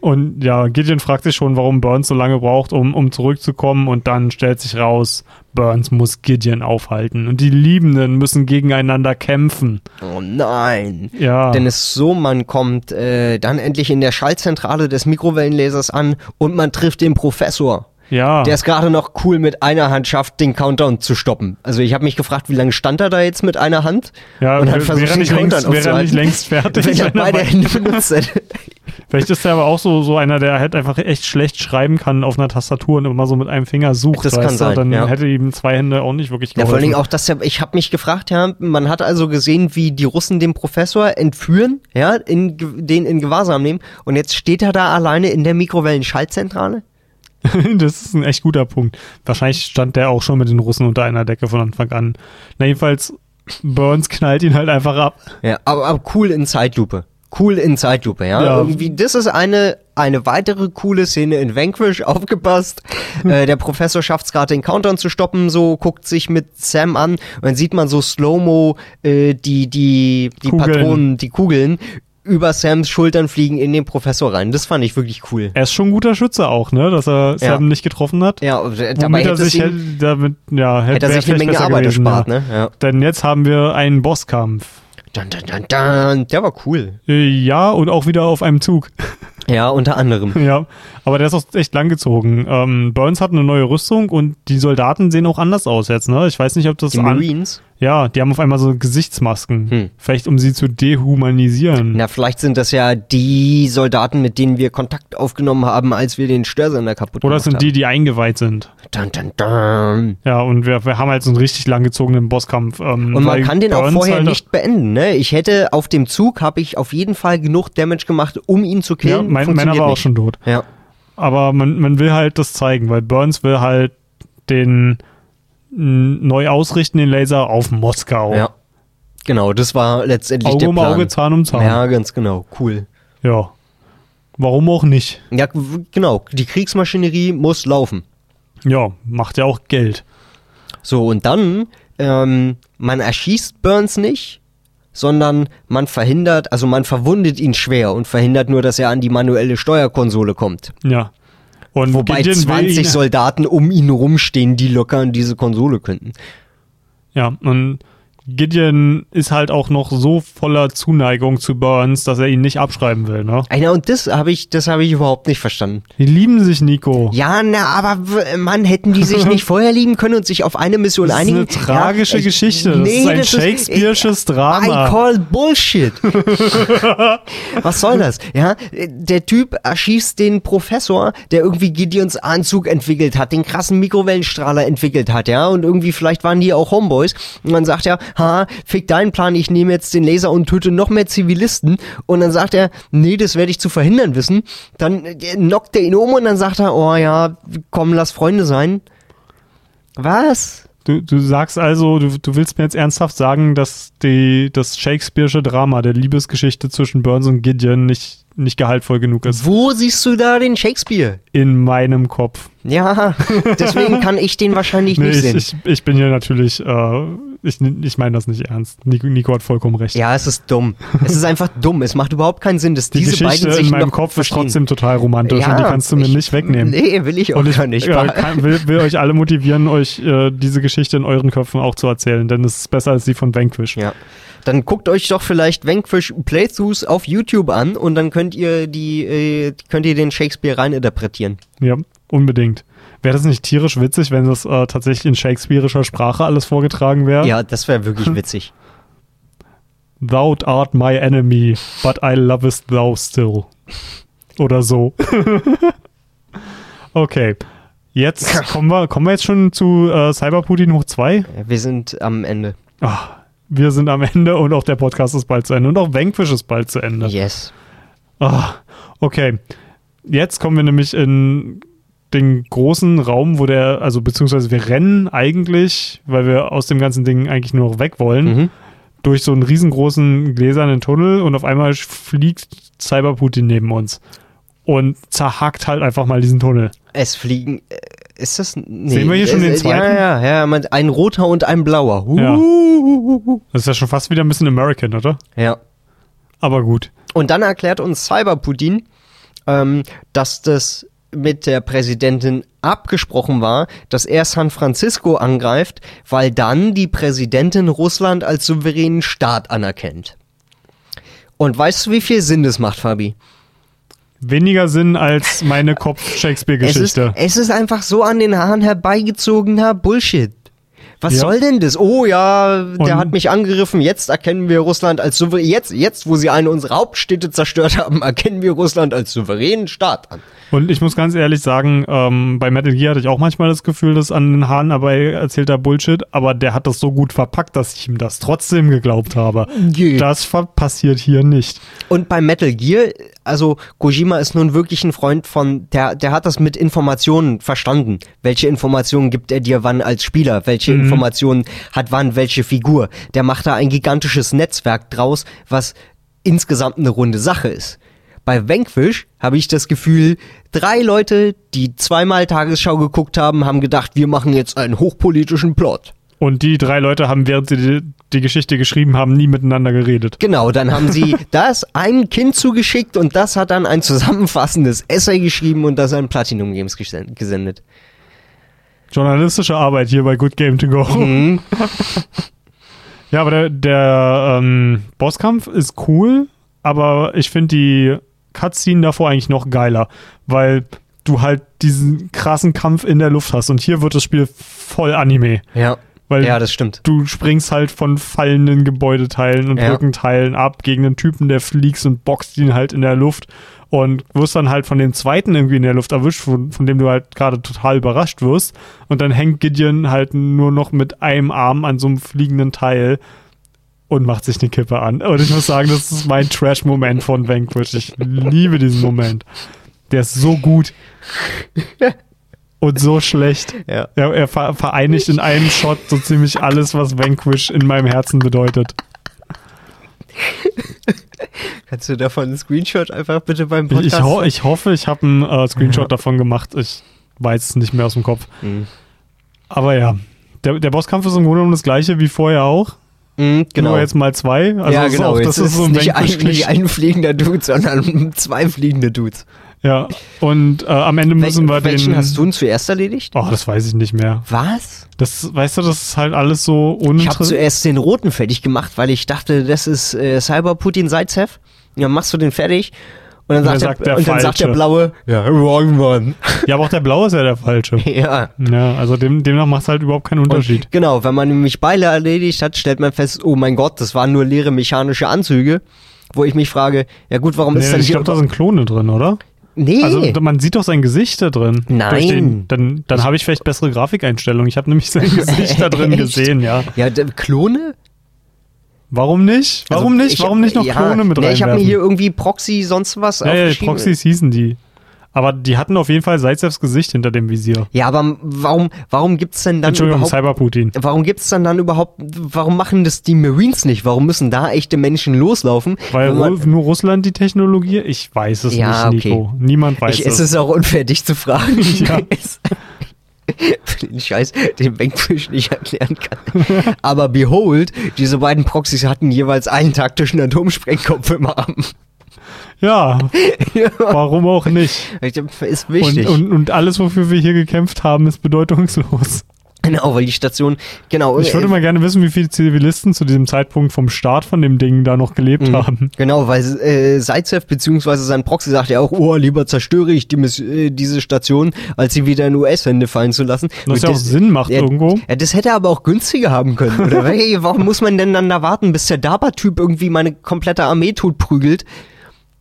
Und ja, Gideon fragt sich schon, warum Burns so lange braucht, um, um zurückzukommen. Und dann stellt sich raus, Burns muss Gideon aufhalten. Und die Liebenden müssen gegeneinander kämpfen. Oh nein. Ja. Denn es ist so, man kommt äh, dann endlich in der Schaltzentrale des Mikrowellenlasers an und man trifft den Professor. Ja. Der es gerade noch cool mit einer Hand schafft, den Countdown zu stoppen. Also ich habe mich gefragt, wie lange stand er da jetzt mit einer Hand? ja, und hat wäre versucht, er den nicht längst, Countdown wäre er nicht längst fertig. Wenn er beide bei- Hände benutzt hätte. Vielleicht ist er aber auch so, so einer, der halt einfach echt schlecht schreiben kann auf einer Tastatur und immer so mit einem Finger sucht. Das kann sein, Dann ja. hätte ihm zwei Hände auch nicht wirklich Ja, geholfen. vor allen Dingen auch, dass er, ich habe mich gefragt, ja, man hat also gesehen, wie die Russen den Professor entführen, ja, in, den in Gewahrsam nehmen und jetzt steht er da alleine in der Mikrowellen-Schaltzentrale? das ist ein echt guter Punkt. Wahrscheinlich stand der auch schon mit den Russen unter einer Decke von Anfang an. Na, jedenfalls, Burns knallt ihn halt einfach ab. Ja, aber, aber cool in Zeitlupe. Cool in Zeitlupe, ja. Ja. Irgendwie, das ist eine, eine weitere coole Szene in Vanquish, aufgepasst. äh, der Professor schafft es gerade, den Countdown zu stoppen, so, guckt sich mit Sam an und dann sieht man so Slow-Mo äh, die, die, die Kugeln. Patronen, die Kugeln über Sams Schultern fliegen in den Professor rein. Das fand ich wirklich cool. Er ist schon ein guter Schütze auch, ne? Dass er Ja. Sam nicht getroffen hat. Ja, dabei er hätte, sich hätte, damit, ja, hätte, hätte er sich eine Menge Arbeit gewesen, erspart, ne? Ja. Denn jetzt haben wir einen Bosskampf. Dun, dun, dun, dun. Der war cool. Ja, und auch wieder auf einem Zug. Ja, unter anderem. ja, aber der ist auch echt langgezogen. Ähm, Burns hat eine neue Rüstung und die Soldaten sehen auch anders aus jetzt, ne? Ich weiß nicht, ob das Die Marines. Ja, die haben auf einmal so Gesichtsmasken. Hm. Vielleicht um sie zu dehumanisieren. Na, vielleicht sind das ja die Soldaten, mit denen wir Kontakt aufgenommen haben, als wir den Störsender kaputt Oder gemacht es sind haben. die, die eingeweiht sind. Dun, dun, dun. Ja, und wir, wir haben halt so einen richtig langgezogenen Bosskampf. Ähm, Und man kann den auch vorher halt nicht beenden, ne? Ich hätte auf dem Zug, habe ich auf jeden Fall genug Damage gemacht, um ihn zu Ja, killen. mein, meiner war auch nicht. schon tot. Ja. Aber man, man will halt das zeigen, weil Burns will halt den neu ausrichten, den Laser auf Moskau. ja. Genau, das war letztendlich Auge der um Plan. Auge, Zahn um Zahn. Ja, ganz genau. Cool. ja. Warum auch nicht? Ja, genau. Die Kriegsmaschinerie muss laufen. Ja, macht ja auch Geld. So, und dann, ähm, man erschießt Burns nicht, sondern man verhindert, also man verwundet ihn schwer und verhindert nur, dass er an die manuelle Steuerkonsole kommt. Ja. Und Wobei Gideon will 20 ihn, Soldaten um ihn rumstehen, die locker an diese Konsole könnten. Ja, und Gideon ist halt auch noch so voller Zuneigung zu Burns, dass er ihn nicht abschreiben will, ne? Einer und das habe ich, das habe ich überhaupt nicht verstanden. Die lieben sich, Nico. Ja, na, aber Mann, hätten die sich nicht vorher lieben können und sich auf eine Mission Das ist einigen? eine tragische ja, ich- Geschichte. Das nee, ist ein das Shakespeare'sches I Drama. call Bullshit. Was soll das? Ja, der Typ erschießt den Professor, der irgendwie Gideons Anzug entwickelt hat, den krassen Mikrowellenstrahler entwickelt hat, ja, und irgendwie vielleicht waren die auch Homeboys. Und dann sagt er, ha, fick deinen Plan, ich nehme jetzt den Laser und töte noch mehr Zivilisten. Und dann sagt er, nee, das werde ich zu verhindern wissen. Dann äh, knockt er ihn um und dann sagt er, oh ja, komm, lass Freunde sein. Was? Du, du sagst also, du, du willst mir jetzt ernsthaft sagen, dass die, das Shakespeare'sche Drama der Liebesgeschichte zwischen Burns und Gideon nicht, nicht gehaltvoll genug ist. Wo siehst du da den Shakespeare? In meinem Kopf. Ja, deswegen kann ich den wahrscheinlich Nee, nicht ich, sehen. ich, ich bin hier natürlich, äh, ich, ich meine das nicht ernst. Nico, Nico hat vollkommen recht. ja, es ist dumm. Es ist einfach dumm. Es macht überhaupt keinen Sinn, dass die diese Geschichte beiden sich in meinem Kopf ist verstehen. trotzdem total romantisch Ja, und die kannst du mir ich- nicht wegnehmen. Nee, will ich auch Und ich gar nicht. äh, kann, will, will euch alle motivieren, euch äh, diese Geschichte in euren Köpfen auch zu erzählen, denn es ist besser als die von Vanquish. ja. Dann guckt euch doch vielleicht Vanquish Playthroughs auf YouTube an und dann könnt ihr die äh, könnt ihr den Shakespeare rein interpretieren. Ja, unbedingt. Wäre das nicht tierisch witzig, wenn das äh, tatsächlich in shakespearischer Sprache alles vorgetragen wäre? Ja, das wäre wirklich witzig. Thou art my enemy, but I lovest thou still. Oder so. okay. Jetzt kommen wir, kommen wir jetzt schon zu äh, Cyberputin hoch 2. Wir sind am Ende. Ah, wir sind am Ende und auch der Podcast ist bald zu Ende und auch Vanquish ist bald zu Ende. Yes. Ah, okay. Jetzt kommen wir nämlich in den großen Raum, wo der, also beziehungsweise wir rennen eigentlich, weil wir aus dem ganzen Ding eigentlich nur noch weg wollen, Mhm. durch so einen riesengroßen gläsernen Tunnel und auf einmal fliegt Cyberputin neben uns und zerhackt halt einfach mal diesen Tunnel. Es fliegen. äh, Ist das. Nee, Sehen wir hier schon den zweiten? Ja, ja, ja. Ein roter und ein blauer. Ja. Uh. Das ist ja schon fast wieder ein bisschen American, oder? ja. Aber gut. Und dann erklärt uns Cyberputin, ähm, dass das mit der Präsidentin abgesprochen war, dass er San Francisco angreift, weil dann die Präsidentin Russland als souveränen Staat anerkennt. Und weißt du, wie viel Sinn das macht, Fabi? Weniger Sinn als meine Es Kopf-Shakespeare-Geschichte. es ist einfach so an den Haaren herbeigezogener Bullshit. Was Ja. soll denn das? Oh ja, der Und- hat mich angegriffen. Jetzt erkennen wir Russland als souverän. Jetzt, jetzt, wo sie eine unserer Hauptstädte zerstört haben, erkennen wir Russland als souveränen Staat an. Und ich muss ganz ehrlich sagen, ähm, bei Metal Gear hatte ich auch manchmal das Gefühl, dass an den Haaren dabei erzählt er Bullshit, aber der hat das so gut verpackt, dass ich ihm das trotzdem geglaubt habe. Yeah. Das passiert hier nicht. Und bei Metal Gear, also Kojima ist nun wirklich ein Freund von, der, der hat das mit Informationen verstanden. Welche Informationen gibt er dir wann als Spieler? Welche Informationen hat wann welche Figur? Der macht da ein gigantisches Netzwerk draus, was insgesamt eine runde Sache ist. Bei Vanquish habe ich das Gefühl, drei Leute, die zweimal Tagesschau geguckt haben, haben gedacht, wir machen jetzt einen hochpolitischen Plot. Und die drei Leute haben, während sie die, die Geschichte geschrieben haben, nie miteinander geredet. Genau, dann haben sie das einem Kind zugeschickt und das hat dann ein zusammenfassendes Essay geschrieben und das an Platinum Games gesen- gesendet. Journalistische Arbeit hier bei Good Game to Go. Mhm. Ja, aber der, der ähm, Bosskampf ist cool, aber ich finde die Cutscene davor eigentlich noch geiler, weil du halt diesen krassen Kampf in der Luft hast und hier wird das Spiel voll Anime, Ja. Weil Ja, das stimmt. du springst halt von fallenden Gebäudeteilen und Ja. Brückenteilen ab gegen einen Typen, der fliegst und boxt ihn halt in der Luft und wirst dann halt von dem zweiten irgendwie in der Luft erwischt, von, von dem du halt gerade total überrascht wirst und dann hängt Gideon halt nur noch mit einem Arm an so einem fliegenden Teil und macht sich eine Kippe an. Und ich muss sagen, das ist mein Trash-Moment von Vanquish. Ich liebe diesen Moment. Der ist so gut und so schlecht. Ja. Er, er ver vereinigt in einem Shot so ziemlich alles, was Vanquish in meinem Herzen bedeutet. Kannst du davon einen Screenshot einfach bitte beim Ich, Podcast? ich, ho ich hoffe, ich habe einen äh, Screenshot davon gemacht. Ich weiß es nicht mehr aus dem Kopf. Mhm. Aber ja, der, der Bosskampf ist im Grunde genommen das gleiche wie vorher auch. Mhm, genau. Nur jetzt mal zwei. Also ja, das ist genau. Auch, Jetzt das ist ist so ein nicht, ein, Vanquish- nicht ein fliegender Dude, sondern zwei fliegende Dudes. Ja, und äh, am Ende müssen wir Welchen den. hast du denn zuerst erledigt? Oh, das weiß ich nicht mehr. Was? Das, weißt du, das ist halt alles so Ich habe uninteressant. zuerst den roten fertig gemacht, weil ich dachte, das ist äh, Cyber Putin Zaitsev. Ja, machst du den fertig und dann, Und sagt, sagt der, der und dann sagt der blaue, ja, wrong one. Ja, aber auch der blaue ist ja der falsche. ja. Ja, also dem, demnach macht es halt überhaupt keinen Unterschied. Und, genau, wenn man nämlich beide erledigt hat, stellt man fest, oh mein Gott, das waren nur leere mechanische Anzüge. Wo ich mich frage, ja gut, warum ist Nee, denn ich hier... glaube, da sind Klone drin, oder? Nee, Also man sieht doch sein Gesicht da drin. Nein. Den, dann dann habe ich vielleicht bessere Grafikeinstellungen. Ich habe nämlich sein Gesicht da drin gesehen, ja. ja, Klone? Warum nicht? Warum Also, nicht? ich- Warum nicht noch ja, Klone mit nee, Ich habe mir reinwerfen? hier irgendwie Proxy, sonst was ja, aufgeschrieben. Proxys hießen die. Aber die hatten auf jeden Fall Seitsefs Gesicht hinter dem Visier. Ja, aber warum, warum gibt's denn dann Entschuldigung, überhaupt... Cyberputin. Warum gibt's dann dann überhaupt, warum machen das die Marines nicht? Warum müssen da echte Menschen loslaufen? Weil man- nur Russland die Technologie? Ich weiß es Ja, nicht, Nico. Niemand weiß ich, es. es ist auch unfair, dich zu fragen. Ja. Den Scheiß, den Bankfish nicht erklären kann. Aber behold, diese beiden Proxys hatten jeweils einen taktischen Atomsprengkopf im Arm. ja, warum auch nicht? Ist Und, wichtig. und, und alles, wofür wir hier gekämpft haben, ist bedeutungslos. genau, weil die Station, genau. Ich würde äh, mal gerne wissen, wie viele Zivilisten zu diesem Zeitpunkt vom Start von dem Ding da noch gelebt Mhm. haben. Genau, weil äh, Zaitsev beziehungsweise sein Proxy sagt ja auch, oh, lieber zerstöre ich die, äh, diese Station, als sie wieder in US-Hände fallen zu lassen. Was Und ja auch Sinn macht ja, irgendwo. Ja, das hätte er aber auch günstiger haben können. Oder hey, warum muss man denn dann da warten, bis der DARPA-Typ irgendwie meine komplette Armee totprügelt,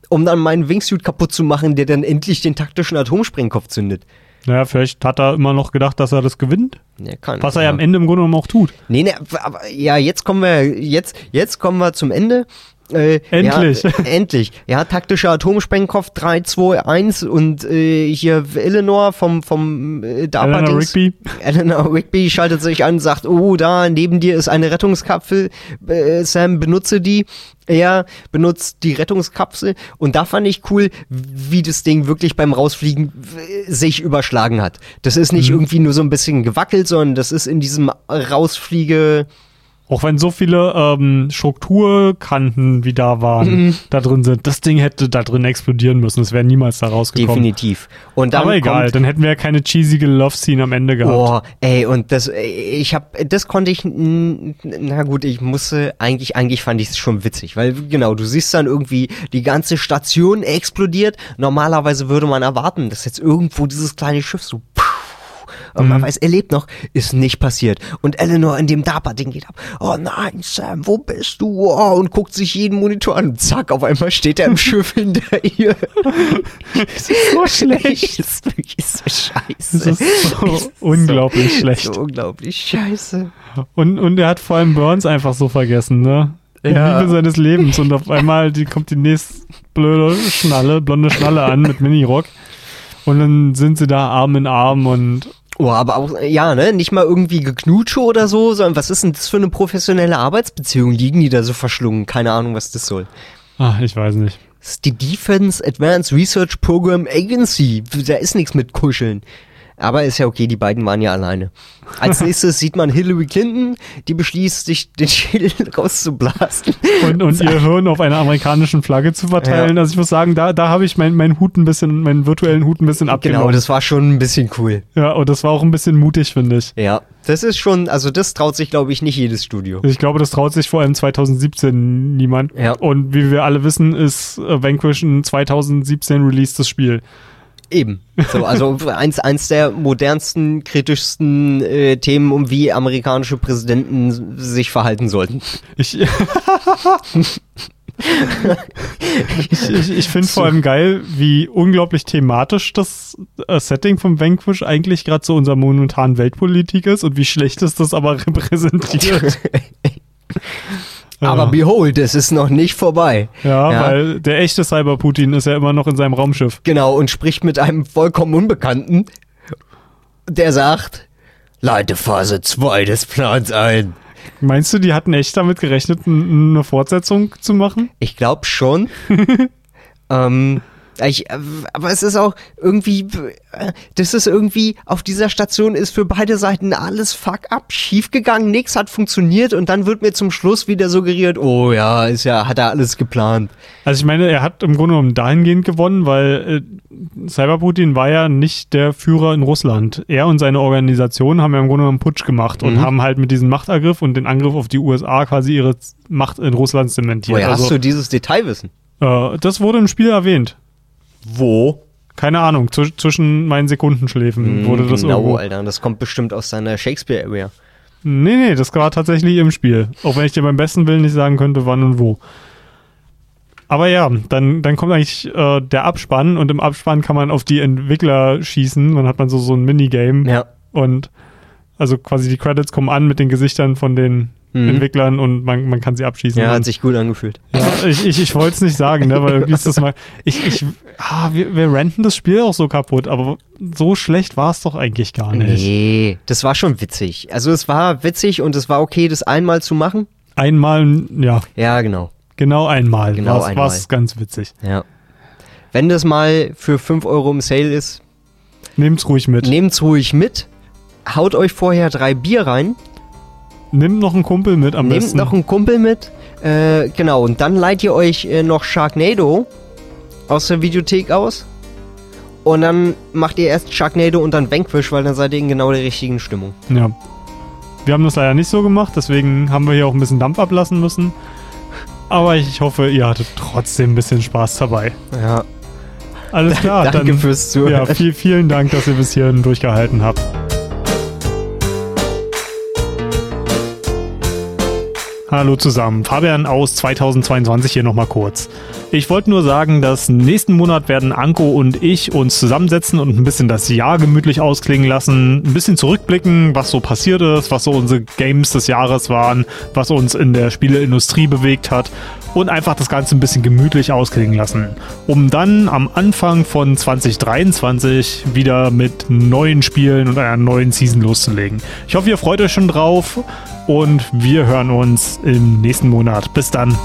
um dann meinen Wingsuit kaputt zu machen, der dann endlich den taktischen Atomsprengkopf zündet? Naja, vielleicht hat er immer noch gedacht, dass er das gewinnt. Ja, kann. Was er ja am Ende im Grunde genommen auch tut. Nee, nee, aber ja, jetzt kommen wir, jetzt, jetzt kommen wir zum Ende. Äh, Endlich. Ja, äh, endlich. Ja, taktischer Atomsprengkopf 3, 2, 1 und äh, hier Eleanor vom, vom äh, DARPA Eleanor. Rigby. Eleanor Rigby schaltet sich an und sagt, oh, da neben dir ist eine Rettungskapsel. Äh, Sam, benutze die. Er benutzt die Rettungskapsel und da fand ich cool, wie das Ding wirklich beim Rausfliegen äh, sich überschlagen hat. Das ist nicht irgendwie nur so ein bisschen gewackelt, sondern das ist in diesem Rausfliege Auch wenn so viele ähm, Strukturkanten wie da waren, Mhm. da drin sind. Das Ding hätte da drin explodieren müssen. Es wäre niemals da rausgekommen. definitiv. Und dann Aber egal, dann hätten wir ja keine cheesige Love-Scene am Ende gehabt. Oh, ey, und das, ich hab, das konnte ich, na gut, ich musste, eigentlich, eigentlich fand ich es schon witzig, weil, genau, du siehst dann irgendwie, die ganze Station explodiert. Normalerweise würde man erwarten, dass jetzt irgendwo dieses kleine Schiff so, und man weiß, er lebt noch, ist nicht passiert. Und Eleanor in dem DARPA-Ding geht ab. Oh nein, Sam, wo bist du? Oh, und guckt sich jeden Monitor an. Und zack, auf einmal steht er im Schiff hinter ihr. Das ist so schlecht. Das ist wirklich so scheiße. Das ist so unglaublich schlecht. So unglaublich scheiße. Und, und er hat vor allem Burns einfach so vergessen, ne? Ja. Liebe seines Lebens. Und auf einmal die kommt die nächste blöde Schnalle, blonde Schnalle an mit Minirock. Und dann sind sie da Arm in Arm und Oh, aber auch, ja, ne, nicht mal irgendwie geknutsche oder so, sondern was ist denn das für eine professionelle Arbeitsbeziehung? Liegen die da so verschlungen? Keine Ahnung, was das soll. ach, ich weiß nicht. Das ist die Defense Advanced Research Program Agency. Da ist nichts mit Kuscheln. Aber ist ja okay, die beiden waren ja alleine. Als nächstes sieht man Hillary Clinton, die beschließt, sich den Schädel rauszublasen. Und, und ihr Hirn auf einer amerikanischen Flagge zu verteilen. Ja. Also ich muss sagen, da, da habe ich meinen mein Hut ein bisschen, meinen virtuellen Hut ein bisschen abgenommen. Genau, das war schon ein bisschen cool. ja, und das war auch ein bisschen mutig, finde ich. Ja, das ist schon, also das traut sich, glaube ich, nicht jedes Studio. Ich glaube, das traut sich vor allem 2017 niemand. Ja. Und wie wir alle wissen, ist Vanquish ein 2017 releastes Spiel. Eben. So, also eins, eins der modernsten, kritischsten äh, Themen, um wie amerikanische Präsidenten sich verhalten sollten. Ich, ich, ich, ich finde vor allem geil, wie unglaublich thematisch das äh, Setting vom Vanquish eigentlich gerade so unserer momentanen Weltpolitik ist und wie schlecht es das aber repräsentiert. Aber Ja. behold, es ist noch nicht vorbei. Ja, Ja. weil der echte Cyber-Putin ist ja immer noch in seinem Raumschiff. Genau, und spricht mit einem vollkommen Unbekannten, der sagt, leite Phase 2 des Plans ein. Meinst du, die hatten echt damit gerechnet, eine Fortsetzung zu machen? Ich glaube schon. ähm, ich, äh, aber es ist auch irgendwie, äh, das ist irgendwie, auf dieser Station ist für beide Seiten alles fuck up, schiefgegangen, nichts hat funktioniert und dann wird mir zum Schluss wieder suggeriert, oh ja, ist ja, hat er alles geplant. Also ich meine, er hat im Grunde genommen dahingehend gewonnen, weil äh, Cyberputin war ja nicht der Führer in Russland. Er und seine Organisation haben ja im Grunde genommen einen Putsch gemacht und Mhm. haben halt mit diesem Machtergriff und den Angriff auf die USA quasi ihre Macht in Russland zementiert. Woher hast also, du dieses Detailwissen? äh, das wurde im Spiel erwähnt. Wo? Keine Ahnung, zw- zwischen meinen Sekundenschläfen wurde das genau, irgendwo. Alter. Das kommt bestimmt aus deiner Shakespeare-Area. Nee, nee, das war tatsächlich im Spiel. Auch wenn ich dir beim besten Willen nicht sagen könnte, wann und wo. Aber ja, dann, dann kommt eigentlich äh, der Abspann und im Abspann kann man auf die Entwickler schießen. Dann hat man so, so ein Minigame Ja. und also quasi die Credits kommen an mit den Gesichtern von den Mhm. Entwicklern und man, man kann sie abschießen. Ja, hat sich gut angefühlt. ja ich, ich, ich wollte es nicht sagen, ne, weil irgendwie ist das mal. Ich, ich, ah, wir, wir renten das Spiel auch so kaputt, aber so schlecht war es doch eigentlich gar nicht. Nee, das war schon witzig. Also es war witzig und es war okay, das einmal zu machen. Einmal, ja, Ja, genau. Genau einmal. Genau war's, einmal. war's ganz witzig. Ja. Wenn das mal für 5 Euro im Sale ist, Nehmt's ruhig mit. nehmt's ruhig mit. Haut euch vorher drei Bier rein. Nimm noch einen Kumpel mit am Nehmt besten. noch einen Kumpel mit. Äh, genau, und dann leiht ihr euch äh, noch Sharknado aus der Videothek aus. Und dann macht ihr erst Sharknado und dann Vanquish, weil dann seid ihr in genau der richtigen Stimmung. ja. Wir haben das leider nicht so gemacht, deswegen haben wir hier auch ein bisschen Dampf ablassen müssen. Aber ich hoffe, ihr hattet trotzdem ein bisschen Spaß dabei. Ja, Alles klar, danke dann fürs Zuhören. ja, viel, vielen Dank, dass ihr bis hierhin durchgehalten habt. Hallo zusammen, Fabian aus 2022 hier nochmal kurz. Ich wollte nur sagen, dass nächsten Monat werden Anko und ich uns zusammensetzen und ein bisschen das Jahr gemütlich ausklingen lassen, ein bisschen zurückblicken, was so passiert ist, was so unsere Games des Jahres waren, was uns in der Spieleindustrie bewegt hat und einfach das Ganze ein bisschen gemütlich ausklingen lassen, um dann am Anfang von 2023 wieder mit neuen Spielen und einer neuen Season loszulegen. Ich hoffe, ihr freut euch schon drauf und wir hören im nächsten Monat. Bis dann.